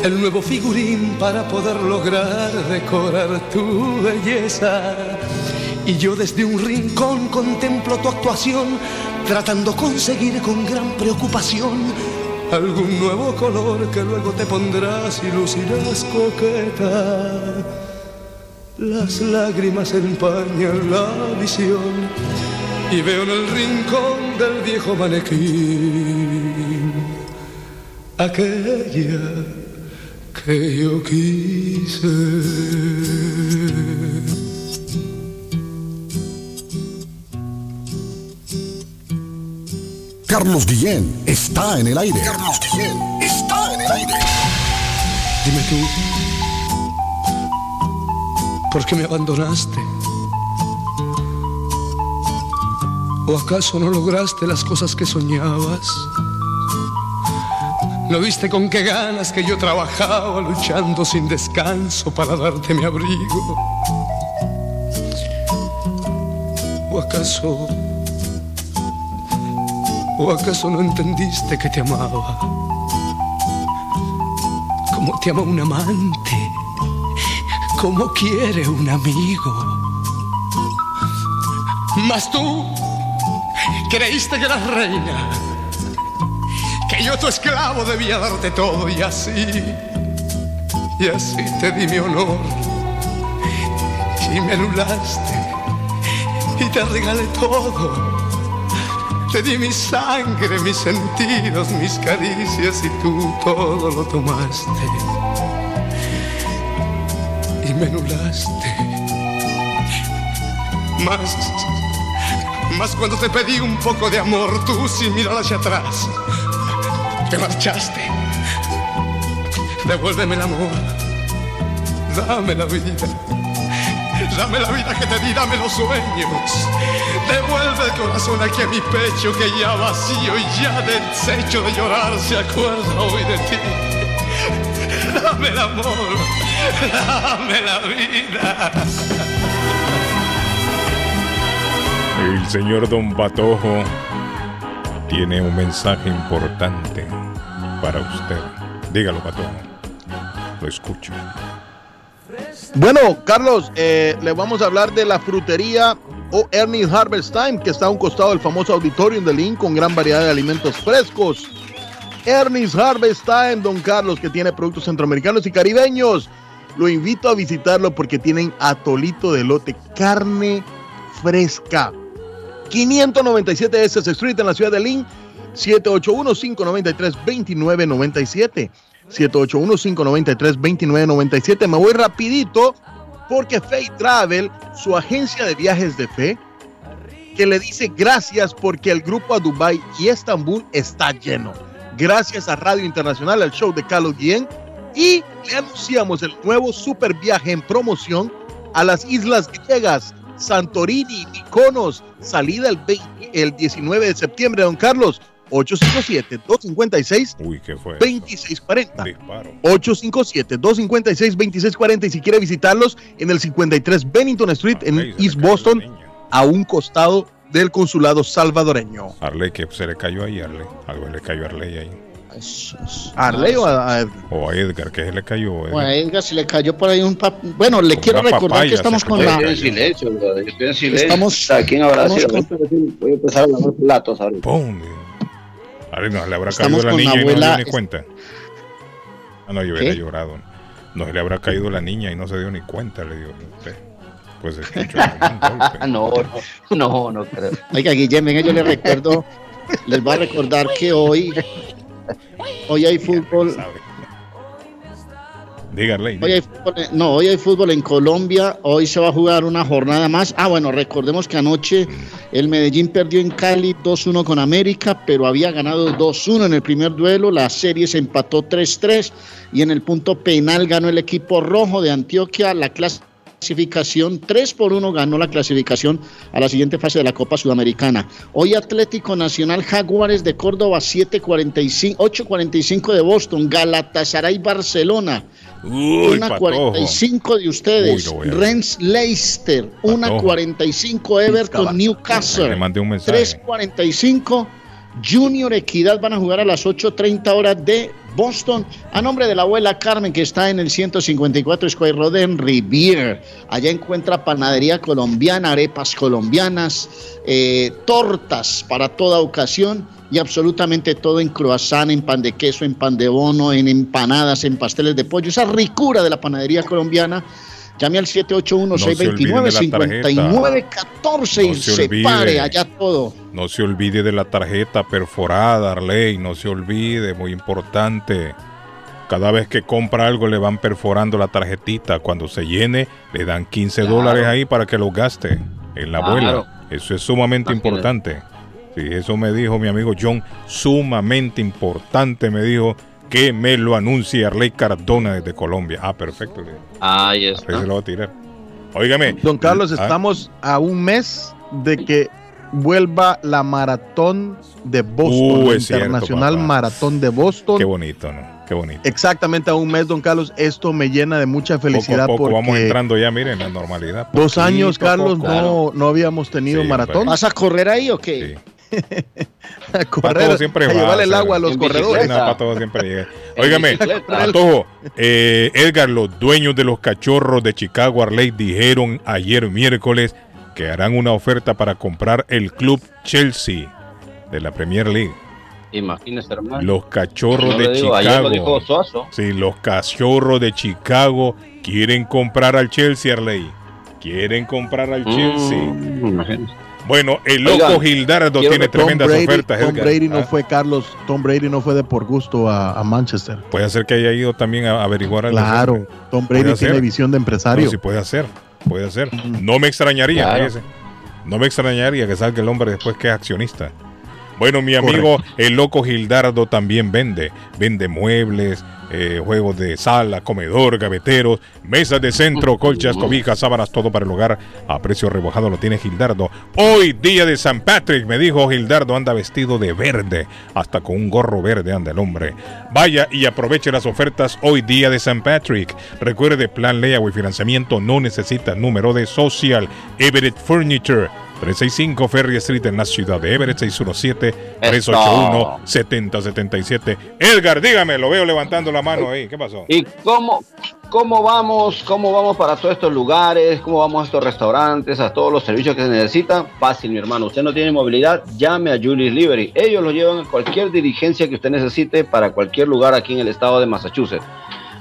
el nuevo figurín para poder lograr decorar tu belleza. Y yo desde un rincón contemplo tu actuación, tratando conseguir con gran preocupación algún nuevo color que luego te pondrás y lucirás coqueta. Las lágrimas empañan la visión y veo en el rincón del viejo manequín aquella que yo quise. Carlos Guillén está en el aire. Carlos Guillén está en el aire. Dime tú, ¿por qué me abandonaste? ¿O acaso no lograste las cosas que soñabas? ¿No viste con qué ganas que yo trabajaba luchando sin descanso para darte mi abrigo? ¿O acaso... ¿O acaso no entendiste que te amaba? Como te ama un amante, como quiere un amigo. Mas tú creíste que eras reina, que yo tu esclavo debía darte todo y así, y así te di mi honor y me anulaste y te regalé todo. Te di mi sangre, mis sentidos, mis caricias y tú todo lo tomaste y me anulaste. Más, más cuando te pedí un poco de amor, tú sin mirar hacia atrás, te marchaste. Devuélveme el amor, dame la vida. Dame la vida que te di, dame los sueños. Devuelve el corazón aquí a mi pecho que ya vacío y ya deshecho de llorar se acuerda hoy de ti. Dame el amor, dame la vida. El señor Don Patojo tiene un mensaje importante para usted. Dígalo, Patojo. Lo escucho. Bueno, Carlos, eh, le vamos a hablar de la frutería o Ernie's Harvest Time, que está a un costado del famoso auditorium de Lynn con gran variedad de alimentos frescos. Ernie's Harvest Time, don Carlos, que tiene productos centroamericanos y caribeños. Lo invito a visitarlo porque tienen atolito de lote, carne fresca. 597 SS Street en la ciudad de Lynn, 781-593-2997. 781-593-2997. Me voy rapidito porque Faith Travel, su agencia de viajes de fe, que le dice gracias porque el grupo a Dubai y Estambul está lleno. Gracias a Radio Internacional, al show de Carlos Guillén y le anunciamos el nuevo super viaje en promoción a las Islas Griegas Santorini, Mykonos, salida el, 20 el 19 de septiembre, don Carlos. 857-256-2640. Uy, ¿qué fue? 2640. Disparo. 857-256-2640 y si quiere visitarlos en el 53 Bennington Street en East Boston, a un costado del consulado salvadoreño. Arley, que se le cayó ahí, Arley. Algo le cayó a Arley ahí. ¿A Arley o a, Edgar? O a Edgar, que se le cayó. Edgar. Bueno, a Edgar se le cayó por ahí un pap- Bueno, le Con quiero recordar papaya que estamos con la. Estoy en silencio, brother. Estoy en silencio. Estamos- ¿A quién habrá sido? Voy a empezar a lavar platos ahorita. ¡Pum! Arley, no se le habrá Estamos caído la niña y no se abuela- dio ni cuenta. Ah, no, yo hubiera ¿Qué? llorado. No se le habrá caído la niña y no se dio ni cuenta, le digo. Pues golpe. No, no, no, no creo. Oiga, Guillem, venga, yo le recuerdo, les voy a recordar que hoy, hoy hay fútbol. Dígale. Hoy hay fútbol no, hoy hay fútbol en Colombia. Hoy se va a jugar una jornada más. Ah, bueno, recordemos que anoche el Medellín perdió en Cali 2-1 con América, pero había ganado 2-1 en el primer duelo. La serie se empató 3-3 y en el punto penal ganó el equipo rojo de Antioquia la clasificación 3 por 1 ganó la clasificación a la siguiente fase de la Copa Sudamericana. Hoy Atlético Nacional Jaguares de Córdoba 7:45 8:45 de Boston, Galatasaray Barcelona Uy, una patojo. 45 de ustedes. Uy. Rennes Leicester. Una Patojo. 45 Everton Le Newcastle. mandé un mensaje. 3.45 Junior Equidad van a jugar a las 8.30 horas de Boston. A nombre de la abuela Carmen, que está en el 154 Square Road en Rivier. Allá encuentra panadería colombiana, arepas colombianas, eh, tortas para toda ocasión y absolutamente todo en croissant, en pan de queso, en pan de bono, en empanadas, en pasteles de pollo. Esa ricura de la panadería colombiana. Llame al 781-629-5914 y No se se olvide. pare allá todo. No se olvide de la tarjeta perforada, Arley. No se olvide, muy importante. Cada vez que compra algo le van perforando la tarjetita. Cuando se llene, le dan 15 Claro. dólares ahí para que lo gaste en la Claro. abuela. Eso es sumamente Imagínate. importante. Sí, eso me dijo mi amigo John. Sumamente importante, me dijo que me lo anuncie Arley Cardona desde Colombia. Ah, perfecto. Ahí Arley está. se lo va a tirar. Óigame. Don Carlos, Ah, estamos a un mes de que vuelva la maratón de Boston, Uh, la es cierto, internacional maratón de Boston. Qué bonito, ¿no? Qué bonito. Exactamente a un mes, don Carlos. Esto me llena de mucha felicidad poco a poco porque vamos entrando ya, miren, en la normalidad. dos años, a Carlos, poco. no, no habíamos tenido Sí, maratón. hombre. ¿Vas a correr ahí o qué? a Patojo correr, siempre a va llevarle a el agua a los corredores. No, Patojo siempre llega. Óigame. Patojo, eh, Edgar, los dueños de los cachorros de Chicago Arley dijeron ayer miércoles que harán una oferta para comprar el club Chelsea de la Premier League. Imagínese, hermano. Los cachorros No de digo, lo Chicago. dijo Suazo. Sí, los cachorros de Chicago quieren comprar al Chelsea, Arley. Quieren comprar al Chelsea. Mm, imagínese. Bueno, el loco Oigan, Gildardo tiene tremendas Brady, ofertas. Tom Edgar. Brady no Ah, fue, Carlos, Tom Brady no fue de por gusto a, a Manchester. Puede ser que haya ido también a averiguar algo. Claro, sobre- Tom Brady tiene visión de empresario. No, sí puede hacer, puede hacer. No me extrañaría, Claro. fíjese. No me extrañaría que salga el hombre después que es accionista. Bueno, mi amigo el loco Gildardo también vende. Vende muebles, eh, juegos de sala, comedor, gaveteros, mesas de centro, colchas, cobijas, sábanas, todo para el hogar. A precio rebajado lo tiene Gildardo. Hoy, día de San Patrick, me dijo Gildardo, anda vestido de verde. Hasta con un gorro verde anda el hombre. Vaya y aproveche las ofertas hoy, día de San Patrick. Recuerde, plan layaway financiamiento no necesita número de social. Everett Furniture. 365 Ferry Street en la ciudad de Everett 617-381-7077. Edgar, dígame, lo veo levantando la mano ahí. ¿Qué pasó? ¿Y cómo, cómo vamos? ¿Cómo vamos para todos estos lugares? ¿Cómo vamos a estos restaurantes? A todos los servicios que se necesitan. Fácil, mi hermano. Usted no tiene movilidad, llame a Julius Liberty. Ellos lo llevan a cualquier diligencia que usted necesite para cualquier lugar aquí en el estado de Massachusetts.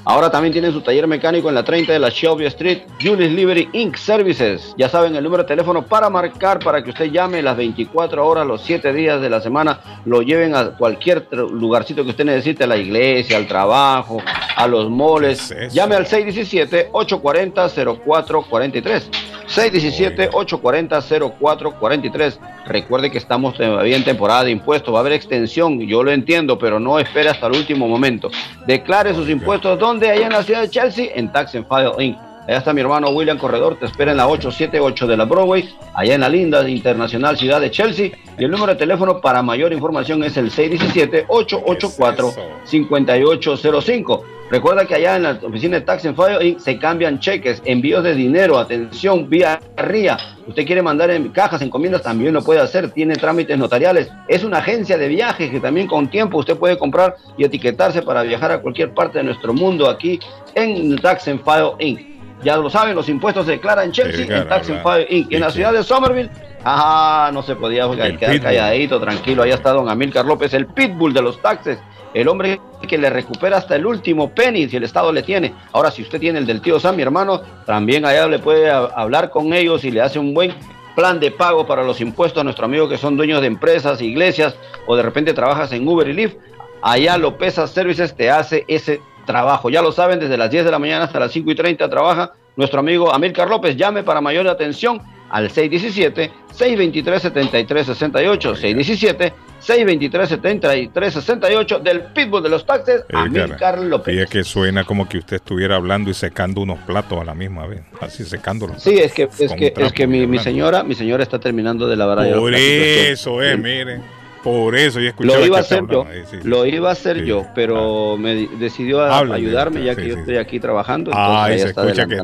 Ahora también tienen su taller mecánico en la 30 de la Shelby Street, Julius Liberty Inc. Services. Ya saben el número de teléfono para marcar, para que usted llame las 24 horas, los 7 días de la semana, lo lleven a cualquier lugarcito que usted necesite, a la iglesia, al trabajo, a los moles. Llame al 617-840-0443. 617-840-0443. Recuerde que estamos todavía en temporada de impuestos. Va a haber extensión, yo lo entiendo, pero no espere hasta el último momento. Declare sus impuestos donde allá en la ciudad de Chelsea, en Tax and File Inc. Allá está mi hermano William Corredor, te espera en la 878 de la Broadway, allá en la linda internacional ciudad de Chelsea. Y el número de teléfono para mayor información es el 617-884-5805. Recuerda que allá en la oficina de Tax and File Inc. se cambian cheques, envíos de dinero, atención, vía RIA. Usted quiere mandar en cajas, encomiendas, también lo puede hacer. Tiene trámites notariales. Es una agencia de viajes que también con tiempo usted puede comprar y etiquetarse para viajar a cualquier parte de nuestro mundo aquí en Tax and File Inc. Ya lo saben, los impuestos se declaran en Chelsea, en Tax Inc. En la ciudad de Somerville, ajá, no se podía quedar pitbull. calladito, tranquilo. Ahí está don Amílcar López, el pitbull de los taxes. El hombre que le recupera hasta el último penny si el Estado le tiene. Ahora, si usted tiene el del tío Sam, mi hermano, también allá le puede hablar con ellos y le hace un buen plan de pago para los impuestos a nuestro amigo que son dueños de empresas, iglesias o de repente trabajas en Uber y Lyft. Allá Lopeza Services te hace ese trabajo. Ya lo saben, desde las 10 de la mañana hasta las 5 y 30 trabaja nuestro amigo Amílcar López. Llame para mayor atención al 617-623-7368. 617-623-7368 del Pitbull de los taxes, Amílcar López. Fíjate que suena como que usted estuviera hablando y secando unos platos a la misma vez. Así secándolos. Sí, es que, es que, es que mi, mi señora, mi señora está terminando de lavar Por eso es, mire. Por eso yo escuchaba Lo iba a hacer yo, sí, lo iba a hacer Sí. yo, pero me di- decidió a- Habla de ayudarme ya sí, que yo sí, estoy aquí trabajando. ella se está escucha que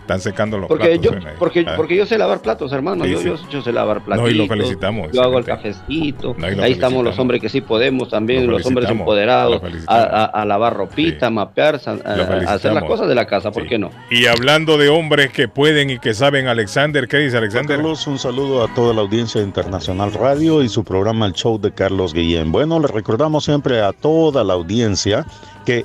están secando los Porque platos. yo, porque, Ah. porque yo sé lavar platos, hermano. Sí, yo, sí. yo, yo sé lavar No, platitos. y lo felicitamos, Yo hago el cafecito. No, ahí estamos los hombres que sí podemos también, Lo los hombres empoderados, lo a, felicitamos. a- a lavar ropita, mapear, a- hacer las cosas de la casa, ¿por qué no? Y hablando de hombres que pueden y que saben, Alexander, ¿qué dice Alexander? Carlos, un saludo a toda la audiencia de Internacional Radio y su programa El Show de Carlos Guillén. Bueno, le recordamos siempre a toda la audiencia que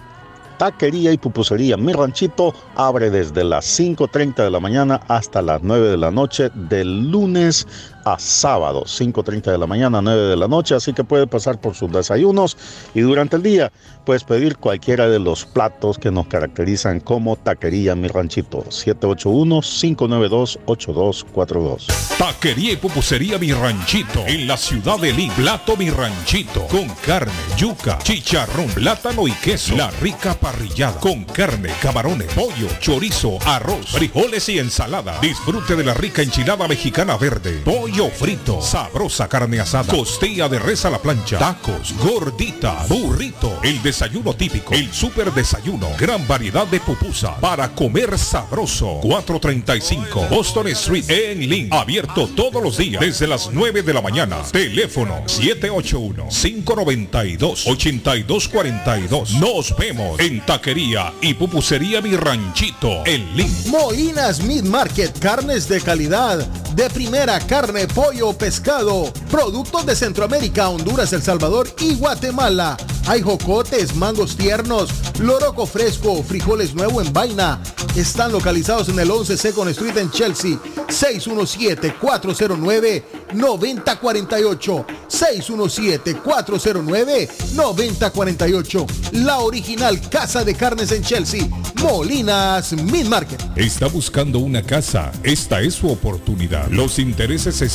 Taquería y Pupusería Mi Ranchito abre desde las 5.30 de la mañana hasta las 9 de la noche, del lunes a sábado, 5.30 de la mañana a 9 de la noche, así que puede pasar por sus desayunos y durante el día puedes pedir cualquiera de los platos que nos caracterizan como Taquería Mi Ranchito, 781-592-8242. Taquería y pupusería Mi Ranchito en la ciudad de Lima. Plato Mi Ranchito con carne, yuca, chicharrón, plátano y queso. La rica parrillada con carne, camarones, pollo, chorizo, arroz, frijoles y ensalada. Disfrute de la rica enchilada mexicana verde, frito, sabrosa carne asada, costilla de res a la plancha, tacos, gordita, burrito, el desayuno típico, el super desayuno, gran variedad de pupusa. Para comer sabroso. 435 Boston Street en Lynn, abierto todos los días. Desde las 9 de la mañana. Teléfono 781-592-8242. Nos vemos en Taquería y Pupusería Mi Ranchito en Lynn. Molinas Meat Market, carnes de calidad, de primera carne, pollo, pescado, productos de Centroamérica, Honduras, El Salvador y Guatemala. Hay jocotes, mangos tiernos, loroco fresco, frijoles nuevo en vaina. Están localizados en el 11 Second Street en Chelsea. 617-409-9048. 617-409-9048. La original Casa de Carnes en Chelsea. Molinas Meat Market. Está buscando una casa. Esta es su oportunidad. Los intereses están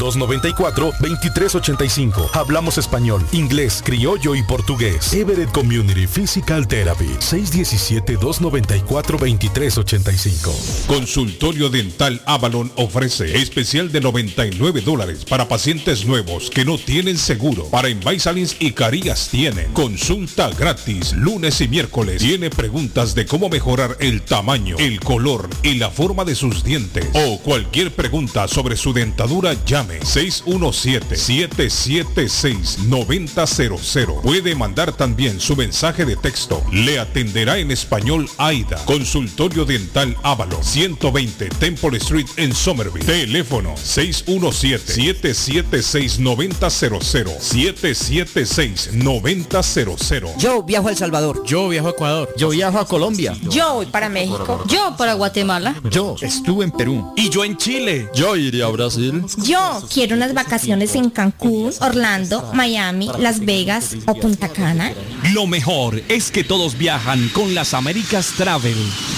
617-294-2385. Hablamos español, inglés, criollo y portugués. Everett Community Physical Therapy. 617-294-2385. Consultorio Dental Avalon ofrece especial de 99 dólares para pacientes nuevos que no tienen seguro. Para Invisalins y Carías tiene consulta gratis lunes y miércoles. Tiene preguntas de cómo mejorar el tamaño, el color y la forma de sus dientes. O cualquier pregunta sobre su dentadura, llame 617-776-9000. Puede mandar también su mensaje de texto. Le atenderá en español AIDA. Consultorio Dental Ávalo, 120 Temple Street en Somerville. Teléfono 617-776-9000. 776-9000. Yo viajo a El Salvador. Yo viajo a Ecuador. Yo viajo a Colombia. Yo voy para México. Yo para Guatemala. Yo estuve en Perú. Y yo en Chile. Yo iría a Brasil. Yo quiero unas vacaciones en Cancún, Orlando, Miami, Las Vegas o Punta Cana. Lo mejor es que todos viajan con las Américas Travel.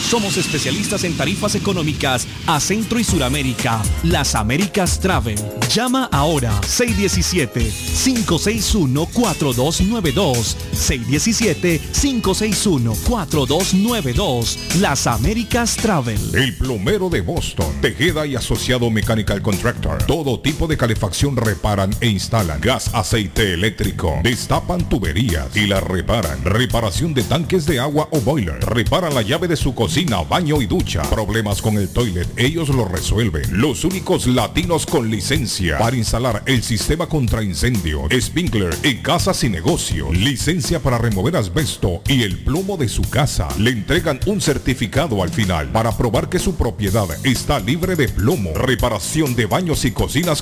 Somos especialistas en tarifas económicas a Centro y Suramérica. Las Américas Travel. Llama ahora 617-561-4292. 617-561-4292. Las Américas Travel. El plomero de Boston, Tejeda y Asociado Mechanical Contractor. Todo tipo de calefacción reparan e instalan. Gas, aceite eléctrico. Destapan tuberías y la reparan. Reparación de tanques de agua o boiler. Reparan la llave de su cocina, baño y ducha. Problemas con el toilet, ellos lo resuelven. Los únicos latinos con licencia para instalar el sistema contra incendio. Sprinkler en casas y negocios. Licencia para remover asbesto y el plomo de su casa. Le entregan un certificado al final para probar que su propiedad está libre de plomo. Reparación de baños y cocinas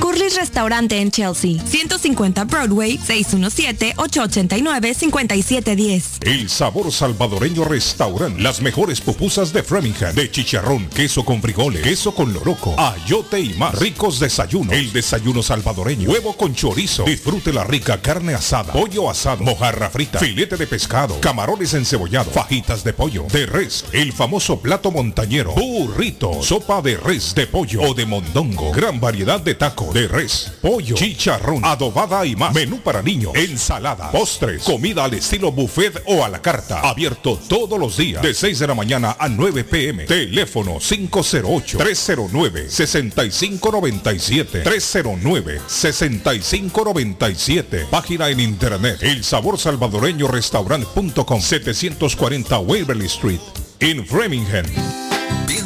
Curly's Restaurante en Chelsea, 150 Broadway, 617-889-5710. El sabor salvadoreño restaurante. Las mejores pupusas de Framingham. De chicharrón, queso con frijoles, queso con loroco, ayote y más. Ricos desayunos. El desayuno salvadoreño. Huevo con chorizo. Disfrute la rica carne asada. Pollo asado. Mojarra frita. Filete de pescado. Camarones encebollados. Fajitas de pollo. De res. El famoso plato montañero. Burrito. Sopa de res de pollo o de mondongo. Gran variedad de tacos. De res. Pollo. Chicharrón. Adobada y más. Menú para niños. Ensalada. Postres. Comida al estilo buffet o a la carta. Abierto todos los días. De 6 de la mañana a 9 pm. Teléfono 508-309-6597. 309-6597. Página en internet. El sabor salvadoreño restaurant.com 740 Waverly Street. En Framingham.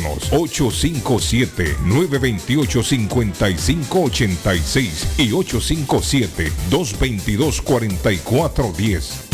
857-928-5586 y 857-222-4410.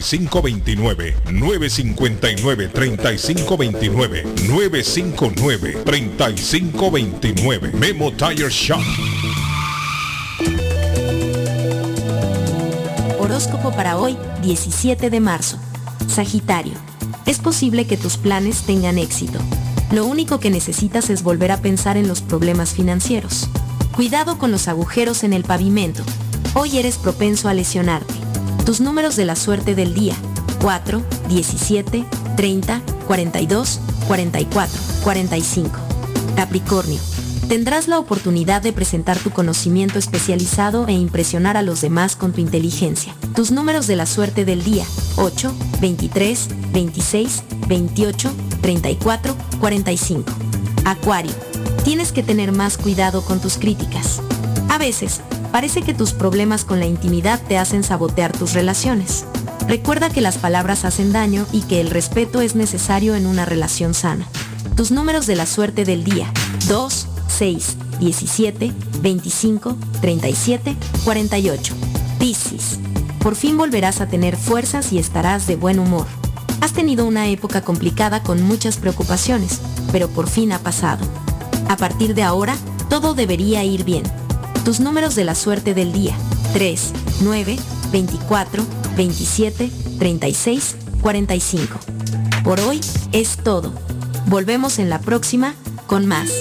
3529 959 3529 959 3529 Memo Tire Shop. Horóscopo para hoy, 17 de marzo. Sagitario. Es posible que tus planes tengan éxito. Lo único que necesitas es volver a pensar en los problemas financieros. Cuidado con los agujeros en el pavimento. Hoy eres propenso a lesionarte. Tus números de la suerte del día. 4, 17, 30, 42, 44, 45. Capricornio. Tendrás la oportunidad de presentar tu conocimiento especializado e impresionar a los demás con tu inteligencia. Tus números de la suerte del día. 8, 23, 26, 28, 34, 45. Acuario. Tienes que tener más cuidado con tus críticas. A veces, parece que tus problemas con la intimidad te hacen sabotear tus relaciones. Recuerda que las palabras hacen daño y que el respeto es necesario en una relación sana. Tus números de la suerte del día. 2, 6, 17, 25, 37, 48. Piscis. Por fin volverás a tener fuerzas y estarás de buen humor. Has tenido una época complicada con muchas preocupaciones, pero por fin ha pasado. A partir de ahora, todo debería ir bien. Tus números de la suerte del día. 3, 9, 24, 27, 36, 45. Por hoy es todo. Volvemos en la próxima con más.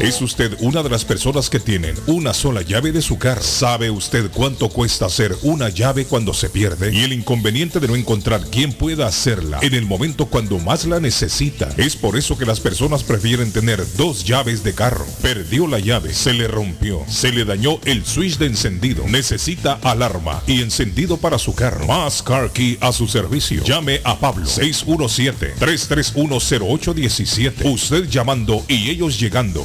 ¿Es usted una de las personas que tienen una sola llave de su carro? ¿Sabe usted cuánto cuesta hacer una llave cuando se pierde? Y el inconveniente de no encontrar quién pueda hacerla en el momento cuando más la necesita. Es por eso que las personas prefieren tener dos llaves de carro. Perdió la llave, se le rompió, se le dañó el switch de encendido. Necesita alarma y encendido para su carro. Más Car Key a su servicio. Llame a Pablo 617-331-0817. Usted llamando y ellos llegando.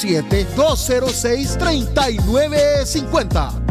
857-206-3950.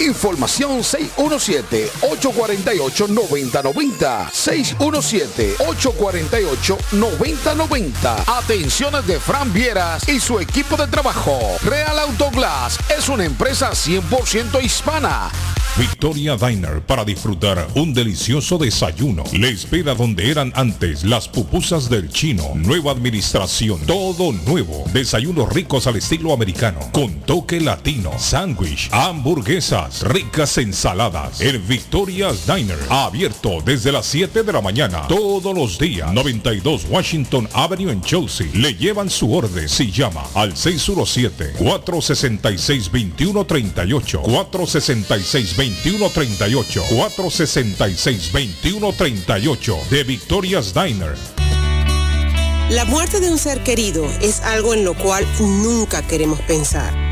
Información 617-848-9090. 617-848-9090. Atenciones de Fran Vieras y su equipo de trabajo. Real Autoglass es una empresa 100% hispana Victoria Diner para disfrutar un delicioso desayuno. Le espera donde eran antes las pupusas del chino. Nueva administración, todo nuevo. Desayunos ricos al estilo americano, con toque latino. Sándwich, ricas ensaladas. El Victoria's Diner, abierto desde las 7 de la mañana, todos los días. 92 Washington Avenue en Chelsea. Le llevan su orden si llama al 617-466-2138. 466-2138. 466-2138 de Victoria's Diner. La muerte de un ser querido es algo en lo cual nunca queremos pensar,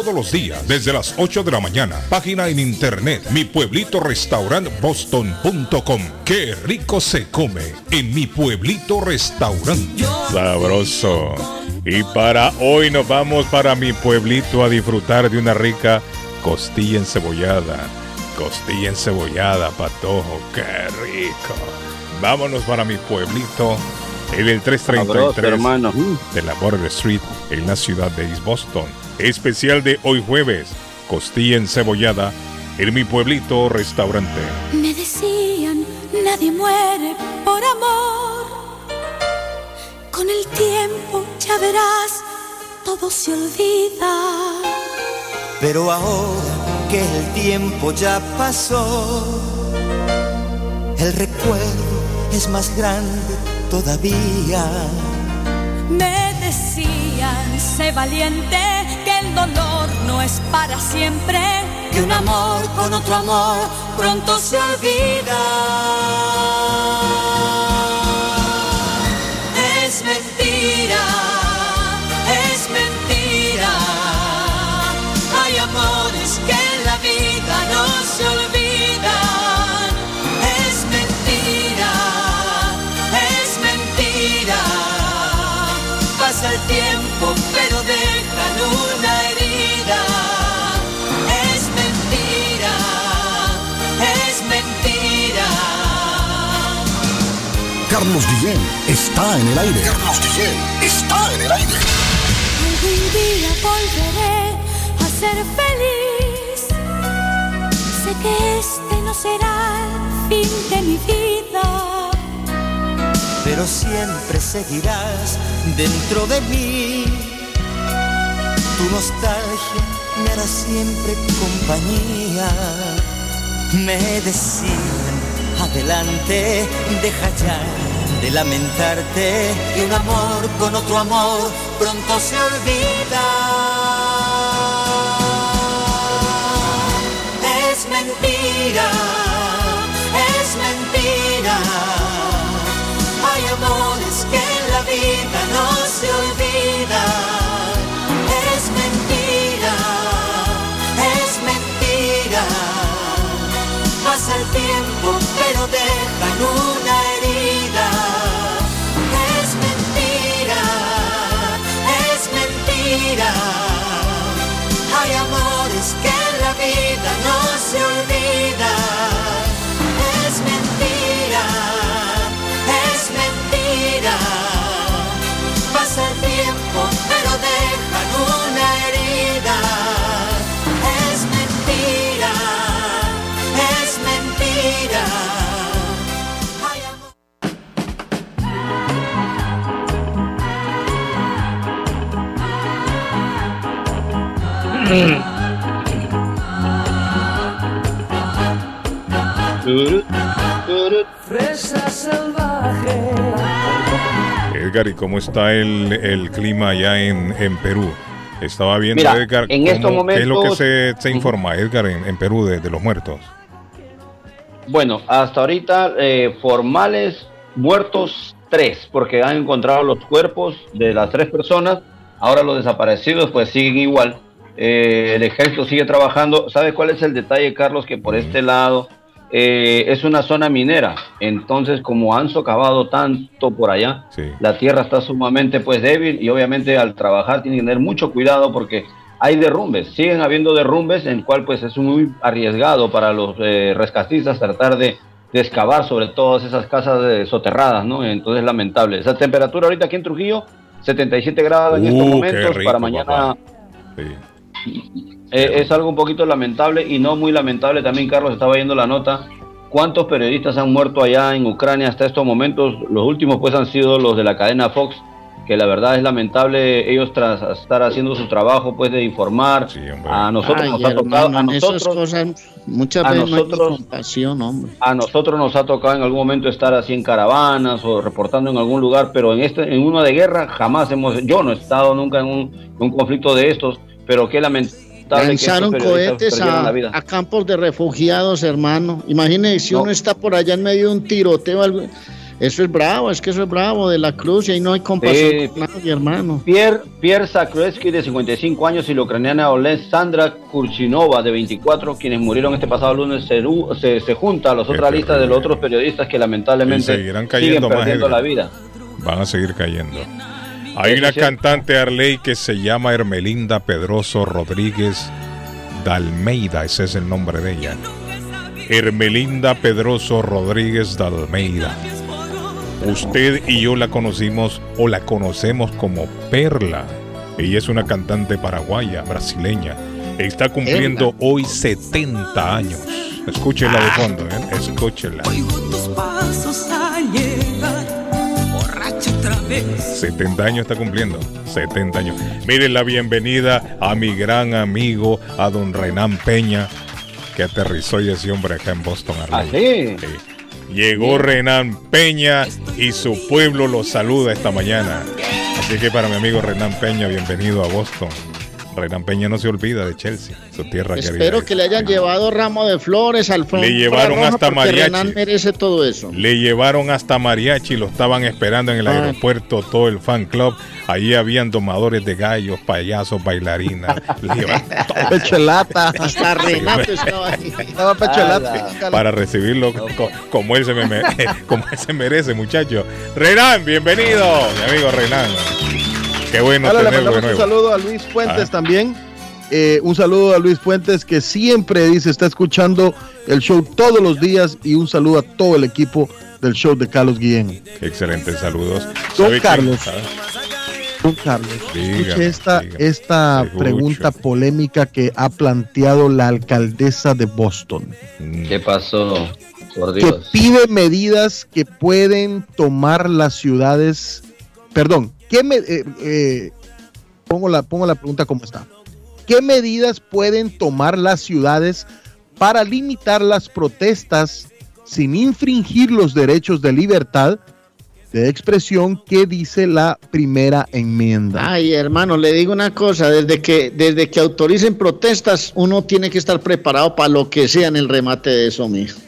todos los días desde las 8 de la mañana. Página en internet mi pueblito restaurant boston.com. Qué rico se come en mi pueblito restaurante. Sabroso. Y para hoy nos vamos para mi pueblito a disfrutar de una rica costilla encebollada. Costilla encebollada, patojo, qué rico. Vámonos para mi pueblito en el 333 Sabroso, hermano. de la Border Street en la ciudad de East Boston. Especial de hoy jueves, costilla encebollada en mi pueblito restaurante. Me decían, nadie muere por amor. Con el tiempo ya verás, todo se olvida. Pero ahora que el tiempo ya pasó, el recuerdo es más grande todavía. Me decían, sé valiente, que el dolor no es para siempre. Que un amor con otro amor pronto se olvida. Carlos Guillén está en el aire. Carlos Guillén está en el aire. Algún día volveré a ser feliz. Sé que este no será el fin de mi vida. pero siempre seguirás dentro de mí. Tu nostalgia me hará siempre compañía. Me decían, adelante, deja ya de lamentarte, que un amor con otro amor pronto se olvida. Es mentira, es mentira. Hay amores que en la vida no se olvidan. Fresa salvaje. Edgar, ¿y cómo está el, el clima allá en, en Perú? Estaba viendo, Mira, Edgar, en cómo- estos ¿qué es lo que momentos- se, se informa, Edgar, en, en Perú de, de los muertos? Bueno, hasta ahorita eh, formales muertos tres, porque han encontrado los cuerpos de las tres personas. Ahora los desaparecidos pues siguen igual. Eh, el ejército sigue trabajando. ¿Sabes cuál es el detalle, Carlos? Que por este lado eh, es una zona minera. Entonces, como han socavado tanto por allá, la tierra está sumamente pues débil y obviamente al trabajar tienen que tener mucho cuidado porque hay derrumbes, siguen habiendo derrumbes en el cual pues es muy arriesgado para los eh, rescatistas tratar de, de excavar sobre todas esas casas eh, soterradas, ¿no? Entonces lamentable. Esa temperatura ahorita aquí en Trujillo, 77 grados en Uh, estos qué momentos, rico, para mañana. Eh, es algo un poquito lamentable y no muy lamentable también, Carlos, estaba viendo la nota. ¿Cuántos periodistas han muerto allá en Ucrania hasta estos momentos? Los últimos pues han sido los de la cadena Fox, que la verdad es lamentable ellos tras estar haciendo su trabajo pues de informar. a nosotros Ay, nos ha tocado, a nosotros, cosas muchas a veces no nosotros- compasión, hombre. a nosotros nos ha tocado en algún momento estar así en caravanas o reportando en algún lugar, pero en este, en uno de guerra jamás hemos, yo no he estado nunca en un, en un conflicto de estos, pero qué lamentable que Lanzaron periodistas cohetes la a, vida. a campos de refugiados, hermano. Imagínese si uno está por allá en medio de un tiroteo. algo- Eso es bravo, es que eso es bravo de la cruz y ahí no hay compasión Sí. con nadie, hermano. Pierre, Pierre Zakrzewski, de 55 años, y la ucraniana Sandra Kurchinova, de 24, quienes murieron este pasado lunes, se, se, se junta a las otras listas de los otros periodistas que lamentablemente Y seguirán siguen cayendo perdiendo la vida. Van a seguir cayendo. Hay una cantante Arley que se llama Hermelinda Pedroso Rodríguez Dalmeida, ese es el nombre de ella. Hermelinda Pedroso Rodríguez Dalmeida. Usted y yo la conocimos o la conocemos como Perla. Ella es una cantante paraguaya, brasileña. Está cumpliendo hoy 70 años. Escúchela de fondo, ¿eh? escúchela. 70 años está cumpliendo. 70 años. Miren la bienvenida a mi gran amigo, a don Renan Peña, que aterrizó y ese hombre acá en Boston. ¿Ah, sí? Llegó Renan Peña y su pueblo lo saluda esta mañana. Así que para mi amigo Renan Peña, bienvenido a Boston. Renan Peña no se olvida de Chelsea, su tierra querida. Espero que le hayan llevado ramo de flores al frente. Le llevaron hasta mariachi. Renan merece todo eso. Le llevaron hasta mariachi, lo estaban esperando en el Ay. aeropuerto, todo el fan club. Allí habían domadores de gallos, payasos, bailarinas. Pechelata. Hasta Renato estaba ahí. Estaba pechelata. para recibirlo co- como él se me, me- como él se merece, muchacho. Renan, bienvenido, mi amigo Renan. Qué bueno Dale, le mandamos un saludo a Luis Fuentes Ah. también. Eh, un saludo a Luis Fuentes que siempre dice está escuchando el show todos los días y un saludo a todo el equipo del show de Carlos Guillén. Excelentes saludos. Don. Carlos. Ah, Don Carlos, Dígame, escuche esta, dígame. esta Escucho. pregunta polémica que ha planteado la alcaldesa de Boston. ¿Qué pasó? Por que Dios. pide medidas que pueden tomar las ciudades. Perdón, ¿qué me, eh, eh, pongo, la, pongo la pregunta como está. ¿Qué medidas pueden tomar las ciudades para limitar las protestas sin infringir los derechos de libertad de expresión que dice la primera enmienda? Ay, hermano, le digo una cosa, desde que, desde que autoricen protestas, uno tiene que estar preparado para lo que sea en el remate de eso, mijo.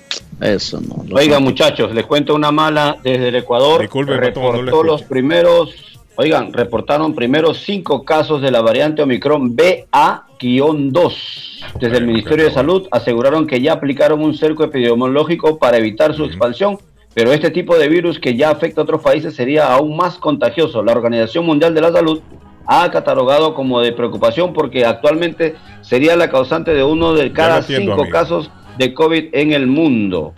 Eso no. sé. muchachos, les cuento una mala desde el Ecuador. Disculpe, no reportó escucho. los primeros, oigan, reportaron primero cinco casos de la variante Omicron BA-2. Desde el Ministerio de Salud aseguraron que ya aplicaron un cerco epidemiológico para evitar su expansión, pero este tipo de virus que ya afecta a otros países sería aún más contagioso. La Organización Mundial de la Salud ha catalogado como de preocupación porque actualmente sería la causante de uno de cada entiendo, cinco amigo. casos de COVID en el mundo.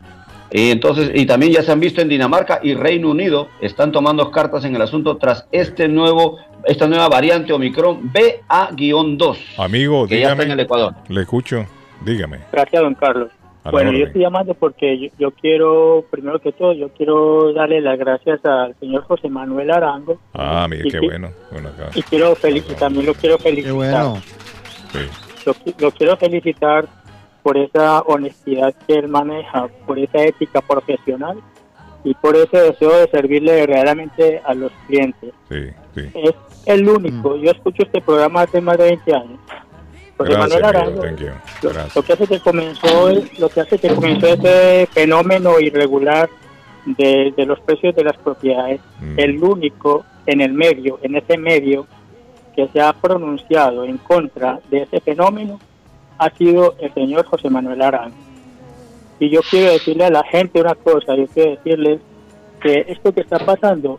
Y entonces, y también ya se han visto en Dinamarca y Reino Unido, están tomando cartas en el asunto tras este nuevo, esta nueva variante Omicron BA-2, Amigo, que ya está en el dígame. Ecuador. Le escucho. Dígame. Gracias, don Carlos. Bueno, yo estoy llamando porque yo, yo quiero, primero que todo, yo quiero darle las gracias al señor José Manuel Arango Ah, mire, Y qué que- bueno. Bueno, acá. y quiero felicitar, también lo quiero felicitar. Qué bueno. Sí. lo, qui- lo quiero felicitar por esa honestidad que él maneja, por esa ética profesional y por ese deseo de servirle verdaderamente a los clientes. Sí, sí. Es el único. Yo escucho este programa hace más de 20 años. José Gracias, Manuel Arango, thank you. lo, lo que hace que comenzó es- lo que hace que comenzó ese fenómeno irregular de, de los precios de las propiedades Mm. el único en el medio en ese medio que se ha pronunciado en contra de ese fenómeno ha sido el señor José Manuel Arango y yo quiero decirle a la gente una cosa yo quiero decirles que esto que está pasando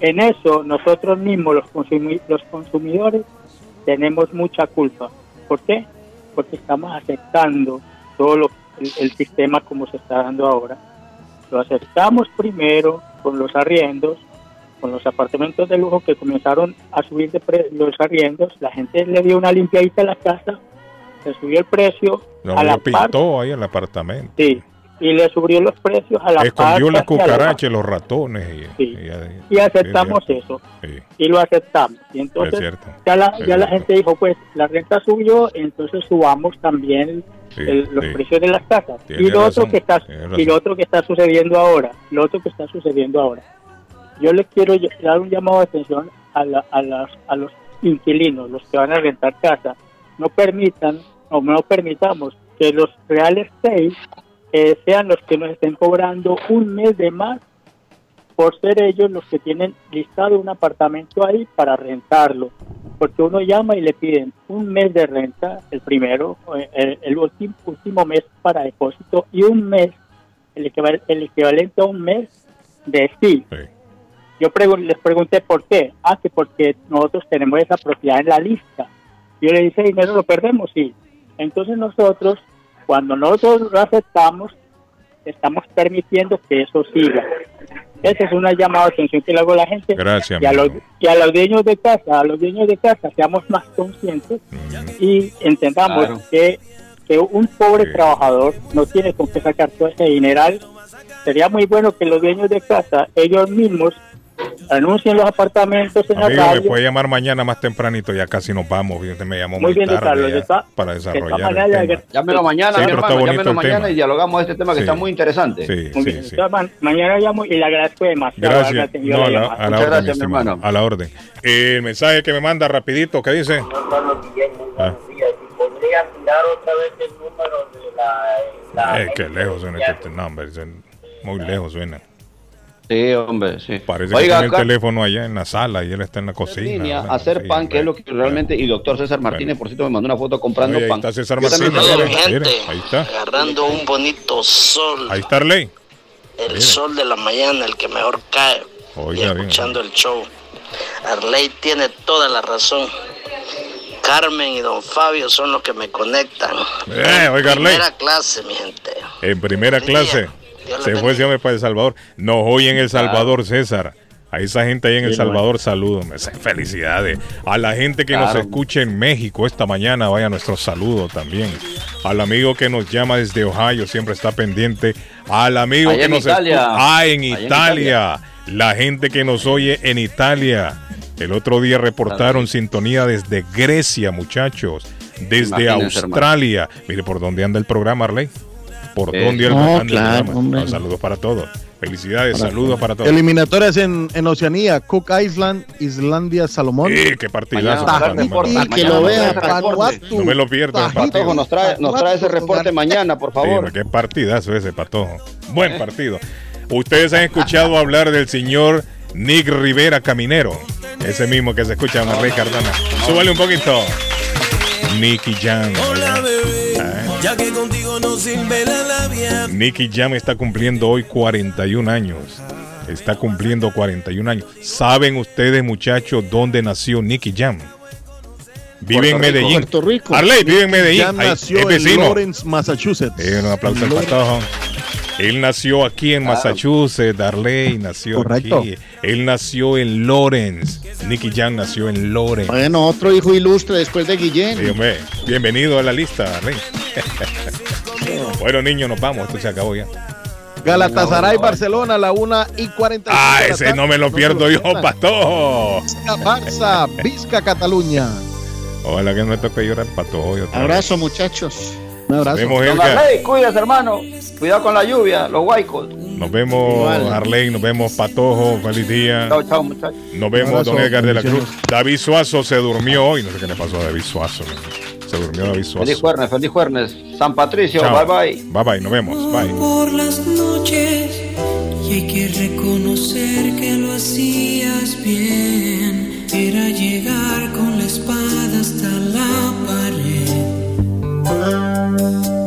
en eso nosotros mismos los, consumi- los consumidores tenemos mucha culpa. ¿Por qué? Porque estamos aceptando todo lo, el, el sistema como se está dando ahora. Lo aceptamos primero con los arriendos, con los apartamentos de lujo que comenzaron a subir de pre- los arriendos. La gente le dio una limpiadita a la casa, le subió el precio No, a la lo par, pintó ahí el apartamento. sí, y le subió los precios a la Escondió las a la- cucarachas, los ratones. Y, Sí. y- y aceptamos eso. sí. y lo aceptamos. Y Es entonces ya la, ya la gente dijo pues la renta subió entonces subamos también Sí, el- los sí. precios de las casas Tiene y lo razón, otro que está y lo otro que está sucediendo ahora lo otro que está sucediendo ahora. Yo les quiero dar un llamado de atención a, la- a, las, a los inquilinos los que van a rentar casa. No permitan o no permitamos que los real estate eh, sean los que nos estén cobrando un mes de más por ser ellos los que tienen listado un apartamento ahí para rentarlo. Porque uno llama y le piden un mes de renta, el primero, eh, el, el último, último mes para depósito y un mes, el, equival- el equivalente a un mes de sí. Yo pregun- les pregunté por qué. Ah, que porque nosotros tenemos esa propiedad en la lista. Yo le dije, dinero lo perdemos, sí. Entonces nosotros, cuando nosotros lo aceptamos, estamos permitiendo que eso siga. Esa es una llamada de atención que le hago a la gente. Gracias, Y a, los, y a los dueños de casa, a los dueños de casa, seamos más conscientes y entendamos Claro. que, que un pobre trabajador no tiene con qué sacar todo ese dineral. Sería muy bueno que los dueños de casa, ellos mismos, anuncien los apartamentos en la Amigo, me puede llamar mañana más tempranito, ya casi nos vamos. Fíjate, me llamó Muy muy, bien, tarde Carlos, ya para desarrollar el tema. Llámelo mañana, Sí, mi pero está hermano, llámelo el mañana tema. y dialogamos de este tema que Sí. está muy interesante. Sí, Muy sí, bien. sí. Entonces, ma- mañana llamo y le agradezco demasiado Gracias. No, la a la, llamada. a la Muchas orden, gracias, mi hermano. A la orden. Eh, el mensaje que me manda rapidito, ¿qué dice? Ah. podría mirar otra vez el número de la... Eh, qué lejos suena este nombre. Muy lejos suena. Sí, hombre, sí. Parece Oiga, que tiene acá- el teléfono allá en la sala y él está en la cocina. línea, hacer Sí, pan, que es lo que bueno. realmente. Y doctor César Martínez, por cierto, me mandó una foto comprando Oye, ahí pan. está César Martínez, mire, ahí está. agarrando un bonito sol, Ahí está Arley. el sol de la mañana, el que mejor cae, Oiga, y bien. escuchando el show. Arley tiene toda la razón. Carmen y don Fabio son los que me conectan. Eh, oiga, Arley. Primera clase, mi gente. En primera clase. Dios Se fue ese hombre para El Salvador. Nos hoy en El Salvador, César. A esa gente ahí en El Salvador, saludos. Felicidades. A la gente que nos escucha en México esta mañana, vaya nuestro saludo también. Al amigo que nos llama desde Ohio, siempre está pendiente. Al amigo que en nos escucha. Ah, en Italia. La gente que nos oye en Italia. El otro día reportaron sintonía desde Grecia, muchachos. Desde Imagínense, hermano. Australia. Mire por dónde anda el programa, Arley. Por Eh, dónde no, claro. No, saludos para todos. Felicidades, saludos para todos. Eliminatorias en, en Oceanía, Cook Island, Islandia, Salomón. Eh, qué partidazo. Mañana que lo vea. No me lo partido. Patojo nos trae, nos trae ese reporte mañana, por Sí, favor. qué partidazo ese, Patojo. Buen partido. Ustedes han escuchado hablar del señor Nick Rivera Caminero. Ese mismo que se escucha en Rey Cardona. Súbale un poquito. Nicky Jam. Ah. Ya que contigo no sirve la labia. Nicky Jam está cumpliendo hoy 41 años. Está cumpliendo 41 años. ¿Saben ustedes, muchachos, dónde nació Nicky Jam? Vive en Rico. Medellín. Puerto Rico. Arley vive en Medellín. Ya Ahí, nació es en vecino. Lawrence, Massachusetts. Eh, un aplauso al. Él nació aquí en Massachusetts, Darley nació Correcto. aquí. Él nació en Lawrence. Nicky Jam nació en Lawrence. Bueno, otro hijo ilustre después de Sí, Guillén. hombre. Bienvenido a la lista, Darley. bueno, niños, nos vamos. Esto se acabó ya. Galatasaray, Barcelona, la 1 y 45. Ah, ese no me lo pierdo yo, patojo. Vizca, Barça, Vizca, Cataluña. Ojalá que no me toque llorar patojo. Abrazo, muchachos. Un abrazo. Nos vemos. Arley, cuídate, hermano. Cuidado con la lluvia, los huaicos. Nos vemos. Arley. Nos vemos, Patojo. Feliz día. Chao, chao, muchachos. Nos vemos, Abrazo, don Edgar de la Cruz. David Suazo se durmió hoy. No sé qué le pasó a David Suazo. man. Se durmió David Feliz Suazo. jueves, feliz jueves. San Patricio, Chao. bye bye. Bye bye, nos vemos. Bye. por las noches y hay que reconocer que lo hacías bien. Era llegar con love.